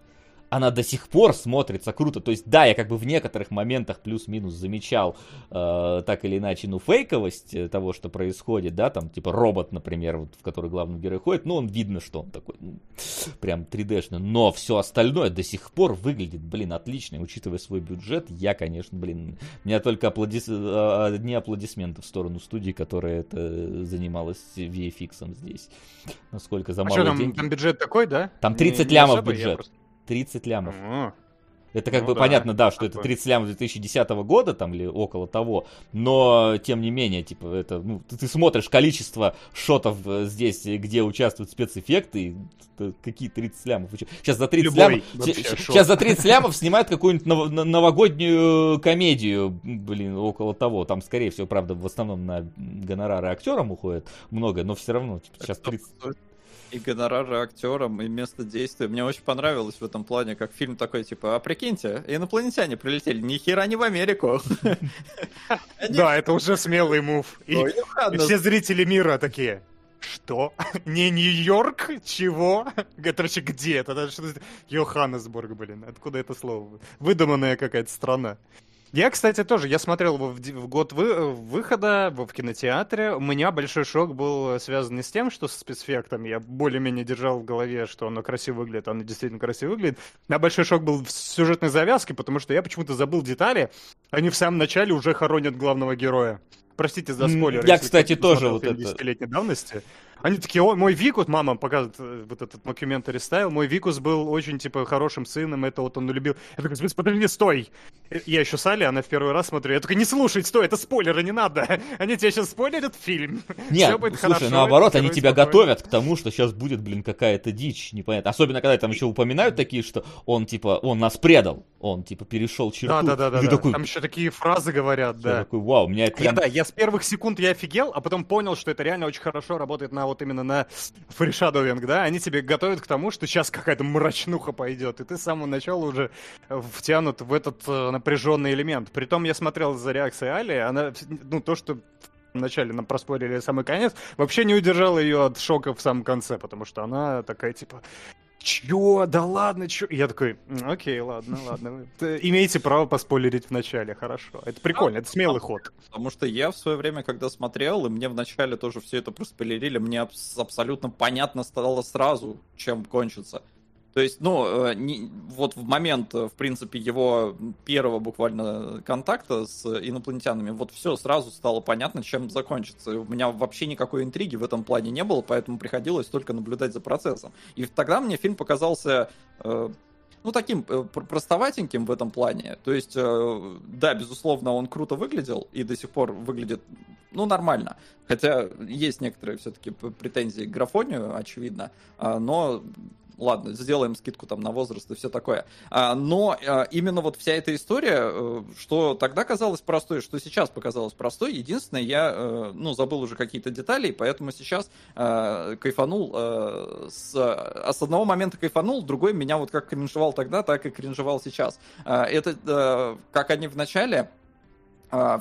Она до сих пор смотрится круто. То есть, да, я как бы в некоторых моментах плюс-минус замечал э, так или иначе, ну, фейковость э, того, что происходит, да, там, типа робот, например, вот, в который главный герой ходит, ну, он видно, что он такой, ну, прям 3D-шный, но все остальное до сих пор выглядит, блин, отлично, и учитывая свой бюджет, я, конечно, блин, у меня только аплодис... э, одни аплодисменты в сторону студии, которая это занималась VFX здесь. Насколько за А что там, деньги. там бюджет такой, да? Там Не- 30 не лямов особо, я бюджет. просто- 30 лямов. О, Это как Ну бы да, понятно, да, что это такое. 30 лямов 2010 года там или около того, но тем не менее, типа, это, ну, ты, ты смотришь количество шотов э, здесь, э, где участвуют спецэффекты, и какие 30 лямов. Сейчас за 30 Любой лямов, шот. сейчас за 30 лямов снимают какую-нибудь нов- новогоднюю комедию, блин, около того. Там, скорее всего, правда, в основном на гонорары актерам уходит много, но все равно, типа, сейчас 30... И гонорары актерам, и место действия. Мне очень понравилось в этом плане, как фильм такой, типа, а прикиньте, инопланетяне прилетели, ни хера не в Америку. Да, это уже смелый мув. И ладно. все зрители мира такие, что? Не Нью-Йорк? Чего? Короче, где это? Йоханнесбург, блин. Откуда это слово? Выдуманная какая-то страна. Я, кстати, тоже, я смотрел его в, в год вы- выхода в в кинотеатре. У меня большой шок был связан не с тем, что со спецэффектами. Я более-менее держал в голове, что оно красиво выглядит, оно действительно красиво выглядит. У меня большой шок был в сюжетной завязке, потому что я почему-то забыл детали. Они в самом начале уже хоронят главного героя. Простите за спойлер. я, кстати, тоже вот это- десятилетней давности. Они такие, ой, мой Викус, мама показывает э, вот этот mockumentary style, мой Викус был очень, типа, хорошим сыном, это вот он любил. Я такой, «Смотри, подожди, стой! Э, Я еще с Али, она в первый раз смотрю, я такой, не слушай, стой, это спойлеры, не надо! Они тебе сейчас спойлерят фильм. Нет, Всё будет слушай, хорошо, наоборот, они тебя спокойно». готовят к тому, что сейчас будет, блин, какая-то дичь, непонятно. Особенно, когда там еще упоминают такие, что он, типа, он нас предал, он, типа, перешел черту. Да, да, такой, Там еще такие фразы говорят, я да. такой, вау, меня это Я, прям... да, я с первых секунд я офигел, а потом понял, что это реально очень хорошо работает на вот именно на фришадовинг, да? Они тебе готовят к тому, что сейчас какая-то мрачнуха пойдет, и ты с самого начала уже втянут в этот э, напряженный элемент. Притом я смотрел за реакцией Али, она, ну, то, что вначале нам проспорили самый конец, вообще не удержала ее от шока в самом конце, потому что она такая, типа, Чё? Да ладно, чё? Я такой, «М, окей, ладно, ладно. Имеете право поспойлерить в начале, хорошо. Это прикольно, это смелый ход. Потому что я в свое время, когда смотрел, и мне вначале тоже все это проспойлерили, мне абс- абсолютно понятно стало сразу, чем кончится. То есть, ну, э, не- вот в момент, э, в принципе, его первого буквально контакта с инопланетянами, вот все сразу стало понятно, чем закончится. У меня вообще никакой интриги в этом плане не было, поэтому приходилось только наблюдать за процессом. И тогда мне фильм показался э, ну, таким пр- простоватеньким в этом плане. То есть, да, безусловно, он круто выглядел и до сих пор выглядит, ну, нормально. Хотя есть некоторые все-таки претензии к графонию, очевидно. А, Но ладно, сделаем скидку там на возраст и все такое. А, Но а, именно вот вся эта история, э, что тогда казалось простой, что сейчас показалось простой, единственное, я, э, ну, забыл уже какие-то детали, поэтому сейчас э, кайфанул с, а с одного момента кайфанул, другой меня вот как кринжевал тогда, так и кринжевал сейчас. Это как они в начале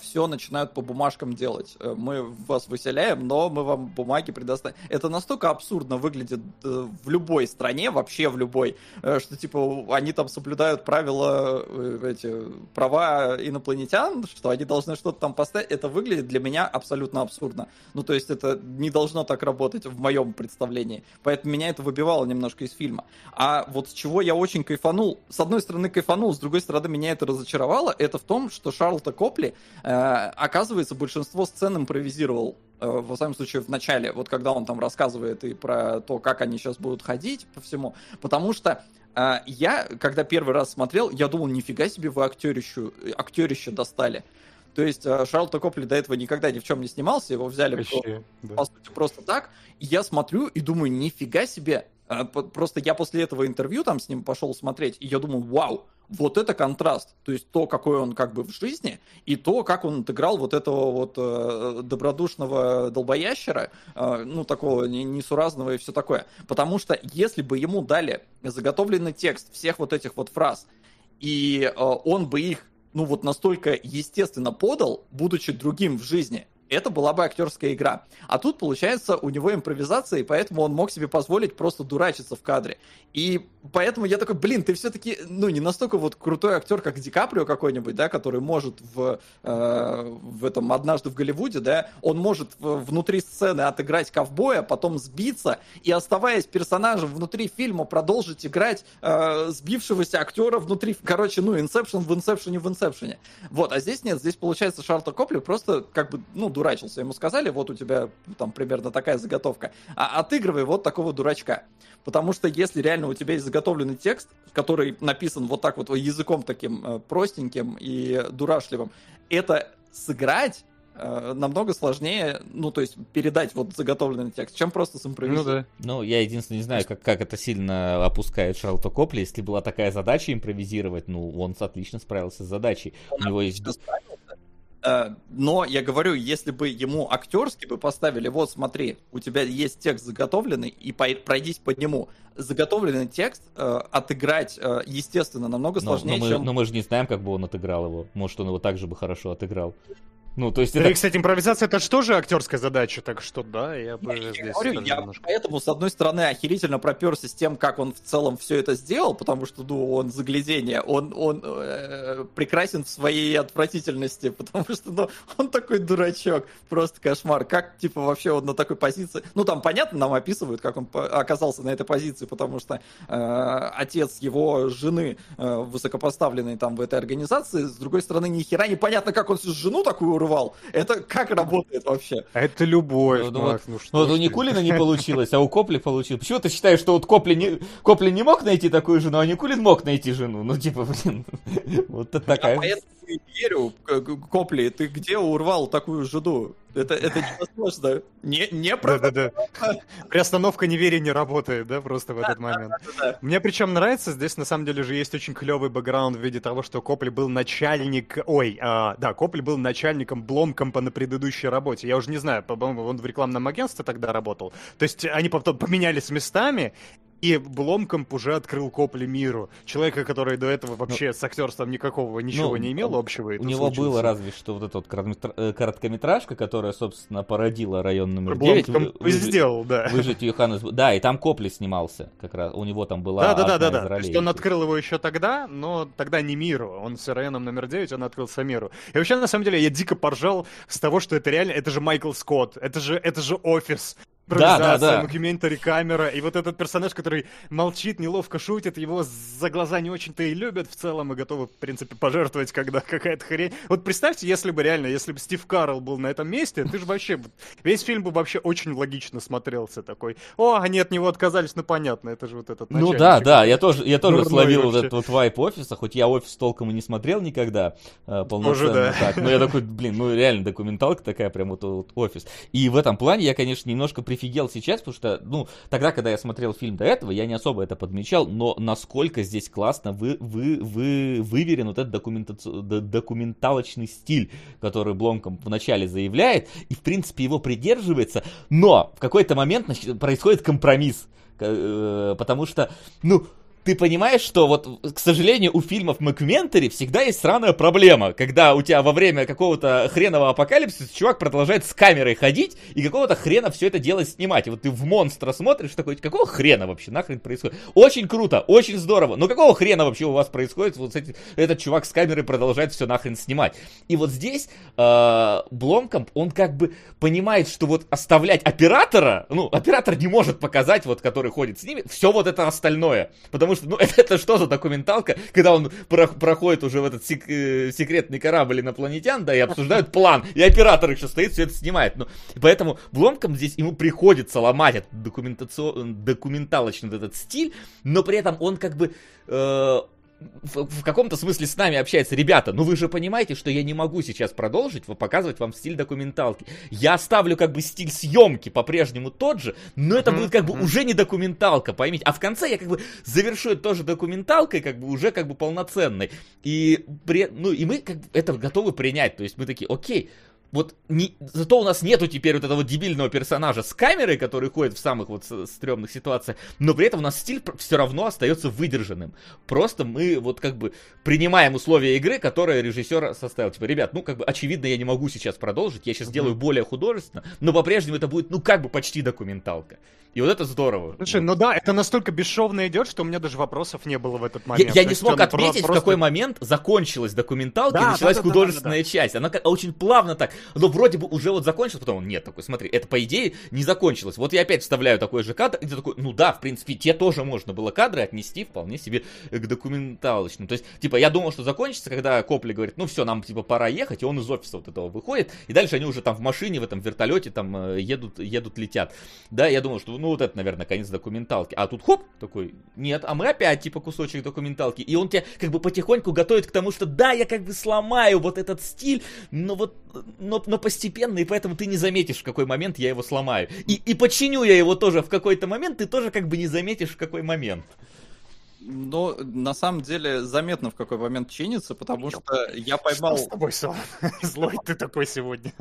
все начинают по бумажкам делать. Э, Мы вас выселяем, но мы вам бумаги предоставим. Это настолько абсурдно выглядит э, в любой стране, вообще в любой, э, что типа они там соблюдают правила, эти права инопланетян, что они должны что-то там поставить. Это выглядит для меня абсолютно абсурдно. Ну, то есть это не должно так работать в моем представлении. Поэтому меня это выбивало немножко из фильма. А вот с чего я очень кайфанул, с одной стороны кайфанул, с другой стороны меня это разочаровало, это в том, что Шарлта Копли, оказывается, большинство сцен импровизировал. Э, во всяком случае, в начале, вот когда он там рассказывает и про то, как они сейчас будут ходить по всему. Потому что э, я, когда первый раз смотрел, я думал, нифига себе вы актерищу, актерище достали. То есть э, Шарлта Копли до этого никогда ни в чем не снимался, его взяли по, Вообще, да. по сути просто так. И я смотрю и думаю, нифига себе. Э, по- Просто я после этого интервью там с ним пошел смотреть, и я думаю, вау, вот это контраст. То есть то, какой он как бы в жизни, и то, как он отыграл вот этого вот э, добродушного долбоящера, э, ну, такого не- несуразного и все такое. Потому что если бы ему дали заготовленный текст всех вот этих вот фраз, и э, он бы их, ну, вот настолько естественно подал, будучи другим в жизни, это была бы актерская игра. А тут, получается, у него импровизация, и поэтому он мог себе позволить просто дурачиться в кадре. И поэтому я такой, блин, ты все-таки, ну, не настолько вот крутой актер, как Ди Каприо какой-нибудь, да, который может в, э, в этом «Однажды в Голливуде», да, он может внутри сцены отыграть ковбоя, потом сбиться, и оставаясь персонажем внутри фильма, продолжить играть э, сбившегося актера внутри, короче, ну, инсепшн в инсепшене в инсепшене. Вот, а здесь нет, здесь, получается, Шарта Копли просто, как бы, ну, дурачился. Ему сказали, вот у тебя там примерно такая заготовка, а отыгрывай вот такого дурачка. Потому что если реально у тебя есть заготовленный текст, который написан вот так вот языком таким э, простеньким и дурашливым, это сыграть э, намного сложнее, ну, то есть передать вот заготовленный текст, чем просто Ну симпровизировать. да. Ну, я единственное не знаю, как, как это сильно опускает Шарлто Копли. Если была такая задача импровизировать, ну, он отлично справился с задачей. У него есть... Справился. Э, Но я говорю, если бы ему актерски бы поставили, вот смотри, у тебя есть текст заготовленный, и пройдись по нему. Заготовленный текст э, отыграть, э, естественно, намного Но, но сложнее, мы, чем... но мы же не знаем, как бы он отыграл его. Может, он его так же бы хорошо отыграл. Ну, то есть Да это... и, кстати, импровизация это же тоже актерская задача, так что да, я бы Я здесь говорю, я немножко- поэтому, с одной стороны, охерительно проперся с тем, как он в целом все это сделал, потому что, ну, он заглядение, он, он э, прекрасен в своей отвратительности, потому что, ну, он такой дурачок, просто кошмар. Как, типа, вообще он на такой позиции... Ну, там, понятно, нам описывают, как он оказался на этой позиции, потому что э, отец его жены, э, высокопоставленный там в этой организации, с другой стороны, ни хера непонятно, как он жену такую урвал. Это как работает вообще? Это любовь, Ну, ну Макс, вот- ну что Ну, вот ж у ты. Никулина не получилось, а у Копли получилось. Почему ты считаешь, что вот Копли не, Копли не мог найти такую жену, а Никулин мог найти жену? Ну, типа, блин, вот это Я такая... поэтому и верю, Копли, ты где урвал такую жену? Это, это невозможно. Не, не про... Да-да-да. Приостановка неверия не работает, да, просто в этот момент. да. Мне причем нравится, здесь на самом деле же есть очень клевый бэкграунд в виде того, что Копли был начальник... Ой, а, да, Копли был начальником Бломкомпа на предыдущей работе. Я уже не знаю, по-моему, он в рекламном агентстве тогда работал. То есть они потом поменялись местами, и Бломкомп уже открыл Копли миру. Человека, который до этого вообще с актерством никакого ничего ну, не имел общего. и У него случился. было разве что вот эта вот э, короткометражка, которая, собственно, породила район номер 9. Бломкомп и сделал, да. Выжить Йоханнес... Да, и там Копли снимался как раз. У него там была Да, да, да, да. То есть он открыл его еще тогда, но тогда не миру. Он с РНом номер 9, он открылся миру. И вообще, на самом деле, я дико поржал с того, что это реально, это же Майкл Скотт, это же, это же офис. Да, да, Импровизация, да. мокюментари, камера, и вот этот персонаж, который молчит, неловко шутит, его за глаза не очень-то и любят в целом, и готовы, в принципе, пожертвовать, когда какая-то хрень. Вот представьте, если бы реально, если бы Стив Карелл был на этом месте, ты же вообще, весь фильм бы вообще очень логично смотрелся такой. О, они от него отказались, ну понятно, это же вот этот Ну да, да, я тоже, я тоже Дурной словил вот этот вот вайб офиса, хоть я офис толком и не смотрел никогда э, полноценно да. так, но я такой, блин, ну реально документалка такая, прям вот, вот офис. И в этом плане я, конечно, немножко прифигел сейчас, потому что, ну, тогда, когда я смотрел фильм до этого, я не особо это подмечал, но насколько здесь классно вы, вы, вы, выверен вот этот документаци- документалочный стиль, который Бломком вначале заявляет, и, в принципе, его придерживается, но в какой-то момент происходит компромисс, э, потому что, ну, ты понимаешь, что вот, к сожалению, у фильмов Макументари всегда есть сраная проблема, когда у тебя во время какого-то хренового апокалипсиса чувак продолжает с камерой ходить и какого-то хрена все это дело снимать. И вот ты в монстра смотришь, такой, какого хрена вообще нахрен происходит? Очень круто, очень здорово, но какого хрена вообще у вас происходит? Вот эти- этот чувак с камерой продолжает все нахрен снимать. И вот здесь э, Бломкомп, он как бы понимает, что вот оставлять оператора, ну, оператор не может показать, вот, который ходит с ними, все вот это остальное. Потому что, ну, это, это что за документалка, когда он про- проходит уже в этот сек- э, секретный корабль инопланетян, да, и обсуждают план, и оператор еще стоит, все это снимает. Ну, поэтому Бломком здесь ему приходится ломать этот документацион- документалочный этот стиль, но при этом он как бы э, в, в каком-то смысле с нами общается. Ребята, ну вы же понимаете, что я не могу сейчас продолжить показывать вам стиль документалки. Я оставлю как бы стиль съемки по-прежнему тот же, но это будет как бы уже не документалка, поймите. А в конце я как бы завершу это тоже документалкой, как бы уже как бы полноценной. И, при, ну, и мы как бы это готовы принять. То есть мы такие, окей, вот не, зато у нас нету теперь вот этого дебильного персонажа с камерой, который ходит в самых вот стрёмных ситуациях, но при этом у нас стиль все равно остается выдержанным. Просто мы вот как бы принимаем условия игры, которые режиссер составил. Типа, ребят, ну как бы очевидно я не могу сейчас продолжить, я сейчас делаю более художественно, но по-прежнему это будет ну как бы почти документалка. И вот это здорово. Слушай, ну да, это настолько бесшовно идет, что у меня даже вопросов не было в этот Я, момент. я То не смог отметить, в просто- какой момент закончилась документалка Да, и началась да, да, да, художественная часть. Она очень плавно так. Но вроде бы уже вот закончилась, потом он, нет, такой, смотри, это по идее не закончилось. Вот я опять вставляю такой же кадр, и такой, ну да, в принципе, те тоже можно было кадры отнести вполне себе к документалочным. То есть, типа, я думал, что закончится, когда Копли говорит, ну все, нам типа пора ехать, и он из офиса вот этого выходит, и дальше они уже там в машине, в этом вертолете там э, едут, едут, летят. Да, я думал, что ну вот это, наверное, конец документалки. А тут хоп, такой, нет, а мы опять типа кусочек документалки. И он тебя как бы потихоньку готовит к тому, что да, я как бы сломаю вот этот стиль, но вот, но, но постепенно, и поэтому ты не заметишь, в какой момент я его сломаю. И, и починю я его тоже в какой-то момент, ты тоже как бы не заметишь, в какой момент. Но на самом деле заметно, в какой момент чинится, потому что я поймал... Что с тобой, Сон? Злой ты такой сегодня.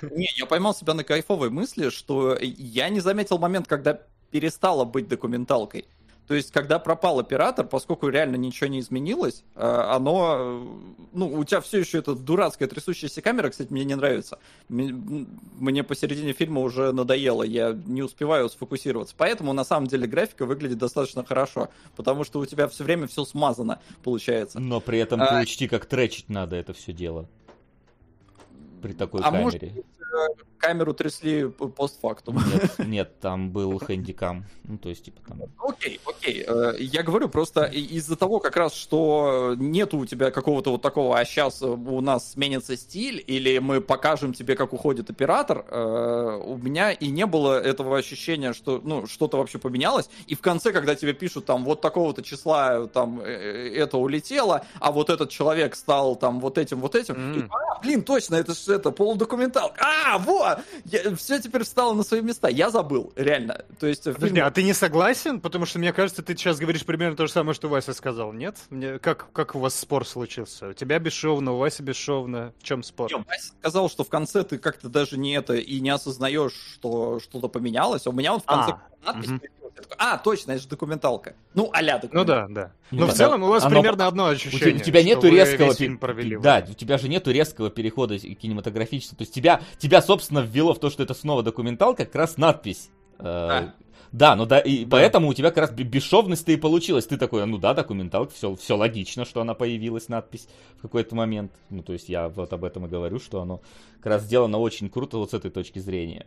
Не, я поймал себя на кайфовой мысли, что я не заметил момент, когда перестала быть документалкой. То есть, когда пропал оператор, поскольку реально ничего не изменилось, э, оно, э, ну, у тебя все еще эта дурацкая трясущаяся камера, кстати, мне не нравится. Мне посередине фильма уже надоело, я не успеваю сфокусироваться. Поэтому, на самом деле, графика выглядит достаточно хорошо, потому что у тебя все время все смазано, получается. Но при этом А- ты учти, как тречить надо это все дело. При такой А может камере. Камеру трясли постфактум. Нет, нет, там был хэндикам. Ну, то есть, типа, там... Окей, окей. Э, Я говорю просто из-за того как раз, что нету у тебя какого-то вот такого, а сейчас у нас сменится стиль, или мы покажем тебе, как уходит оператор, э, у меня и не было этого ощущения, что ну, что-то вообще поменялось. И в конце, когда тебе пишут там вот такого-то числа там э, это улетело, а вот этот человек стал там вот этим, вот этим, М. и, а, блин, точно, это же это полудокументал. А, вот! Все теперь встало на свои места. Я забыл, реально. То есть Подожди, фильм- а ты не согласен? Потому что мне кажется, ты сейчас говоришь примерно то же самое, что Вася сказал, нет? Мне... Как, как у вас спор случился? У тебя бесшовно, у Васи бесшовно. В чем спор? Не, Вася сказал, что в конце ты как-то даже не это и не осознаешь, что что-то поменялось. А у меня вот в конце А, надпись мгм. А, точно, это же документалка. Ну, а-ля Ну документалка. да, да. Ну Но да. в целом у вас Оно- примерно одно У тебя, ощущение. у тебя что нету вы резкого весь пе- фильм провели. да, у тебя же нету резкого перехода кинематографического. То есть тебя, тебя, собственно, ввело в то, что это снова документалка, как раз надпись. Э, Да. Да, ну да, и Да. поэтому у тебя как раз бе- бесшовность-то и получилась. Ты такой, ну да, документалка, все, все логично, что она появилась, надпись в какой-то момент. Ну, то есть я вот об этом и говорю, что оно как раз сделано очень круто вот с этой точки зрения.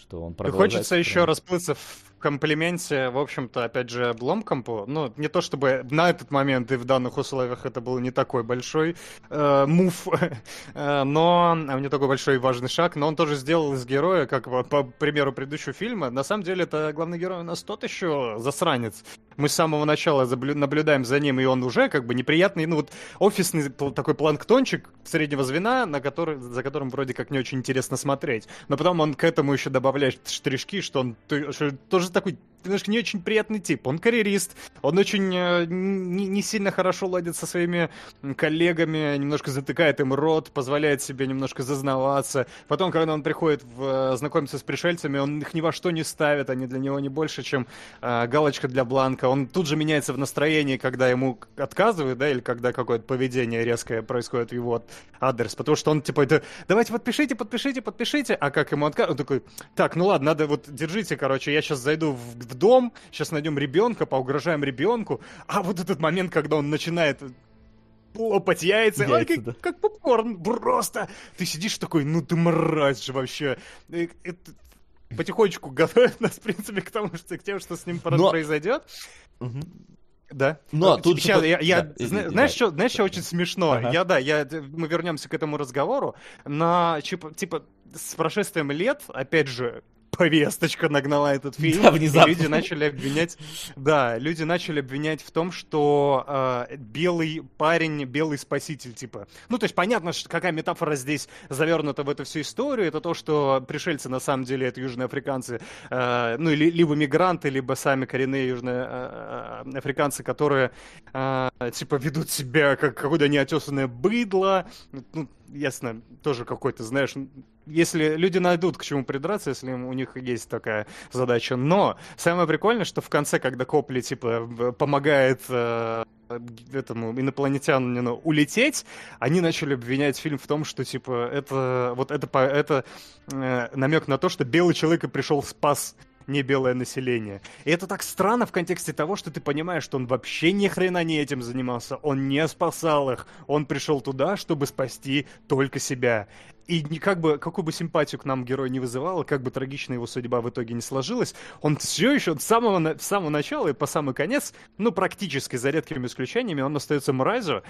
Что он И продолжает... хочется еще расплыться в комплименте, в общем-то, опять же, Бломкомпу. Ну, не то чтобы на этот момент и в данных условиях это был не такой большой э, мув, э, но а, не такой большой и важный шаг, но он тоже сделал из героя, как вот по примеру предыдущего фильма, на самом деле это главный герой у нас тот еще засранец. Мы с самого начала наблюдаем за ним, и он уже как бы неприятный, ну вот офисный такой планктончик среднего звена, на который, за которым вроде как не очень интересно смотреть. Но потом он к этому еще добавляет штришки, что он то- что тоже такой немножко не очень приятный тип. Он карьерист, он очень э, не, не сильно хорошо ладит со своими коллегами, немножко затыкает им рот, позволяет себе немножко зазнаваться. Потом, когда он приходит в, э, знакомиться с пришельцами, он их ни во что не ставит, они для него не больше, чем э, галочка для бланка. Он тут же меняется в настроении, когда ему отказывают, да, или когда какое-то поведение резкое происходит в его адрес. Потому что он типа, это, давайте подпишите, подпишите, подпишите. А как ему отказывают? Он такой, так, ну ладно, надо вот, держите, короче, я сейчас зайду в, в дом, сейчас найдем ребенка, поугрожаем ребенку. А вот этот момент, когда он начинает лопать яйца, ой, Яйца, как, да. как попкорн, просто. Ты сидишь такой, ну ты мразь же вообще. Э, это потихонечку готовит нас, в принципе, к тому, что к тем, что с ним Но- произойдет. Мгм. Да. Но Ну, тут же щас по- я, я- да, зна- извините, знаешь, да. что, знаешь, что очень смешно? Ага. Я, да, я, мы вернемся к этому разговору. На, типа, типа, с прошествием лет, опять же, повесточка нагнала этот фильм. Да, и внезапно. люди начали обвинять, да, люди начали обвинять в том, что э, белый парень, белый спаситель, типа. Ну, то есть понятно, что какая метафора здесь завернута в эту всю историю. Это то, что пришельцы на самом деле это южноафриканцы, э, ну, или, либо мигранты, либо сами коренные южноафриканцы, которые э, типа ведут себя как какое-то неотесанное быдло. Ну, ясно, тоже какой-то, знаешь, если люди найдут к чему придраться, если у них есть такая задача. Но самое прикольное, что в конце, когда Копли, типа, помогает э, этому инопланетянину улететь, они начали обвинять фильм в том, что, типа, это вот это, это э, намек на то, что белый человек и пришел спас не белое население. И это так странно в контексте того, что ты понимаешь, что он вообще ни хрена не этим занимался, он не спасал их, он пришел туда, чтобы спасти только себя. И не как бы, какую бы симпатию к нам герой не вызывал, как бы трагично его судьба в итоге не сложилась, он все еще с самого, с самого начала и по самый конец, ну, практически за редкими исключениями, он остается мразью.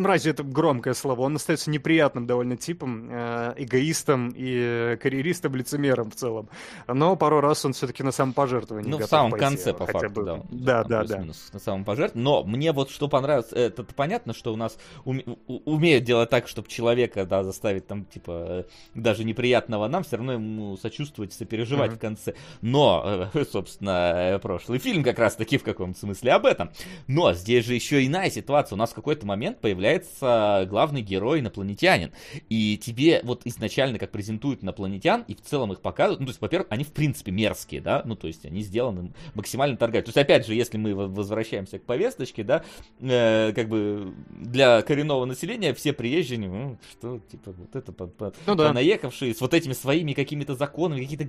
М, Мразью это громкое слово. Он остается неприятным довольно типом, э, эгоистом и э, карьеристом, лицемером в целом. Но пару раз он все-таки на самопожертвование Ну, в самом пойти, конце, по факту, бы. да. Да, да, да. На самом пожертв. Но мне вот что понравилось, это понятно, что у нас уме- умеют делать так, чтобы человека, да, заставить там, типа, э, даже неприятного нам, все равно ему сочувствовать, сопереживать Мгм. в конце. Но, собственно, прошлый фильм как раз-таки в каком-то смысле об этом. Но здесь же еще иная ситуация. У нас в какой-то момент появляется главный герой инопланетянин. И тебе вот изначально, как презентуют инопланетян, и в целом их показывают, ну, то есть, во-первых, они в принципе мерзкие, да, ну, то есть, они сделаны максимально торгать. То есть, опять же, если мы возвращаемся к повесточке, да, э, как бы для коренного населения все приезжие, ну, что, типа, вот это по- по- Ну да. понаехавшие с вот этими своими какими-то законами, какие-то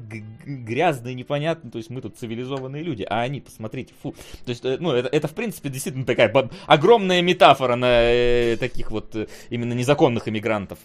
грязные, непонятные, то есть, мы тут цивилизованные люди, а они, посмотрите, фу. То есть, э, ну, это, это в принципе, действительно такая огромная метафора на э, таких вот э, именно незаконных иммигрантов.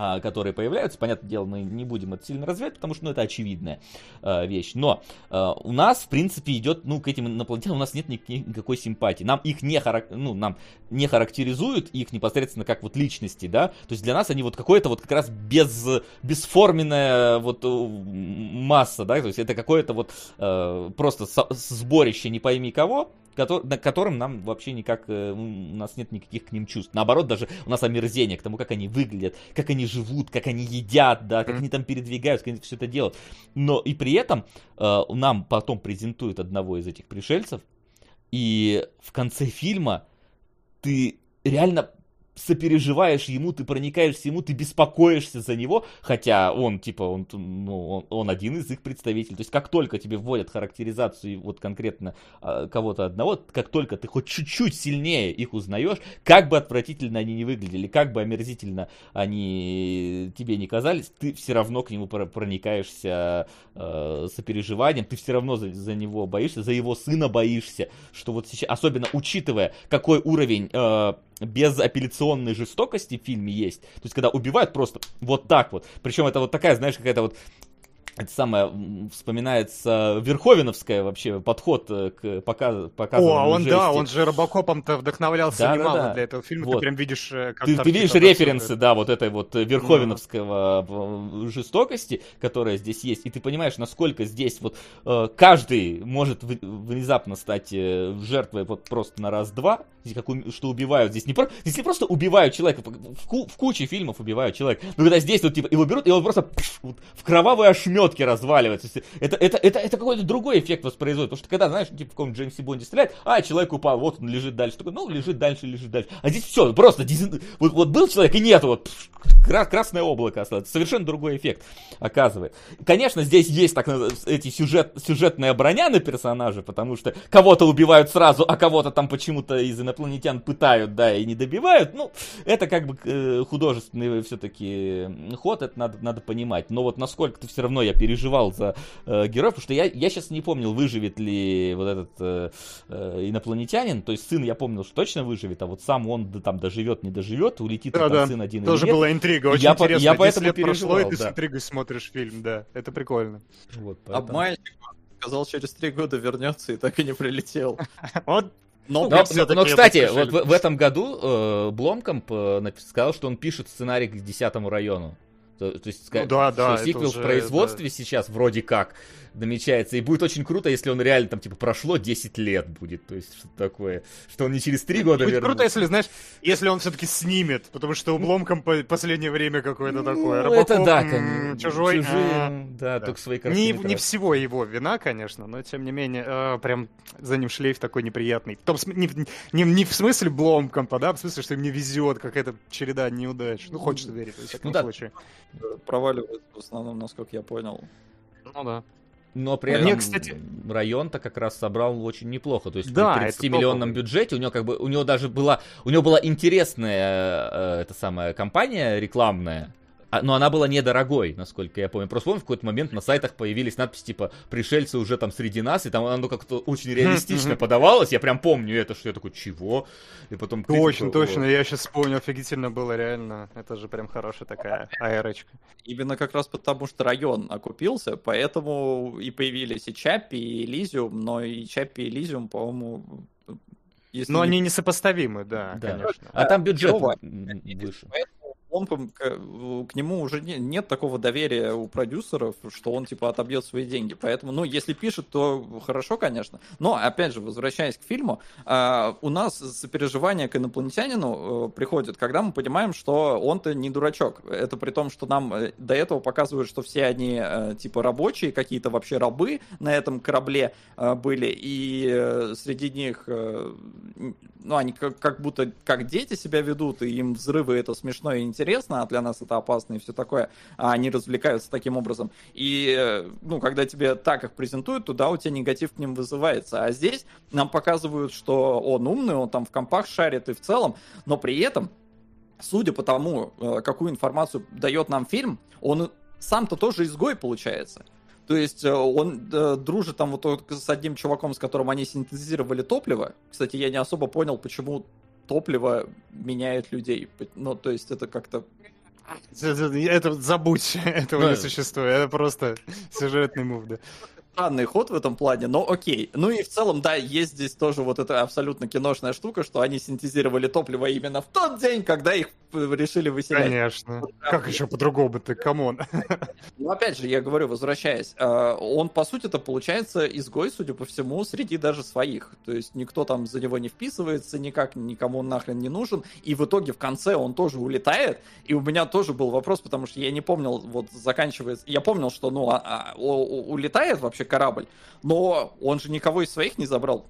А, которые появляются. Понятное дело, мы не будем это сильно развивать, потому что ну, это очевидная э, вещь. Но э, у нас, в принципе, идет, ну, к этим инопланетянам у нас нет ни, никакой симпатии. Нам их не, харак... ну, нам не характеризуют их непосредственно как вот личности, да. То есть для нас они вот какое-то вот как раз без, бесформенная вот масса, да. То есть это какое-то вот э, просто сборище не пойми кого, на которым нам вообще никак, э, у нас нет никаких к ним чувств. Наоборот, даже у нас омерзение к тому, как они выглядят, как они живут, как они едят, да, как они там передвигаются, как они все это делают. Но и при этом э, нам потом презентуют одного из этих пришельцев, и в конце фильма ты реально сопереживаешь ему, ты проникаешься ему, ты беспокоишься за него, хотя он, типа, он, ну, он, он один из их представителей. То есть, как только тебе вводят характеризацию вот конкретно э, кого-то одного, как только ты хоть чуть-чуть сильнее их узнаешь, как бы отвратительно они не выглядели, как бы омерзительно они тебе не казались, ты все равно к нему проникаешься э, сопереживанием, ты все равно за, за него боишься, за его сына боишься, что вот сейчас, особенно учитывая, какой уровень э, безапелляционной жестокости в фильме есть. То есть, когда убивают просто вот так вот. Причем это вот такая, знаешь, какая-то вот это самое вспоминается Верховиновская вообще подход э, к показ, показыванию О, он жести. да, он же Робокопом-то вдохновлялся да, немало да, да. для этого фильма. Вот. Ты прям видишь, э, как ты, ты видишь референсы, да, вот этой вот э, верховиновского да. жестокости, которая здесь есть, и ты понимаешь, насколько здесь вот каждый может внезапно стать жертвой вот просто на раз-два, что убивают здесь не про, здесь не просто убивают человека, в, ку, в куче фильмов убивают человека, но когда здесь вот типа его берут и он просто пш, вот, в кровавые ошметки ошметки разваливается. Это, это, это, это какой-то другой эффект воспроизводит. Потому что когда, знаешь, типа в каком Джеймсе Бонде стреляет, а, человек упал, вот он лежит дальше. Такой, ну, лежит дальше, лежит дальше. А здесь все, просто вот, вот был человек и нет, вот красное облако осталось. Совершенно другой эффект оказывает. Конечно, здесь есть так эти сюжет, сюжетная броня на персонажа, потому что кого-то убивают сразу, а кого-то там почему-то из инопланетян пытают, да, и не добивают. Ну, это как бы э, художественный все-таки ход, это надо, надо понимать. Но вот насколько ты все равно, я переживал за э, героев, потому что я, я сейчас не помнил, выживет ли вот этот э, э, инопланетянин, то есть сын я помнил, что точно выживет, а вот сам он да, там доживет, не доживет, улетит да, там да. сын один Тоже или нет. была интрига, очень я интересно. я поэтому лет переживал, прошло, и ты да. с интригой смотришь фильм, да, это прикольно. Вот, поэтому... Обманщик сказал, через три года вернется и так и не прилетел. Вот Но, Но, но, это кстати, вот в, в этом году э, Бломкомп э, сказал, что он пишет сценарий к десятому району. То, то есть, Ну да, да, что это сиквел уже, в производстве сейчас вроде как намечается. И будет очень круто, если он реально там, типа, прошло 10 лет будет. То есть, что такое. Что он не через 3 года Будет вернулся. круто, если, знаешь, если он все-таки снимет, потому что обломком по последнее время какое-то такое. Ну, это да, конечно. Чужой. Чужие, а, да, да. только свои Не, не всего его вина, конечно, но тем не менее, э, прям за ним шлейф такой неприятный. В том не, не, не в смысле бломкомпа, да, в смысле, что им не везет, какая-то череда неудач. Ну, хочется верить, во всяком Ну да. случае. Проваливает в основном, насколько я понял. Ну да. Но при Мне, этом кстати- район-то как раз собрал очень неплохо. То есть Да, при это 30-миллионном топовый. бюджете у него как бы у него даже была у него была интересная э, эта самая компания рекламная. А- Но она была недорогой, насколько я помню. Просто помню, в какой-то момент на сайтах появились надписи типа «Пришельцы уже там среди нас», и там оно как-то очень реалистично подавалось. Я прям помню это, что я такой «Чего?» И потом... Точно, точно, я сейчас вспомнил, офигительно было, реально. Это же прям хорошая такая аэрочка. Именно как раз потому, что район окупился, поэтому и появились и Чаппи, и Элизиум, но и Чаппи и Элизиум, по-моему, если Но не они несопоставимы, да, Да. конечно. А там бюджет выше. Поэтому он, к, нему уже не- нет такого доверия у продюсеров, что он типа отобьет свои деньги. Поэтому, ну, если пишет, то хорошо, конечно. Но, опять же, возвращаясь к фильму, а, у нас сопереживание к инопланетянину э, приходит, когда мы понимаем, что он-то не дурачок. Это при том, что нам э, до этого показывают, что все они э, типа рабочие, какие-то вообще рабы на этом корабле э, были, и э, среди них, э, ну, они как, как будто как дети себя ведут, и им взрывы это смешно и интересно, а для нас это опасно и все такое, а они развлекаются таким образом. И, э, ну, когда тебе так их презентуют, то да, у тебя негатив к ним вызывается. А здесь нам показывают, что он умный, он там в компах шарит и в целом, но при этом судя по тому, э, какую информацию дает нам фильм, он сам-то тоже изгой получается. То есть э, он э, дружит там вот с одним чуваком, с которым они синтезировали топливо. Кстати, я не особо понял, почему топливо меняет людей. Ну, то есть это как-то... Это забудь, этого Ну, не существует. Это просто сюжетный мув, да. странный ход в этом плане, но окей. Ну и в целом, да, есть здесь тоже вот эта абсолютно киношная штука, что они синтезировали топливо именно в тот день, когда их решили выселять. Конечно. Как еще по-другому-то, come on. Ну, опять же, я говорю, возвращаясь, э, он, по сути, это получается изгой, судя по всему, среди даже своих. То есть никто там за него не вписывается, никак никому он нахрен не нужен. И в итоге в конце он тоже улетает. И у меня тоже был вопрос, потому что я не помнил, вот заканчивается... Я помнил, что, ну, а- а, улетает вообще корабль, но он же никого из своих не забрал.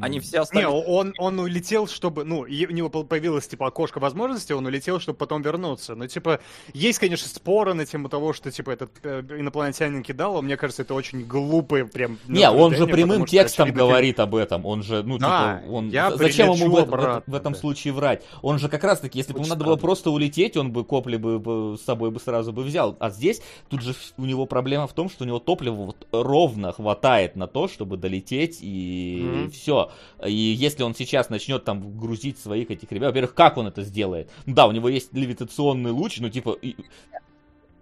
Они все Не, остались... он, он улетел, чтобы, ну, у него появилось, типа, окошко возможности, он улетел, чтобы потом вернуться. Но, типа, есть, конечно, споры на тему того, что, типа, этот э, инопланетянин кидал, а мне кажется, это очень глупые прям... Не, он же прямым потому текстом очевидно, говорит об этом. Он же, ну, Да, типа, он... я Зачем ему в, в- в этом да. случае врать? Он же как раз-таки, если бы ему надо было просто улететь, он бы копли бы, бы с собой бы сразу бы взял. А здесь тут же у него проблема в том, что у него топлива вот ровно хватает на то, чтобы долететь и Мгм. все. И если он сейчас начнет там грузить своих этих ребят, во-первых, как он это сделает? Ну Да, у него есть левитационный луч, но типа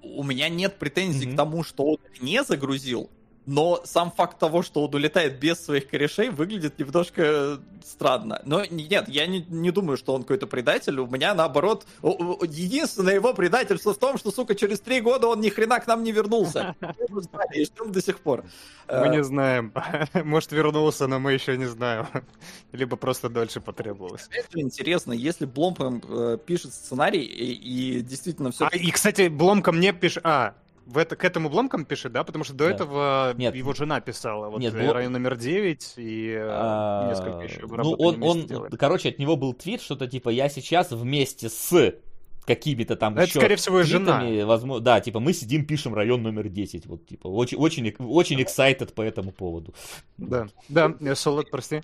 у меня нет претензий Мгм. к тому, что он не загрузил, но сам факт того, что он улетает без своих корешей, выглядит немножко странно. Но нет, я не, не думаю, что он какой-то предатель. У меня наоборот, единственное его предательство в том, что, сука, через три года он ни хрена к нам не вернулся. Мы знали И ждем до сих пор. Мы Э, не знаем. Может, вернулся, но мы еще не знаем. Либо просто дольше потребовалось. Это интересно, если Бломпом э, пишет сценарий и, и действительно все... А, и, кстати, Бломка мне пишет... А, в это, к этому Бломкам пишет, да? Потому что до Да. этого Нет. его жена писала. Вот Нет, э, район номер 9 и э, А, несколько еще Ну, он, он, делали. короче, от него был твит, что-то типа, я сейчас вместе с какими-то там Это, еще скорее всего, и жена. твитами, возможно, да, типа, мы сидим, пишем район номер 10, вот, типа, очень, очень, очень excited по этому поводу. Да, да, э, Солод, прости.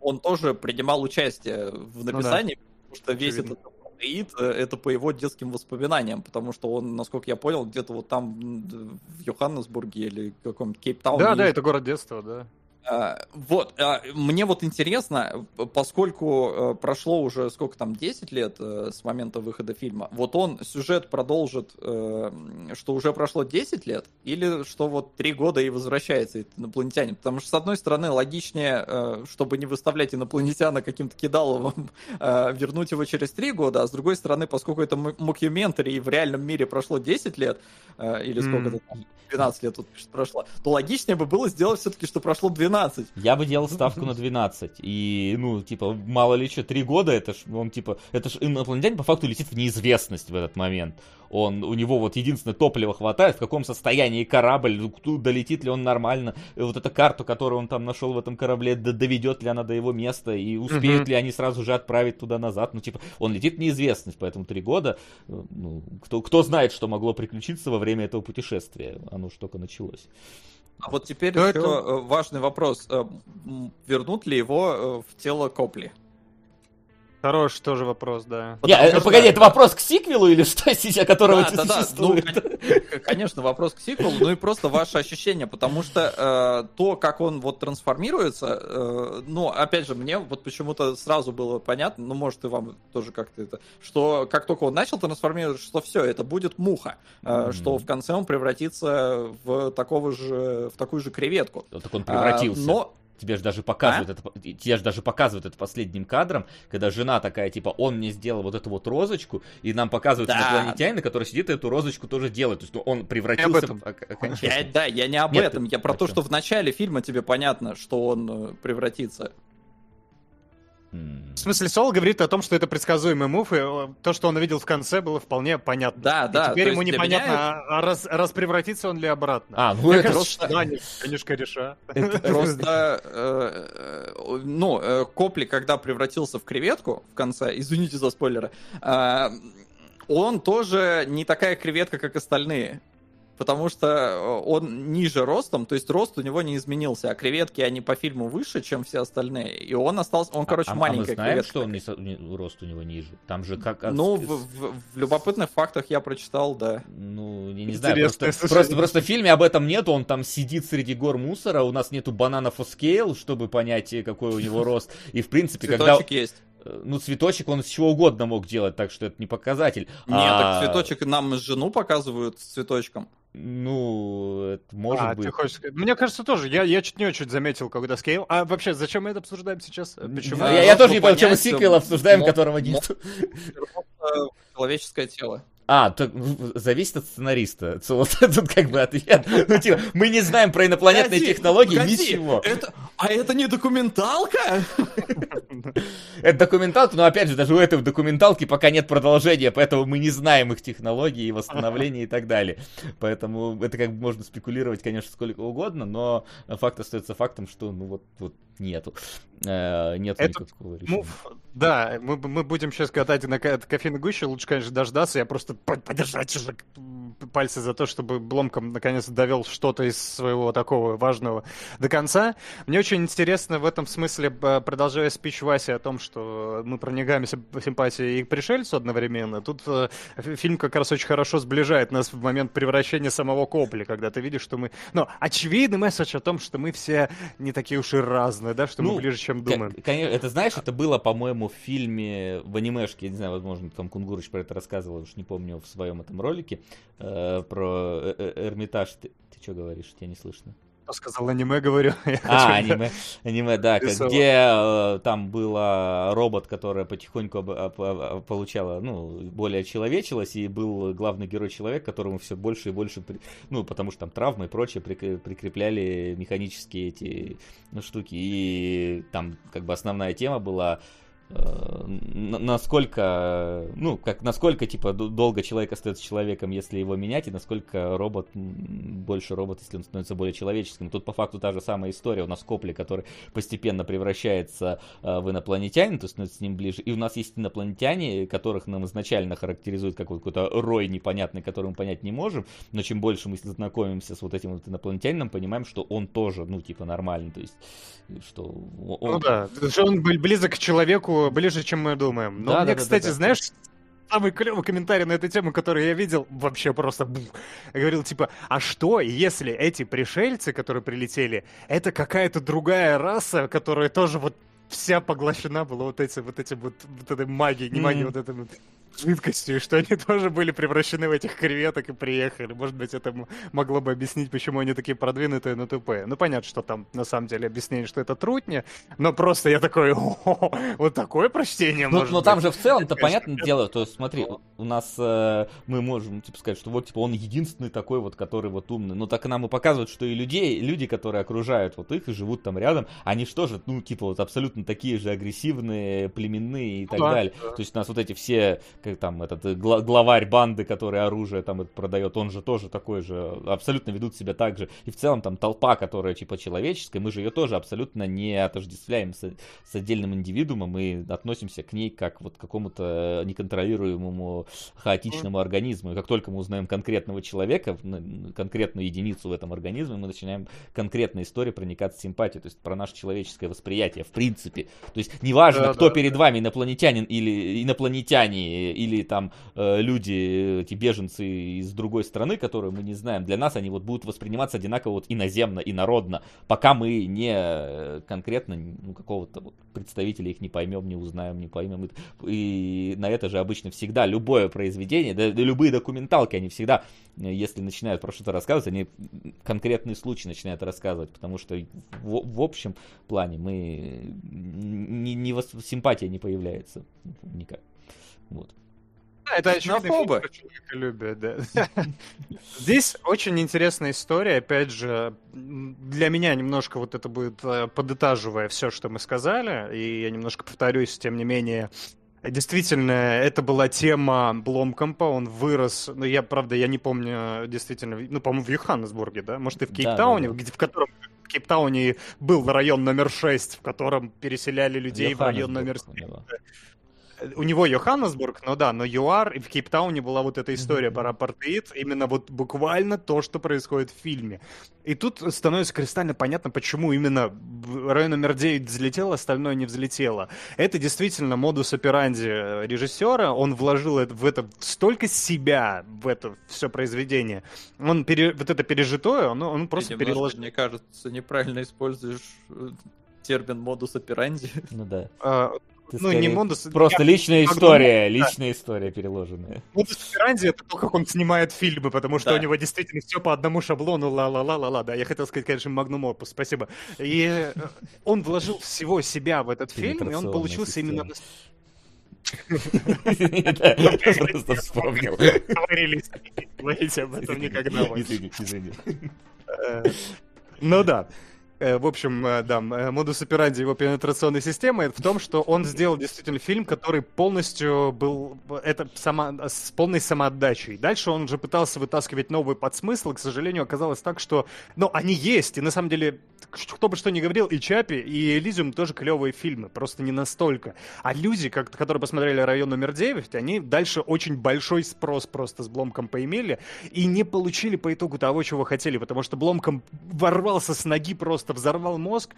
он тоже принимал участие в написании, потому что весь Очевидно. этот апгрейд, э, это по его детским воспоминаниям, потому что он, насколько я понял, где-то вот там в Йоханнесбурге или каком-то Кейптауне. Да, да, это город детства, да. А, Вот, а, мне вот интересно, поскольку э, прошло уже сколько там, 10 лет э, с момента выхода фильма, вот он сюжет продолжит, э, что уже прошло 10 лет, или что вот 3 года и возвращается этот инопланетянин? Потому что, с одной стороны, логичнее, э, чтобы не выставлять инопланетяна каким-то кидаловым, э, вернуть его через 3 года, а с другой стороны, поскольку это мокюментари и в реальном мире прошло 10 лет, э, или сколько М. это там, 12 лет тут прошло, то логичнее бы было сделать все-таки, что прошло 12. Я бы делал ставку на 12. И, ну, типа, мало ли что, 3 года, это ж, он, типа, это ж инопланетянин по факту летит в неизвестность в этот момент. Он, у него вот единственное топливо хватает, в каком состоянии корабль, ну, долетит ли он нормально, вот эту карту, которую он там нашел в этом корабле, доведет ли она до его места, и успеют Мгм. ли они сразу же отправить туда-назад. Ну, типа, он летит в неизвестность, поэтому 3 года, э, ну, кто, кто знает, что могло приключиться во время этого путешествия. Оно ж только началось. А вот теперь еще это- э, важный вопрос. Э, м, Вернут ли его э, в тело Копли? Хороший тоже вопрос, да. Не, Потому э, что- погоди, это вопрос к сиквелу или что сейчас, которого Да, да, да. Ну, существует? кон- конечно, вопрос к сиквелу, ну и просто ваше ощущение, потому что э, то, как он вот трансформируется, э, ну, опять же, мне вот почему-то сразу было понятно, ну, может, и вам тоже как-то это, что как только он начал трансформироваться, что все, это будет муха, э, Мгм. что в конце он превратится в такого же, в такую же креветку. Вот Так он А, превратился. но Тебе же даже показывают это, по- тебе же даже показывают это последним кадром, когда жена такая, типа, он мне сделал вот эту вот розочку, и нам показывают Да. инопланетянина, который сидит и эту розочку тоже делает. То есть ну, он превратился этом. в- ок- Я, окончательно. да, я не об Нет, этом, я про то, что в начале фильма тебе понятно, что он э, превратится. В смысле, Сол говорит о том, что это предсказуемый мув, и то, что он увидел в конце, было вполне понятно. Да, И да. теперь ему непонятно, меня а, раз, раз превратится он ли обратно. А, ну Мне это... кажется, что да, не- конечно, реша. это- Просто, э, э, ну, э, Копли, когда превратился в креветку в конце, извините за спойлеры, он тоже не такая креветка, как остальные. Потому что э, он ниже ростом, то есть рост у него не изменился, а креветки, они по фильму выше, чем все остальные. И он остался, он, короче, а, а маленькая мы знаем, креветка. что он не, рост у него ниже? Там же как... Ну, в, в- в любопытных фактах я прочитал, да. Ну, я не знаю, просто, слушай. просто, просто в фильме об этом нету, он там сидит среди гор мусора, у нас нету бананов о скейл, чтобы понять, э, какой у него рост. И, в принципе, когда... Цветочек есть. Э, ну, цветочек он из чего угодно мог делать, так что это не показатель. Нет, А, так цветочек нам жену показывают с цветочком. Ну, это может а, быть. ты хочешь? Мне кажется, тоже. Я, я чуть не очень заметил, когда скейл. А вообще, зачем мы это обсуждаем сейчас? Почему? Да, я, я тоже не понял, чем мы сиквел э, обсуждаем, мо- которого нет. Человеческое тело. А, в- зависит от сценариста. Вот тут как бы ответ. Ну, типа, мы не знаем про инопланетные Погоди, технологии погоди, ничего. Это, а это не документалка? Это документалка, но опять же, даже у этой документалки пока нет продолжения, поэтому мы не знаем их технологии и восстановления и так далее. Поэтому это как бы можно спекулировать, конечно, сколько угодно, но факт остается фактом, что ну вот, вот нету. Э, нету Это- никакого решения. Ф- да, мы, мы будем сейчас катать на кофейной гуще. Лучше, конечно, дождаться. Я просто по- подержать уже пальцы за то, чтобы Бломком наконец довел что-то из своего такого важного до конца. Мне очень интересно в этом смысле, продолжая спич Васи о том, что мы проникаем симп- симпатией и к пришельцу одновременно. Тут э, фи- фильм как раз очень хорошо сближает нас в момент превращения самого Копли, когда ты видишь, что мы... Ну, очевидный месседж о том, что мы все не такие уж и разные, да, что Ну, мы ближе, чем думаем. Конечно, это знаешь, это было, по-моему, в фильме в анимешке, я не знаю, возможно, там Кунгурыч про это рассказывал, уж не помню, в своем этом ролике, э, про э- э- Эрмитаж. Ты, ты что говоришь? Тебя не слышно. Кто сказал аниме, говорю. Я А, аниме, аниме, да, Рисовал. где э, там была робот, которая потихоньку об- об- об- получала, ну, более человечилась, и был главный герой человек, которому все больше и больше, при- ну, потому что там травмы и прочее прик- прикрепляли механические эти ну, штуки, и там как бы основная тема была насколько, ну, как, насколько, типа, долго человек остается человеком, если его менять, и насколько робот, больше робот, если он становится более человеческим. Тут, по факту, та же самая история. У нас Копли, который постепенно превращается э, в инопланетянин, то становится с ним ближе. И у нас есть инопланетяне, которых нам изначально характеризуют как вот какой-то рой непонятный, который мы понять не можем, но чем больше мы знакомимся с вот этим вот инопланетянином, понимаем, что он тоже, ну, типа, нормальный, то есть, что он... Ну да, он близок к человеку, ближе, чем мы думаем. Но Да, мне, да, кстати, да, знаешь, самый клевый комментарий на эту тему, который я видел, вообще просто бух. Я говорил, типа, а что, если эти пришельцы, которые прилетели, это какая-то другая раса, которая тоже вот вся поглощена была вот этим, вот этим вот, вот этой магией, не магией, Мгм. вот этой вот жидкостью, и что они тоже были превращены в этих креветок и приехали. Может быть, это могло бы объяснить, почему они такие продвинутые, но тупые. Ну, понятно, что там на самом деле объяснение, что это трутня, но просто я такой, «О, вот такое прочтение Ну, может но там быть». же в целом-то понятное дело, то есть смотри, у- нас э, мы можем типа сказать, что вот типа он единственный такой вот, который вот умный. Но так нам и показывают, что и людей, люди, которые окружают вот их и живут там рядом, они что же, ну типа вот абсолютно такие же агрессивные, племенные и так Ну да, далее. То есть у нас вот эти все, как там этот э, гла- главарь банды, который оружие там продает, он же тоже такой же, абсолютно ведут себя так же. И в целом там толпа, которая типа человеческая, мы же ее тоже абсолютно не отождествляем с, с отдельным индивидуумом, мы относимся к ней как вот к какому-то неконтролируемому хаотичному организму. И как только мы узнаем конкретного человека, конкретную единицу в этом организме, мы начинаем конкретной историей проникаться симпатией, то есть про наше человеческое восприятие в принципе. То есть неважно, Да, кто да, перед вами, инопланетянин или инопланетяне, или там э, люди, эти беженцы из другой страны, которые мы не знаем, для нас они вот будут восприниматься одинаково вот иноземно, инородно, пока мы не э, конкретно ну, какого-то вот представителя их не поймем, не узнаем, не поймем. И на это же обычно всегда любое произведение, да, любые документалки, они всегда, если начинают про что-то рассказывать, они конкретные случаи начинают рассказывать, потому что в, в общем плане мы не, не симпатия не появляется никак. Вот. Да, Это про человеколюбие, да. Здесь очень интересная история, опять же, для меня немножко вот это будет э, подытаживая все, что мы сказали, и я немножко повторюсь, тем не менее, Действительно, это была тема Бломкомпа, он вырос, ну я, правда, я не помню, действительно, ну, по-моему, в Йоханнесбурге, да, может, и в Да, Кейптауне, да, да. где, в котором в Кейптауне был район номер 6, в котором переселяли людей в район номер Йоханнесбург у него. У него Йоханнесбург, ну да, но ЮАР, и в Кейптауне была вот эта история Мгм. про апартеид, именно вот буквально то, что происходит в фильме. И тут становится кристально понятно, почему именно район номер 9 взлетел, остальное не взлетело. Это действительно модус операнди э, режиссера, он вложил это- в это столько себя, в это все произведение. Он пере- вот это пережитое, он, он просто переложил. мне кажется, неправильно используешь э, термин модус операнди. Ну да. А, Ты Ну, не скорее Мондус... Просто я- личная история, личная история переложенная. Модус операнди это то, как он снимает фильмы, потому что Да. у него действительно все по одному шаблону, ла-ла-ла-ла-ла, да, я хотел сказать, конечно, Магнум Опус, спасибо. И э, он вложил всего себя в этот фильм, и он получился именно... Да, Просто вспомнил. Говорили, не говорите об этом никогда извини. Э, Ну да. Э, В общем, э, да, э, модус операнди его пенетрационной системы в том, что он сделал действительно фильм, который полностью был это сама, с полной самоотдачей. Дальше он же пытался вытаскивать новые подсмыслы. К сожалению, оказалось так, что ну, они есть. И на самом деле, кто бы что ни говорил, и Чапи, и Элизиум тоже клевые фильмы. Просто не настолько. А люди, как, которые посмотрели район номер 9, они дальше очень большой спрос просто с Бломком поимели и не получили по итогу того, чего хотели, потому что Бломком ворвался с ноги просто, взорвал мозг,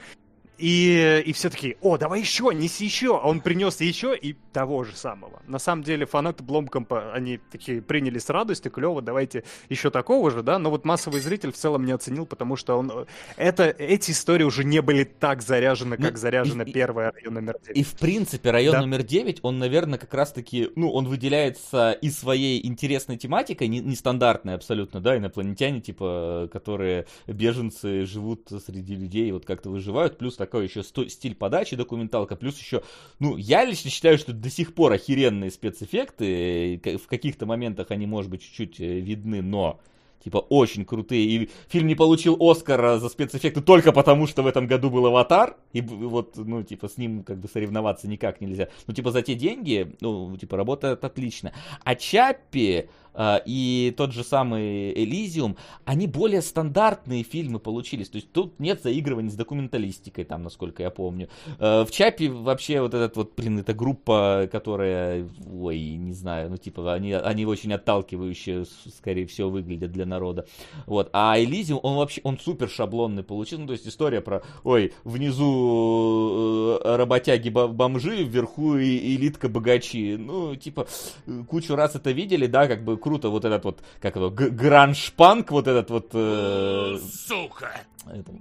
и, и все таки о, давай еще, неси еще. А он принес еще и того же самого. На самом деле фанаты Бломкомпа, они такие приняли с радостью, клево, давайте еще такого же, да. Но вот массовый зритель в целом не оценил, потому что он... э, Это, эти истории уже не были так заряжены, Ну, как заряжена и- и- первая район номер 9. И в принципе район Да. номер 9, он, наверное, как раз-таки, ну, он выделяется и своей интересной тематикой, не- нестандартной абсолютно, да, инопланетяне, типа, которые беженцы живут среди людей, вот как-то выживают, плюс такой еще стиль подачи документалка, плюс еще, ну, я лично считаю, что до сих пор охеренные спецэффекты, э, в каких-то моментах они, может быть, чуть-чуть э, видны, но Типа, очень крутые. И фильм не получил Оскара за спецэффекты только потому, что в этом году был «Аватар». И вот, ну, типа, с ним как бы соревноваться никак нельзя. Ну, типа, за те деньги, ну, типа, работает отлично. А Чаппи и тот же самый Элизиум, они более стандартные фильмы получились. То есть тут нет заигрываний с документалистикой, там, насколько я помню. Э, В Чапе вообще вот этот вот, блин, эта группа, которая, ой, не знаю, ну, типа, они, они очень отталкивающие, скорее всего, выглядят для народа. Вот. А Элизиум, он вообще, он супер шаблонный получил. Ну, то есть история про, ой, внизу э, работяги-бомжи, вверху и- элитка богачи. Ну, типа, э, кучу раз это видели, да, как бы круто вот этот вот, как его, гранж-панк, вот этот вот... э, Сука! это,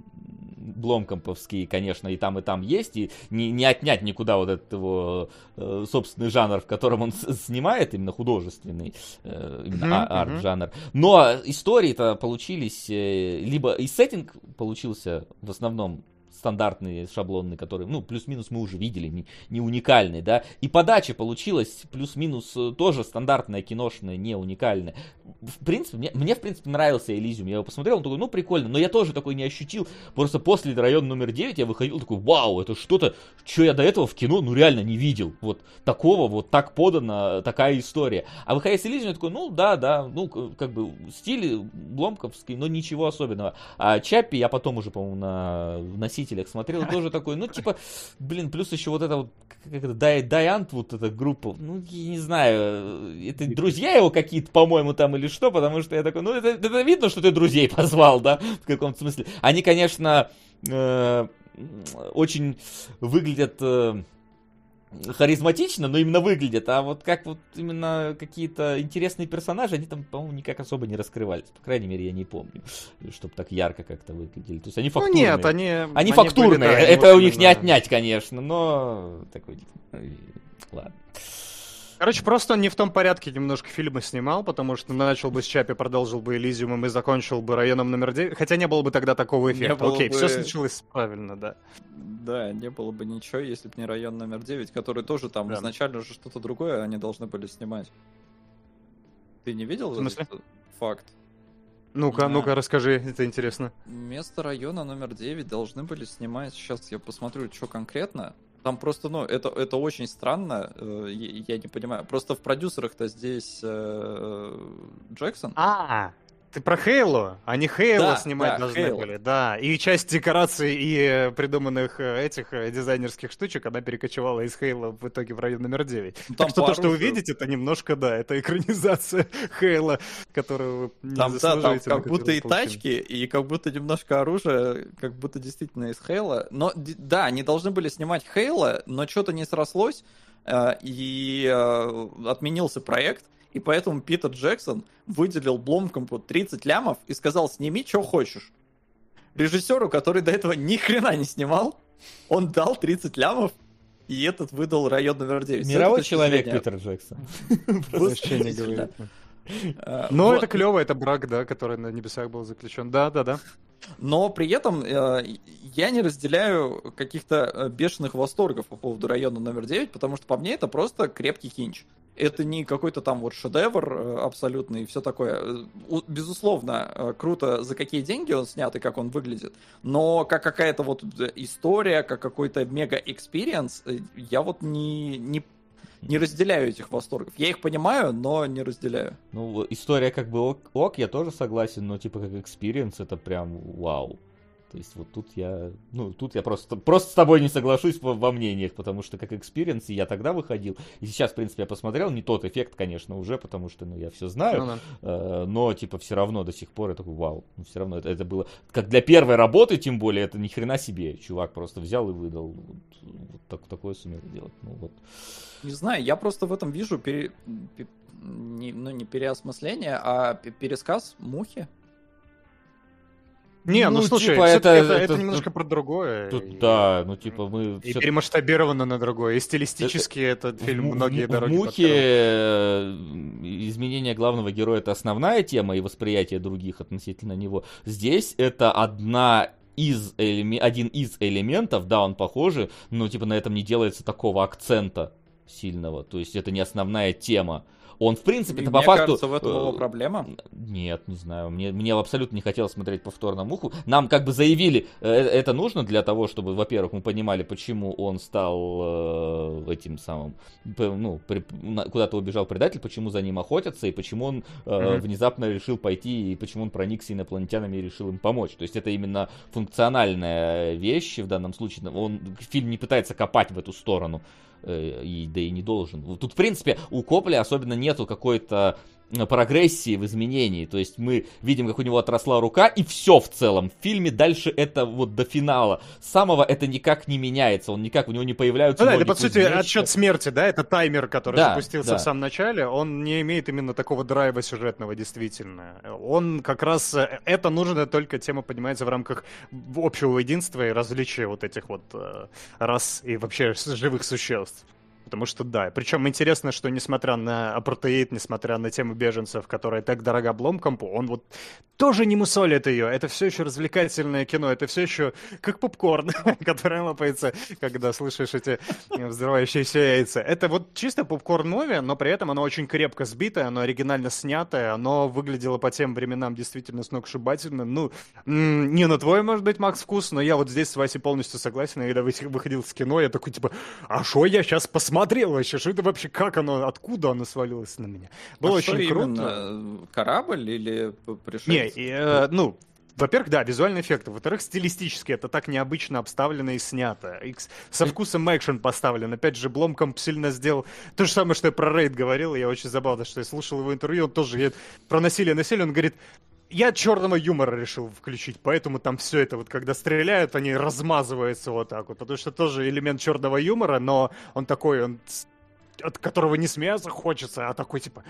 Бломкомповский, конечно, и там, и там есть, и не, не отнять никуда вот этот его э, собственный жанр, в котором он снимает, именно художественный, э, именно мгм. арт-жанр. Но истории-то получились, э, либо и сеттинг получился в основном стандартный, шаблонный, который, ну, плюс-минус мы уже видели, не, не уникальный, да, и подача получилась плюс-минус э, тоже стандартная, киношная, не уникальная. В принципе, мне, мне, в принципе, нравился Элизиум, я его посмотрел, он такой, ну, прикольно, но я тоже такой не ощутил, просто после района номер 9 я выходил такой, вау, это что-то, что я до этого в кино, ну, реально не видел, вот такого, вот так подана такая история. А выходя с Элизиум, я такой, ну, да, да, ну, как бы стиль бломковский, но ничего особенного. А Чаппи я потом уже, по-моему, на носителях смотрел, тоже такой, ну, типа, блин, плюс еще вот это вот, как это, Дай, Дайант, вот эта группа, ну, я не знаю, это друзья его какие-то, по-моему, там или что, потому что я такой, ну, это, это видно, что ты друзей позвал, да, в каком-то смысле. Они, конечно, э, очень выглядят... э, харизматично, но именно выглядят, а вот как вот именно какие-то интересные персонажи, они там, по-моему, никак особо не раскрывались. По крайней мере, я не помню, чтобы так ярко как-то выглядели. То есть они Ну фактурные. нет, они... Они, были, фактурные, да, это вот у них не отнять, конечно, но такой, ну, ладно. Короче, просто он не в том порядке немножко фильмы снимал, потому что начал бы с Чапи, продолжил бы Элизиумом и закончил бы районом номер 9, хотя не было бы тогда такого эффекта. Окей, бы- все случилось правильно, да. Да, не было бы ничего, если бы не район номер 9, который тоже там Да. изначально же что-то другое они должны были снимать. Ты не видел В смысле? этот факт? Ну-ка, Да. ну-ка, расскажи, это интересно. Вместо района номер 9 должны были снимать, сейчас я посмотрю, что конкретно. Там просто, ну, это, это очень странно, э, я, я не понимаю. Просто в продюсерах-то здесь э, Джексон. А, ты про Хейло? Они Хейло Да, снимать да, должны Halo. были, да. И часть декораций и э, придуманных э, этих э, дизайнерских штучек, она перекочевала из Хейла в итоге в район номер 9. Ну, Так что то, что вы видите, это немножко, да, это экранизация Хейла, которую вы не Там, да, там заслуживаете, как будто и получили. тачки, и как будто немножко оружия, как будто действительно из Хейла. Но, да, они должны были снимать Хейла, но что-то не срослось, и отменился проект, и поэтому Питер Джексон выделил Бломкомпу 30 лямов и сказал, сними, что хочешь. Режиссеру, который до этого ни хрена не снимал, он дал 30 лямов, и этот выдал район номер 9. Мировой человек Питер Джексон. Вообще не говорит. Но вот. это клево, это брак, да, который на небесах был заключен. Да, да, да. Но при этом э, я не разделяю каких-то э, бешеных восторгов по поводу района номер 9, потому что по мне это просто крепкий кинч. Это не какой-то там вот шедевр э, абсолютный и все такое. Э, Безусловно, круто, за какие деньги он снят и как он выглядит. Но как какая-то вот история, как какой-то мега- experience, я вот не, не, не разделяю этих восторгов. Я их понимаю, но не разделяю. Ну, история как бы ок, ок, я тоже согласен, но типа как experience это прям вау. То есть вот тут я, ну, тут я просто, просто с тобой не соглашусь во, во мнениях, потому что как experience я тогда выходил, и сейчас, в принципе, я посмотрел, не тот эффект, конечно, уже, потому что, ну, я все знаю, Ну да. э, но, типа, все равно до сих пор я такой, вау, ну, все равно это, это было, как для первой работы, тем более, это ни хрена себе, чувак просто взял и выдал, вот, вот так, такое сумел делать, ну, вот. Не знаю, я просто в этом вижу пере- пе- не, ну, не переосмысление, а пе- пересказ мухи. Не, ну, Ну, слушай, типа, это- это, это- это немножко про другое. Тут, и- да, ну, типа, мы... И всё- перемасштабировано на другое. И стилистически этот фильм В Му- многие в дороги Мухе подтянул. э, изменение главного героя это основная тема и восприятие других относительно него. Здесь это одна из элеме- один из элементов, да, он похожий, но типа на этом не делается такого акцента сильного. То есть это не основная тема. Он, в принципе, это Мне по факту... кажется, в этом э, его проблема. Нет, не знаю. Мне, мне абсолютно не хотелось смотреть повторно Муху. Нам как бы заявили, э, это нужно для того, чтобы, во-первых, мы понимали, почему он стал э, этим самым, ну, куда-то убежал предатель, почему за ним охотятся, и почему он э, Мгм. внезапно решил пойти, и почему он проникся инопланетянами и решил им помочь. То есть это именно функциональная вещь в данном случае. Он, фильм не пытается копать в эту сторону. Э, И, да и не должен. Тут, в принципе, у Копля особенно нету какой-то прогрессии в изменении. То есть мы видим, как у него отросла рука, и все в целом. В фильме дальше это вот до финала. Самого это никак не меняется. Он никак, у него не появляются Ну да, это, по сути, кузнечика. отчет смерти, да? Это таймер, который Да, запустился да. в самом начале. Он не имеет именно такого драйва сюжетного, действительно. Он как раз... э, Это нужно только тема поднимается в рамках общего единства и различия вот этих вот э, рас и вообще живых существ. Потому что да, причем интересно, что несмотря на апартеид, несмотря на тему беженцев, которая так дорога Бломкомпу, он вот тоже не мусолит ее. Это все еще развлекательное кино, это все еще как попкорн, который лопается, когда слышишь эти взрывающиеся яйца. Это вот чисто попкорн-муви, но при этом оно очень крепко сбитое, оно оригинально снятое, оно выглядело по тем временам действительно сногсшибательно. Ну, не на твой, может быть, Макс, вкус, но я вот здесь с Васей полностью согласен. И когда вы- выходил с кино, я такой, типа, а что я сейчас посмотрел вообще? Что это вообще? Как оно? Откуда оно свалилось на меня? Было А очень круто. именно? Корабль или пришельцы? Не, э, ну, во-первых, да, визуальные эффекты. Во-вторых, стилистически это так необычно обставлено и снято. И со вкусом экшен поставлен. Опять же, Бломком сильно сделал то же самое, что я про Рейд говорил. и Я очень забавно, что я слушал его интервью. Он тоже говорит про насилие. Насилие, он говорит, я черного юмора решил включить, поэтому там все это вот, когда стреляют, они размазываются вот так вот, потому что тоже элемент черного юмора, но он такой, он от которого не смеяться хочется, а такой типа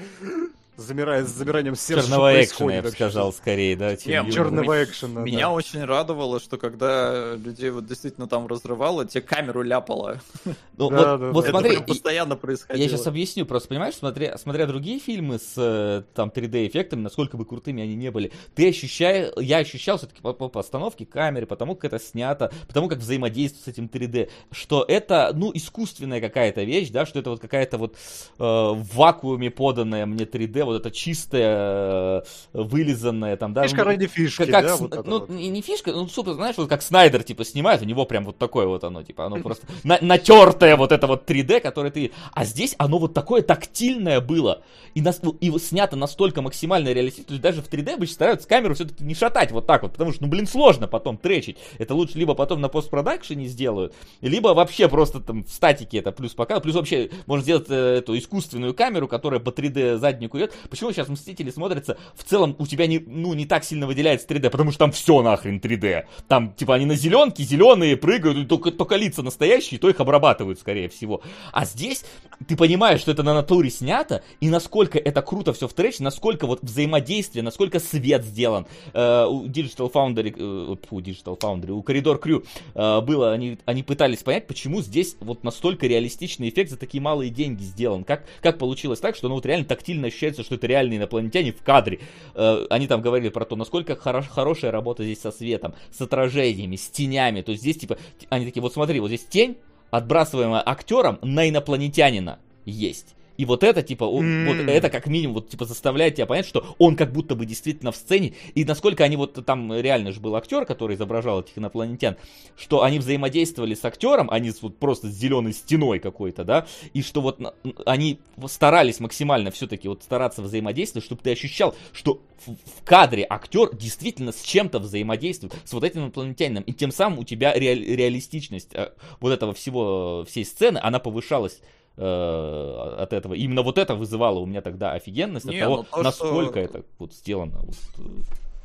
замирает с замиранием сердца. Черного экшена, я бы сказал, скорее, да, чем Не, юмора. черного экшена. Меня да. очень радовало, что когда людей вот действительно там разрывало, те камеру ляпало. Ну, Да, вот, да, вот да. Это смотри, прям постоянно происходило. Я сейчас объясню, просто понимаешь, смотря, смотря другие фильмы с э, там 3D-эффектами, насколько бы крутыми они не были, ты ощущаешь, я ощущал все-таки по, по постановке камеры, потому как это снято, потому как взаимодействует с этим 3D, что это, ну, искусственная какая-то вещь, да, что это вот какая-то вот э, в вакууме поданная мне 3D, вот это чистая, э, вылизанная там, да. Фишка ну, ради фишки, как, да, Сн- вот ну, вот. не, фишка, ну, супер, знаешь, вот как Снайдер, типа, снимает, у него прям вот такое вот оно, типа, оно просто на- натертое вот это вот 3D, которое ты... А здесь оно вот такое тактильное было, и, нас, ну, и снято настолько максимально реалистично, то есть даже в 3D обычно стараются камеру все-таки не шатать вот так вот, потому что, ну, блин, сложно потом тречить. Это лучше либо потом на постпродакшене сделают, либо вообще просто там в статике это плюс пока, плюс вообще можно сделать э, эту искусственную камеру, которая по 3D заднику идет, почему сейчас Мстители смотрятся, в целом у тебя не, ну, не так сильно выделяется 3D, потому что там все нахрен 3D. Там, типа, они на зеленке, зеленые, прыгают, только, только лица настоящие, то их обрабатывают, скорее всего. А здесь ты понимаешь, что это на натуре снято, и насколько это круто все в трэше, насколько вот взаимодействие, насколько свет сделан. Э, у Digital Foundry, э, фу, Digital Foundry, у Corridor Crew э, было, они, они пытались понять, почему здесь вот настолько реалистичный эффект за такие малые деньги сделан. Как, как получилось так, что ну вот реально тактильно ощущается, что это реальные инопланетяне в кадре. Э, они там говорили про то, насколько хорош, хорошая работа здесь со светом, с отражениями, с тенями. То есть здесь типа, они такие, вот смотри, вот здесь тень, отбрасываемая актером на инопланетянина есть. И вот это, типа, он, mm. вот это как минимум, вот, типа, заставляет тебя понять, что он как будто бы действительно в сцене, и насколько они вот, там реально же был актер, который изображал этих инопланетян, что они взаимодействовали с актером, они с, вот просто с зеленой стеной какой-то, да, и что вот они старались максимально все-таки вот стараться взаимодействовать, чтобы ты ощущал, что в, кадре актер действительно с чем-то взаимодействует, с вот этим инопланетянином, и тем самым у тебя реаль, реалистичность э, вот этого всего, всей сцены, она повышалась э, от этого. Именно вот это вызывало у меня тогда офигенность Не, от того, ну то, насколько что... это вот сделано. Вот, э,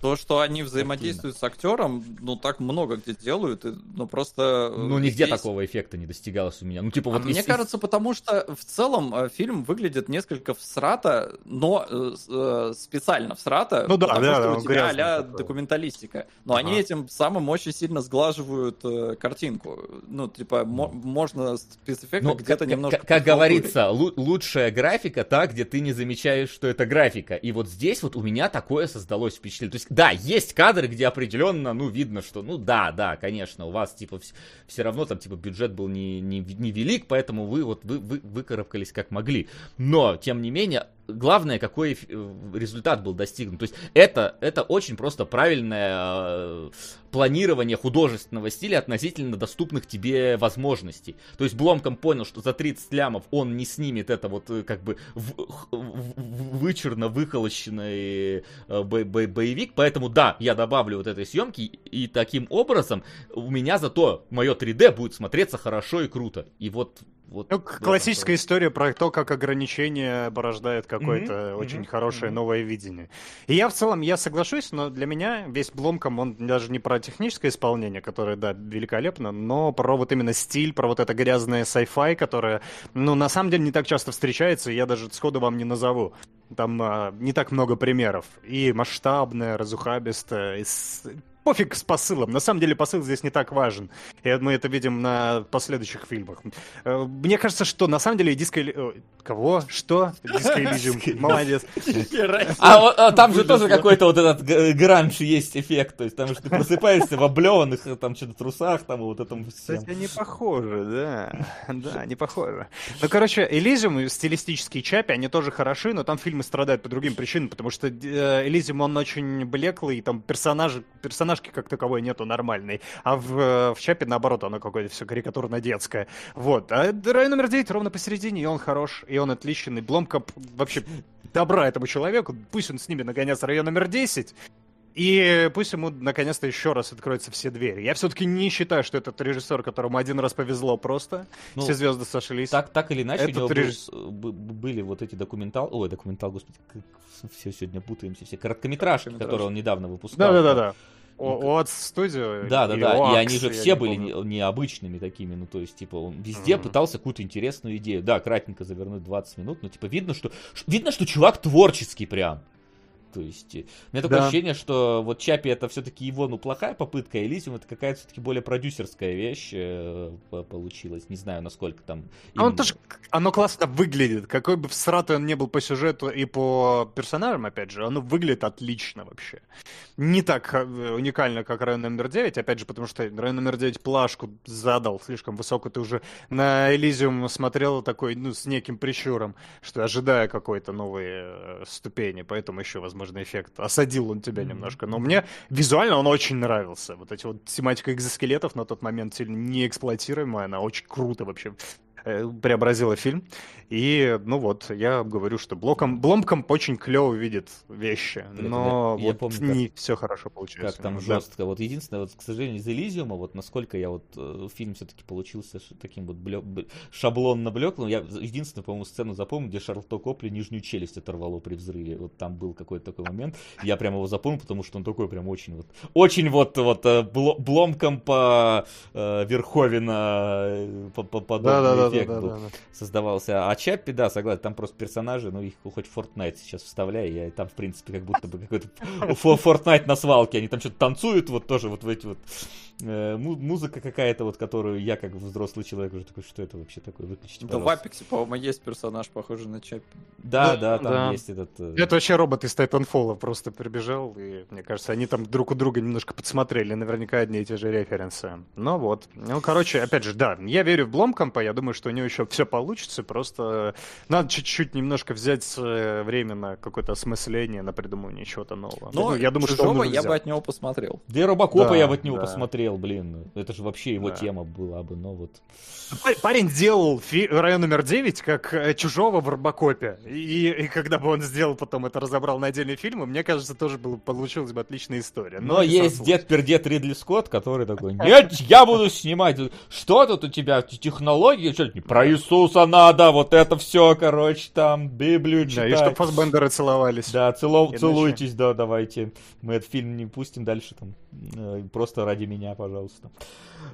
то, что они взаимодействуют с актером, ну так много где делают, ну просто... Э, ну нигде здесь... такого эффекта не достигалось у меня. Ну типа вот... А из... Мне кажется, потому что в целом э, фильм выглядит несколько всрато, но э, специально всрато, ну, да, потому да, что у тебя а документалистика. Но ага. они этим самым очень сильно сглаживают э, картинку. Ну типа можно спецэффекты ну, где-то немножко... Как говорится, лучшая графика та, где ты не замечаешь, что это графика. И вот здесь вот у меня такое создалось впечатление. То есть да, есть кадры, где определенно, ну, видно, что, ну, да, да, конечно, у вас, типа, все равно там, типа, бюджет был не, не, не велик, поэтому вы вот вы, вы выкарабкались как могли. Но, тем не менее, главное, какой результат был достигнут. То есть это, это очень просто правильное э, планирование художественного стиля относительно доступных тебе возможностей. То есть Бломком понял, что за 30 лямов он не снимет это вот э, как бы в, в, вычурно выхолощенный э, бо бо боевик, поэтому да, я добавлю вот этой съемки, и таким образом у меня зато мое 3D будет смотреться хорошо и круто. И вот вот ну, классическая история про то, как ограничение порождает какое-то mm-hmm. очень mm-hmm. хорошее mm-hmm. новое видение. И я в целом, я соглашусь, но для меня весь Бломком, он даже не про техническое исполнение, которое, да, великолепно, но про вот именно стиль, про вот это грязное sci-fi, которое, ну, на самом деле не так часто встречается, и я даже сходу вам не назову. Там а, не так много примеров. И масштабное, разухабистое, и с пофиг с посылом. На самом деле посыл здесь не так важен. И мы это видим на последующих фильмах. Э, мне кажется, что на самом деле диско... Кого? Что? Диско Elysium. Молодец. А, а там же тоже какой-то вот этот гранж есть эффект. То есть там же ты просыпаешься в облеванных там что-то трусах, там вот этом всем. Кстати, не похоже, да. Да, не похоже. Ну, короче, Elysium и стилистические чапи, они тоже хороши, но там фильмы страдают по другим причинам, потому что Elysium, он очень блеклый, там персонажи, персонажи персонажки как таковой нету нормальной, а в, э, в Чапе, наоборот, оно какое-то все карикатурно-детское. Вот. А район номер 9 ровно посередине, и он хорош, и он отличный. Бломка вообще добра этому человеку, пусть он снимет наконец район номер 10, и пусть ему наконец-то еще раз откроются все двери. Я все-таки не считаю, что этот режиссер, которому один раз повезло просто, ну, все звезды сошлись. Так, так или иначе, этот у него режисс... был, были вот эти документал... Ой, документал, господи, все сегодня путаемся, все короткометражки, которые он недавно выпускал. Да-да-да. От студию. Да, да, да. и они же все были не, необычными такими. Ну, то есть, типа, он везде mm-hmm. пытался какую-то интересную идею. Да, кратенько завернуть 20 минут, но типа видно, что видно, что чувак творческий прям. То есть, э, у меня такое да. ощущение, что вот Чапи это все-таки его, ну, плохая попытка, а Элизиум это какая-то все-таки более продюсерская вещь э, получилась. Не знаю, насколько там... Именно... Он тоже, оно классно выглядит. Какой бы всратый он не был по сюжету и по персонажам, опять же, оно выглядит отлично вообще. Не так э, уникально, как район номер 9, опять же, потому что район номер 9 плашку задал слишком высоко. Ты уже на Элизиум смотрел такой, ну, с неким прищуром, что ожидая какой-то новой ступени, поэтому еще, возможно, возможно, эффект. Осадил он тебя немножко. Но мне визуально он очень нравился. Вот эти вот тематика экзоскелетов на тот момент сильно не эксплуатируемая, она очень круто вообще преобразила фильм. И, ну вот, я говорю, что Блоком, Бломком очень клево видит вещи, но я- я вот помню, как- не все хорошо получается. Как там Да. жестко. Вот единственное, вот, к сожалению, из Элизиума, вот насколько я вот э, фильм все-таки получился таким вот блё- б- шаблонно блеклым. Я единственную, по-моему, сцену запомнил, где Шарлотто Копли нижнюю челюсть оторвало при взрыве. Вот там был какой-то такой момент. Я прям его запомнил, потому что он такой прям очень вот, очень вот, вот э, бло- бломком по э, Верховина э, по, по- подобный Да-да-да-да-да-да. Эффект был создавался. А Чаппи, да, согласен, там просто персонажи, ну их хоть Fortnite сейчас вставляй, я там, в принципе, как будто бы какой-то Fortnite на свалке, они там что-то танцуют, вот тоже вот в эти вот музыка какая-то, вот которую я как взрослый человек уже такой, что это вообще такое, выключите, Да в. Апексе, по-моему, есть персонаж, похожий на Чаппи. Да, Да, да, там да. есть этот... э, Это вообще робот из Titanfall просто прибежал, и мне кажется, они там друг у друга немножко подсмотрели, наверняка одни и те же референсы. Ну вот. Ну, короче, опять же, да, я верю в Бломкомпа, я думаю, что у него еще все получится, просто надо чуть-чуть немножко взять э, время на какое-то осмысление, на придумывание чего-то нового. Но Ну, я думаю, что он я бы от него посмотрел. Да и Робокопа Да, я бы от него да. посмотрел, блин. Это же вообще его Да. тема была бы, но вот... Па- Парень делал фи- район номер 9 как э, чужого в Робокопе. И, и когда бы он сделал потом это разобрал на отдельные фильмы, мне кажется, тоже было, получилась бы отличная история. Но не есть срослось. дед-пердед Ридли Скотт, который такой, нет, я буду снимать. Что тут у тебя, технологии? Что, про Иисуса надо, вот это все, короче, там, Библию Да, читать. и что Фасбендеры целовались. Да, цело- Иначе- целуйтесь, да, давайте. Мы этот фильм не пустим дальше, там, э, просто ради меня, пожалуйста.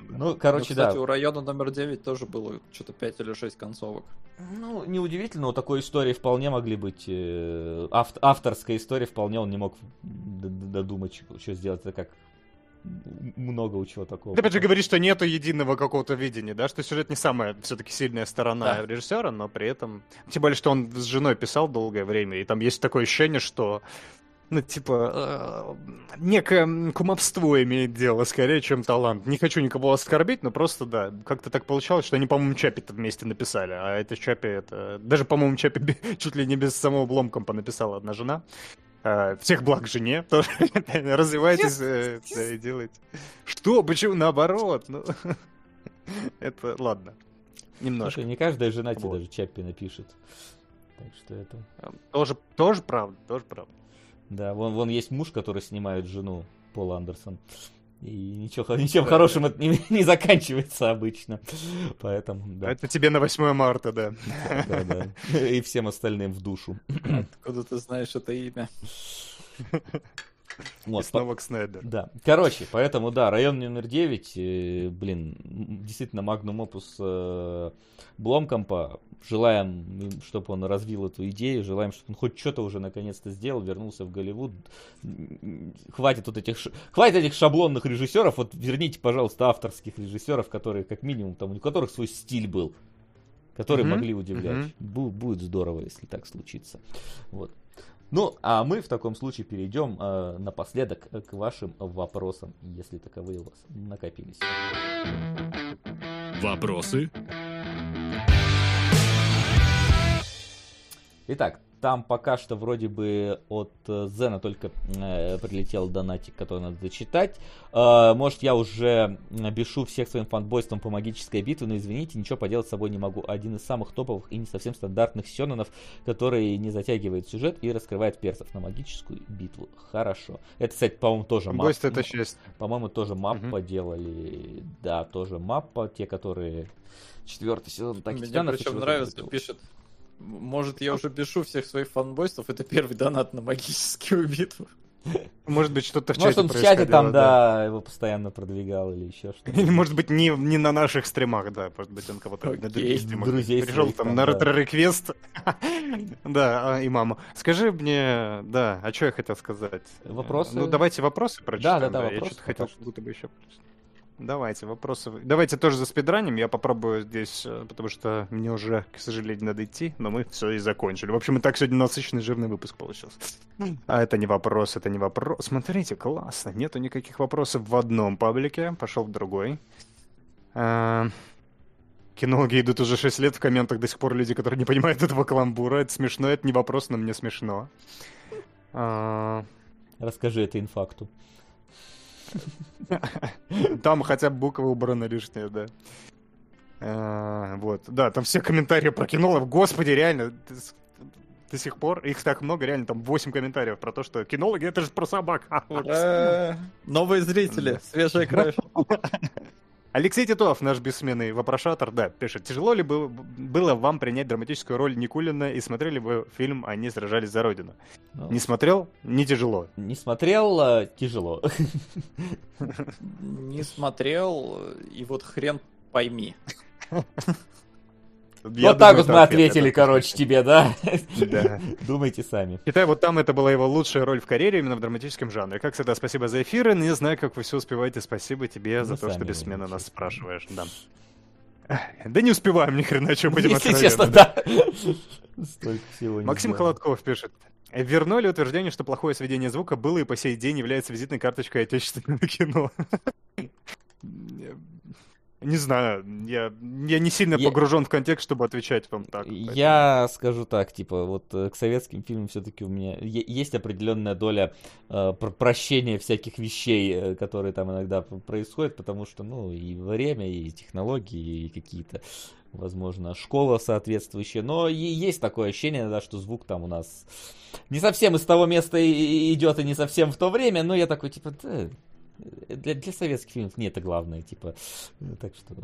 Ну, короче, Ну, кстати, да. у района номер 9 тоже было что-то 5 или 6 концовок. Ну, неудивительно, у такой истории вполне могли быть... э, ав- авторской истории вполне он не мог додумать, что сделать. Это как много у чего такого. Ты опять же говоришь, что нету единого какого-то видения, да, что сюжет не самая все-таки сильная сторона Да. режиссера, но при этом... Тем более, что он с женой писал долгое время, и там есть такое ощущение, что ну, типа, э, некое кумовство имеет дело, скорее, чем талант. Не хочу никого оскорбить, но просто, да, как-то так получалось, что они, по-моему, Чапи-то вместе написали, а это Чапи, это... Даже, по-моему, Чапи чуть ли не без самого Бломкомпа написала одна жена. Э, Всех благ жене, тоже развивайтесь э, да, и делайте. Что? Почему наоборот? Ну, это ладно. Немножко. Слушай, не каждая жена тебе даже Чаппи напишет. Так что это... Тоже, тоже правда, тоже правда. Да, вон, вон есть муж, который снимает жену Пол Андерсон. И ничего, ничем хорошим это не, не заканчивается обычно. Поэтому, да. Это тебе на 8 марта, да. да, да. И всем остальным в душу. Откуда ты знаешь это имя? И Вот, снова к Снайдеру. Да. Короче, поэтому, да, район номер 9, э, блин, действительно, магнум опус э, Бломкомпа. Желаем, чтобы он развил эту идею, желаем, чтобы он хоть что-то уже наконец-то сделал, вернулся в Голливуд. Хватит вот этих, ш- хватит этих шаблонных режиссеров, вот верните, пожалуйста, авторских режиссеров, которые, как минимум, там, у которых свой стиль был, которые Мгм, могли удивлять. мгм. Бу- будет здорово, если так случится. Вот. Ну, а мы в таком случае перейдем э, напоследок к вашим вопросам, если таковые у вас накопились. Вопросы? Итак, там пока что вроде бы от э, Зена только э, прилетел донатик, который надо зачитать. Э, может, я уже бешу всех своим фанбойством по магической битве, но извините, ничего поделать с собой не могу. Один из самых топовых и не совсем стандартных сёнонов, который не затягивает сюжет и раскрывает персов на магическую битву. Хорошо. Это, кстати, по-моему, тоже мап- Гость это честь. По-моему, тоже маппа Мгм. делали. Да, тоже маппа. Те, которые четвертый сезон так Мне причем нравится, пишет. «М- Может, я уже бешу всех своих фанбойств, это первый донат на магическую битву. Может быть, что-то в вот. Может, чате он в чате там, да, его постоянно продвигал или еще что-то. Или, может быть, не, не на наших стримах, да. Может быть, он кого-то на Окей. других стримах Друзей пришел там там, на да. ретро-реквест. Да, а, и маму. Скажи мне, да, а что я хотел сказать? Вопросы? Ну, давайте вопросы прочитаем. да, да, Я вопросы что-то хотел, пока что. как будто бы еще... Давайте, вопросы. Давайте тоже за спидранем. Я попробую здесь, э, потому что мне уже, к сожалению, надо идти, но мы все и закончили. В общем, и так сегодня насыщенный жирный выпуск получился. А это не вопрос, это не вопрос. Смотрите, классно. Нету никаких вопросов в одном паблике. Пошел в другой. А, Кинологи идут уже 6 лет в комментах, до сих пор люди, которые не понимают этого каламбура. Это смешно, это не вопрос, но мне смешно. А, Расскажи это инфакту. Там хотя бы буква убрана лишняя, да. А, Вот, да, там все комментарии про кинологов. Господи, реально, до сих пор их так много, реально, там 8 комментариев про то, что кинологи это же про собак. Ура! Новые зрители, свежая кровь. Алексей Титов, наш бессменный вопрошатор, да, пишет. Тяжело ли бы- было вам принять драматическую роль Никулина и смотрели бы фильм «Они сражались за Родину»? Ну, Не смотрел? Не тяжело. Не смотрел, а, тяжело. Не смотрел, и вот хрен пойми. Я Вот так вот мы ответили, это короче, тебе, да? Да. Думайте сами. Считаю, вот там это была его лучшая роль в карьере именно в драматическом жанре. Как всегда, спасибо за эфиры. Не знаю, как вы все успеваете. Спасибо тебе Мы за то, что бессменно умеем, нас спрашиваешь. Да. Да не успеваем ни хрена, что будем Если честно, да. Столько всего не Максим. Холодков пишет. Вернули утверждение, что плохое сведение звука было и по сей день является визитной карточкой отечественного кино. Не знаю, я, я не сильно Я- погружен в контекст, чтобы отвечать вам так. Я скажу так, типа, вот э, к советским фильмам все-таки у меня есть определенная доля э, пр- прощения всяких вещей, э, которые там иногда происходят, потому что, ну, и время, и технологии, и какие-то, возможно, школа соответствующая. Но и есть такое ощущение, да, что звук там у нас не совсем из того места идет, и не совсем в то время, но я такой, типа, да, для, для советских фильмов не это главное, типа, так что...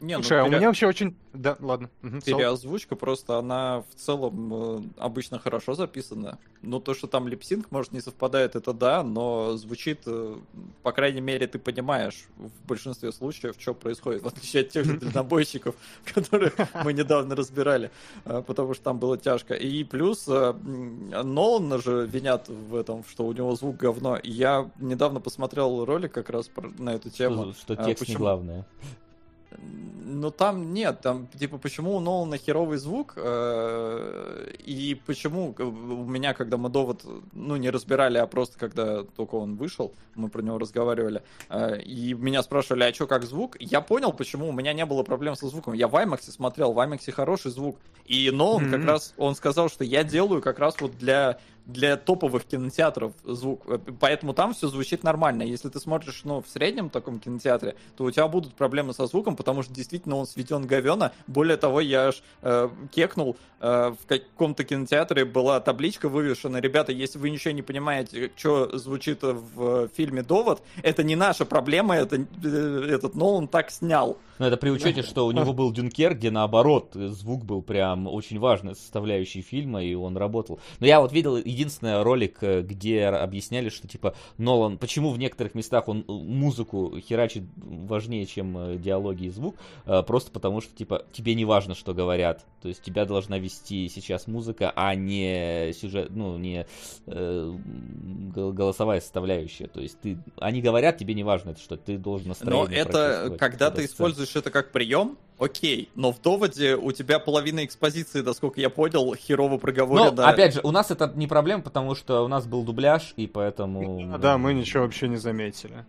Не, ну, Слушай, а у пере- меня вообще очень... Да, ладно. Сол. Переозвучка просто, она в целом э, обычно хорошо записана. Ну, то, что там липсинг, может, не совпадает, это да, но звучит, э, по крайней мере, ты понимаешь в большинстве случаев, что происходит, в отличие от тех же дальнобойщиков, которые мы недавно разбирали, э, потому что там было тяжко. И плюс, э, Нолана же винят в этом, что у него звук говно. Я недавно посмотрел ролик как раз на эту тему. Что, А текст не главное. Ну там нет, там типа почему у Нолана херовый звук э, и почему э, у меня, когда мы довод, ну не разбирали, а просто когда только он вышел, мы про него разговаривали, э, и меня спрашивали, а что как звук, я понял, почему у меня не было проблем со звуком. Я в IMAX смотрел, в IMAX хороший звук, и Нолан как Мгм. раз, он сказал, что я делаю как раз вот для для топовых кинотеатров звук, Э, поэтому там все звучит нормально. Если ты смотришь, ну, в среднем таком кинотеатре, то у тебя будут проблемы со звуком, потому что действительно он сведен говена. Более того, я аж э, кекнул, э, в каком-то кинотеатре была табличка вывешена, ребята, если вы ничего не понимаете, что звучит в фильме «Довод», это не наша проблема, это э, этот Нолан так снял. Но это при учете, что у него был Дюнкер, где наоборот звук был прям очень важной составляющей фильма, и он работал. Но я вот видел единственный ролик, э, где объясняли, что типа Нолан, почему в некоторых местах он э, музыку херачит важнее, чем э, диалоги и звук, просто потому что типа тебе не важно, что говорят. То есть тебя должна вести сейчас музыка, а не сюжет, ну не э, гол- голосовая составляющая. То есть ты, они говорят, тебе не важно, это что ты должен настроение Но это, когда ты используешь это как прием, окей. Но в доводе у тебя половина экспозиции, насколько я понял, херово проговорено. Ну, опять же, у нас это не проблема, потому что у нас был дубляж, и поэтому... Да, мы ничего вообще не заметили.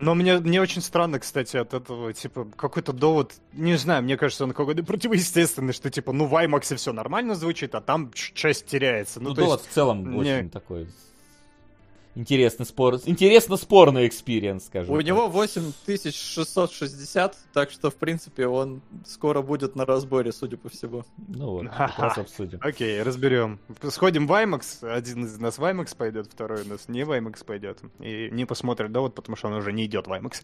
Но мне, мне очень странно, кстати, от этого, типа, какой-то довод, не знаю, мне кажется, он какой-то противоестественный, что, типа, ну, в IMAX все нормально звучит, а там часть теряется. Ну, Ну, довод есть, в целом не- очень такой... Интересный спор, интересно спорный experience, скажем У так. него 8660, так что, в принципе, он скоро будет на разборе, судя по всему. Ну вот, раз обсудим. окей, разберем. Сходим в IMAX, один из нас в IMAX пойдет, второй у нас не в IMAX пойдет. И не посмотрит довод, потому что он уже не идет в IMAX.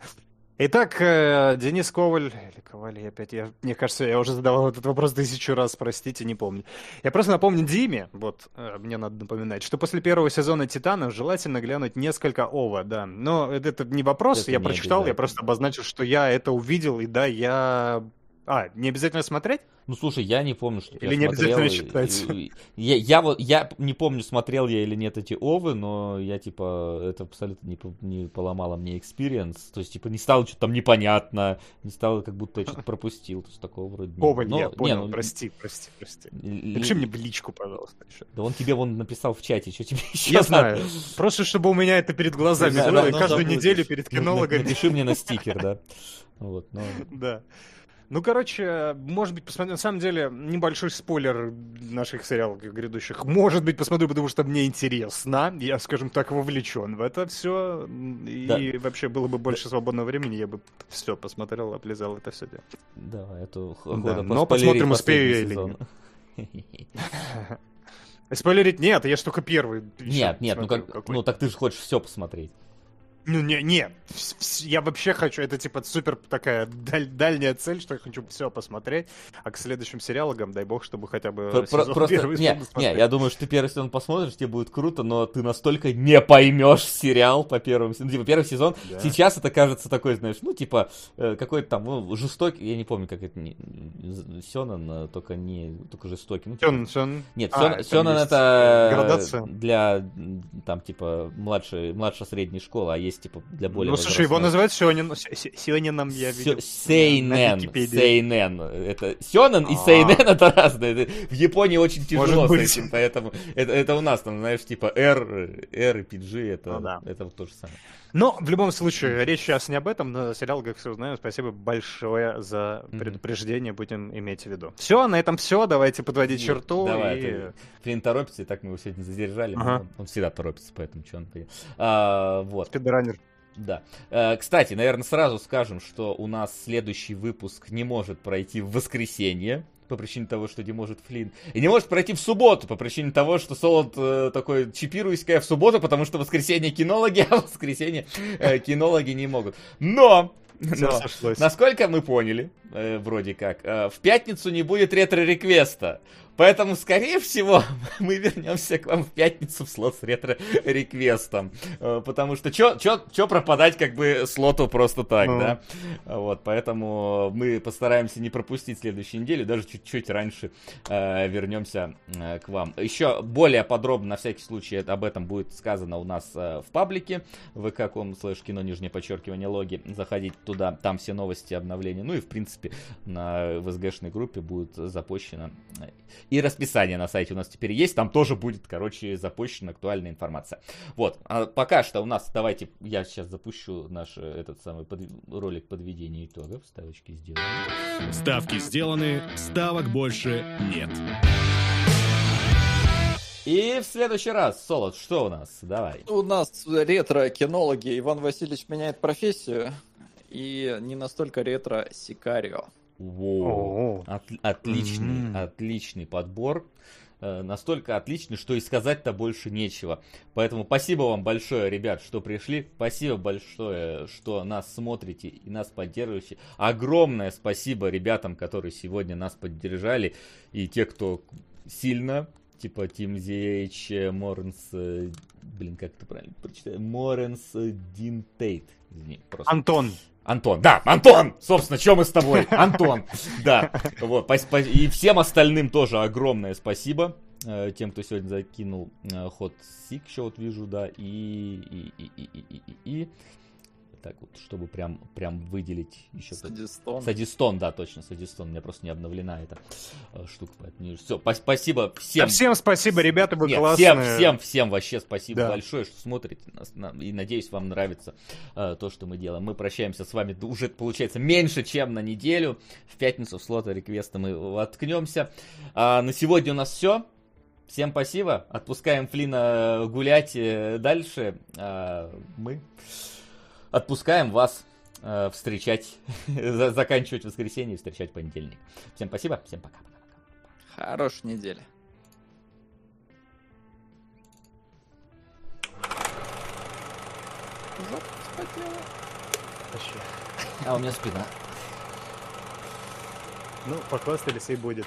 Итак, э, Денис Коваль, или Коваль, опять, я, мне кажется, я уже задавал этот вопрос тысячу раз, простите, не помню. Я просто напомню Диме, вот, э, мне надо напоминать, что после первого сезона «Титанов» желательно глянуть несколько ова, да. Но это, это не вопрос, Это я не прочитал, я просто обозначил, что я это увидел, и да, я... А, не обязательно смотреть? Ну, слушай, я не помню, что Или я не смотрел, обязательно читать? Я, я вот, я не помню, смотрел я или нет эти овы, но я, типа, это абсолютно не, не поломало мне experience. То есть, типа, не стало что-то там непонятно, не стало, как будто я что-то пропустил. То есть, такого вроде не Коваль, было. я Но- не, понял, ну, прости, прости, прости. л- Напиши мне в личку, пожалуйста, еще. Да он тебе вон написал в чате, что тебе еще Я знаю. Просто чтобы у меня это перед глазами было, и каждую забудешь. неделю перед кинологами. Напиши мне на стикер, да. Вот, но... Да. Ну, короче, может быть, посмотрю. На самом деле, небольшой спойлер наших сериалов грядущих. Может быть, посмотрю, потому что мне интересно. Я, скажем так, вовлечен в это все. И вообще было бы больше свободного времени, я бы все посмотрел, облизал это все дело. Давай, это да, Но посмотрим, успею я или нет. Спойлерить нет, я ж только первый. Нет, нет, ну, как, ну так ты же хочешь все посмотреть. Ну, не, не, я вообще хочу, это типа супер такая даль, дальняя цель, что я хочу все посмотреть, а к следующим сериалам, дай бог, чтобы хотя бы Про, сезон просто, первый не, не, я думаю, что ты первый сезон посмотришь, тебе будет круто, но ты настолько не поймешь сериал по первому сезону. Типа, первый сезон, да. сейчас это кажется такой, знаешь, ну, типа, э, какой-то там, ну, жестокий, я не помню, как это, не, Сёнэн, э, только не, только жестокий. Ну, Сёнэн, Сёнэн. Нет, а, Сёнэн это градация. для, там, типа, младшей, младше-средней школы, а есть есть, типа, для более Ну, слушай, его называют Сёнин, Сёнином, я видел. Сейнен, Сейнен. Это Сёнэн и а. Сейнен это разные. В Японии очень тяжело с этим, поэтому это, у нас там, знаешь, типа R, R и PG, это, ну, то же самое. Но, в любом случае, речь сейчас не об этом, но сериал, как все знаем, спасибо большое за предупреждение, будем иметь в виду. Все, на этом все, давайте подводить черту. Давай, и... Флинн торопится, и так мы его сегодня задержали, ага. он всегда торопится, поэтому что он... А, вот. Спидранер. Да. Э, кстати, наверное, сразу скажем, что у нас следующий выпуск не может пройти в воскресенье по причине того, что не может Флинн. И не может пройти в субботу по причине того, что Солод э, такой чипируйская в субботу, потому что воскресенье кинологи, а воскресенье э, кинологи не могут. Но но, насколько мы поняли, э, вроде как, э, в пятницу не будет ретро-реквеста. Поэтому, скорее всего, мы вернемся к вам в пятницу в слот с ретро-реквестом. Э, потому что что пропадать как бы слоту просто так, ну. да? Вот, поэтому мы постараемся не пропустить следующую неделю, даже чуть-чуть раньше э, вернемся э, к вам. Еще более подробно, на всякий случай, об этом будет сказано у нас э, в паблике vk.com слэш кино нижнее подчеркивание логи. Заходите туда, там все новости, обновления. Ну и, в принципе, на ВСГшной группе будет запущено и расписание на сайте у нас теперь есть. Там тоже будет, короче, запущена актуальная информация. Вот. А пока что у нас, давайте, я сейчас запущу наш э, этот самый под, ролик подведения итогов. Ставочки сделаны. Ставки сделаны, ставок больше нет. И в следующий раз, Солод, что у нас? Давай. У нас ретро-кинологи. Иван Васильевич меняет профессию. И не настолько ретро Сикарио. Во, От, отличный, mm-hmm. отличный подбор. Э, настолько отличный, что и сказать-то больше нечего. Поэтому спасибо вам большое, ребят, что пришли. Спасибо большое, что нас смотрите и нас поддерживаете. Огромное спасибо ребятам, которые сегодня нас поддержали. И те, кто сильно типа Тим ZH, Моренс, э, блин, как это правильно прочитать, Моренс Дин Тейт. Извини, просто. Антон. Антон, да, Антон! Собственно, что мы с тобой? Антон, да. Вот, и всем остальным тоже огромное спасибо. Э, тем, кто сегодня закинул ход Сик, еще вот вижу, да, и, и, и, и, и, и, и так вот, чтобы прям, прям выделить еще... Садистон. Садистон, да, точно, Садистон. У меня просто не обновлена эта э, штука, поэтому... Все, спасибо всем. Да всем спасибо, ребята, вы Нет, классные. Всем, всем, всем вообще спасибо да. большое, что смотрите нас. На, и надеюсь, вам нравится э, то, что мы делаем. Мы прощаемся с вами уже, получается, меньше, чем на неделю. В пятницу в слота реквеста мы воткнемся. А на сегодня у нас все. Всем спасибо. Отпускаем Флина гулять э, дальше. А мы отпускаем вас э, встречать, заканчивать воскресенье и встречать понедельник. Всем спасибо, всем пока. пока. Хорошей недели. А у меня спина. Ну, похвастались и будет.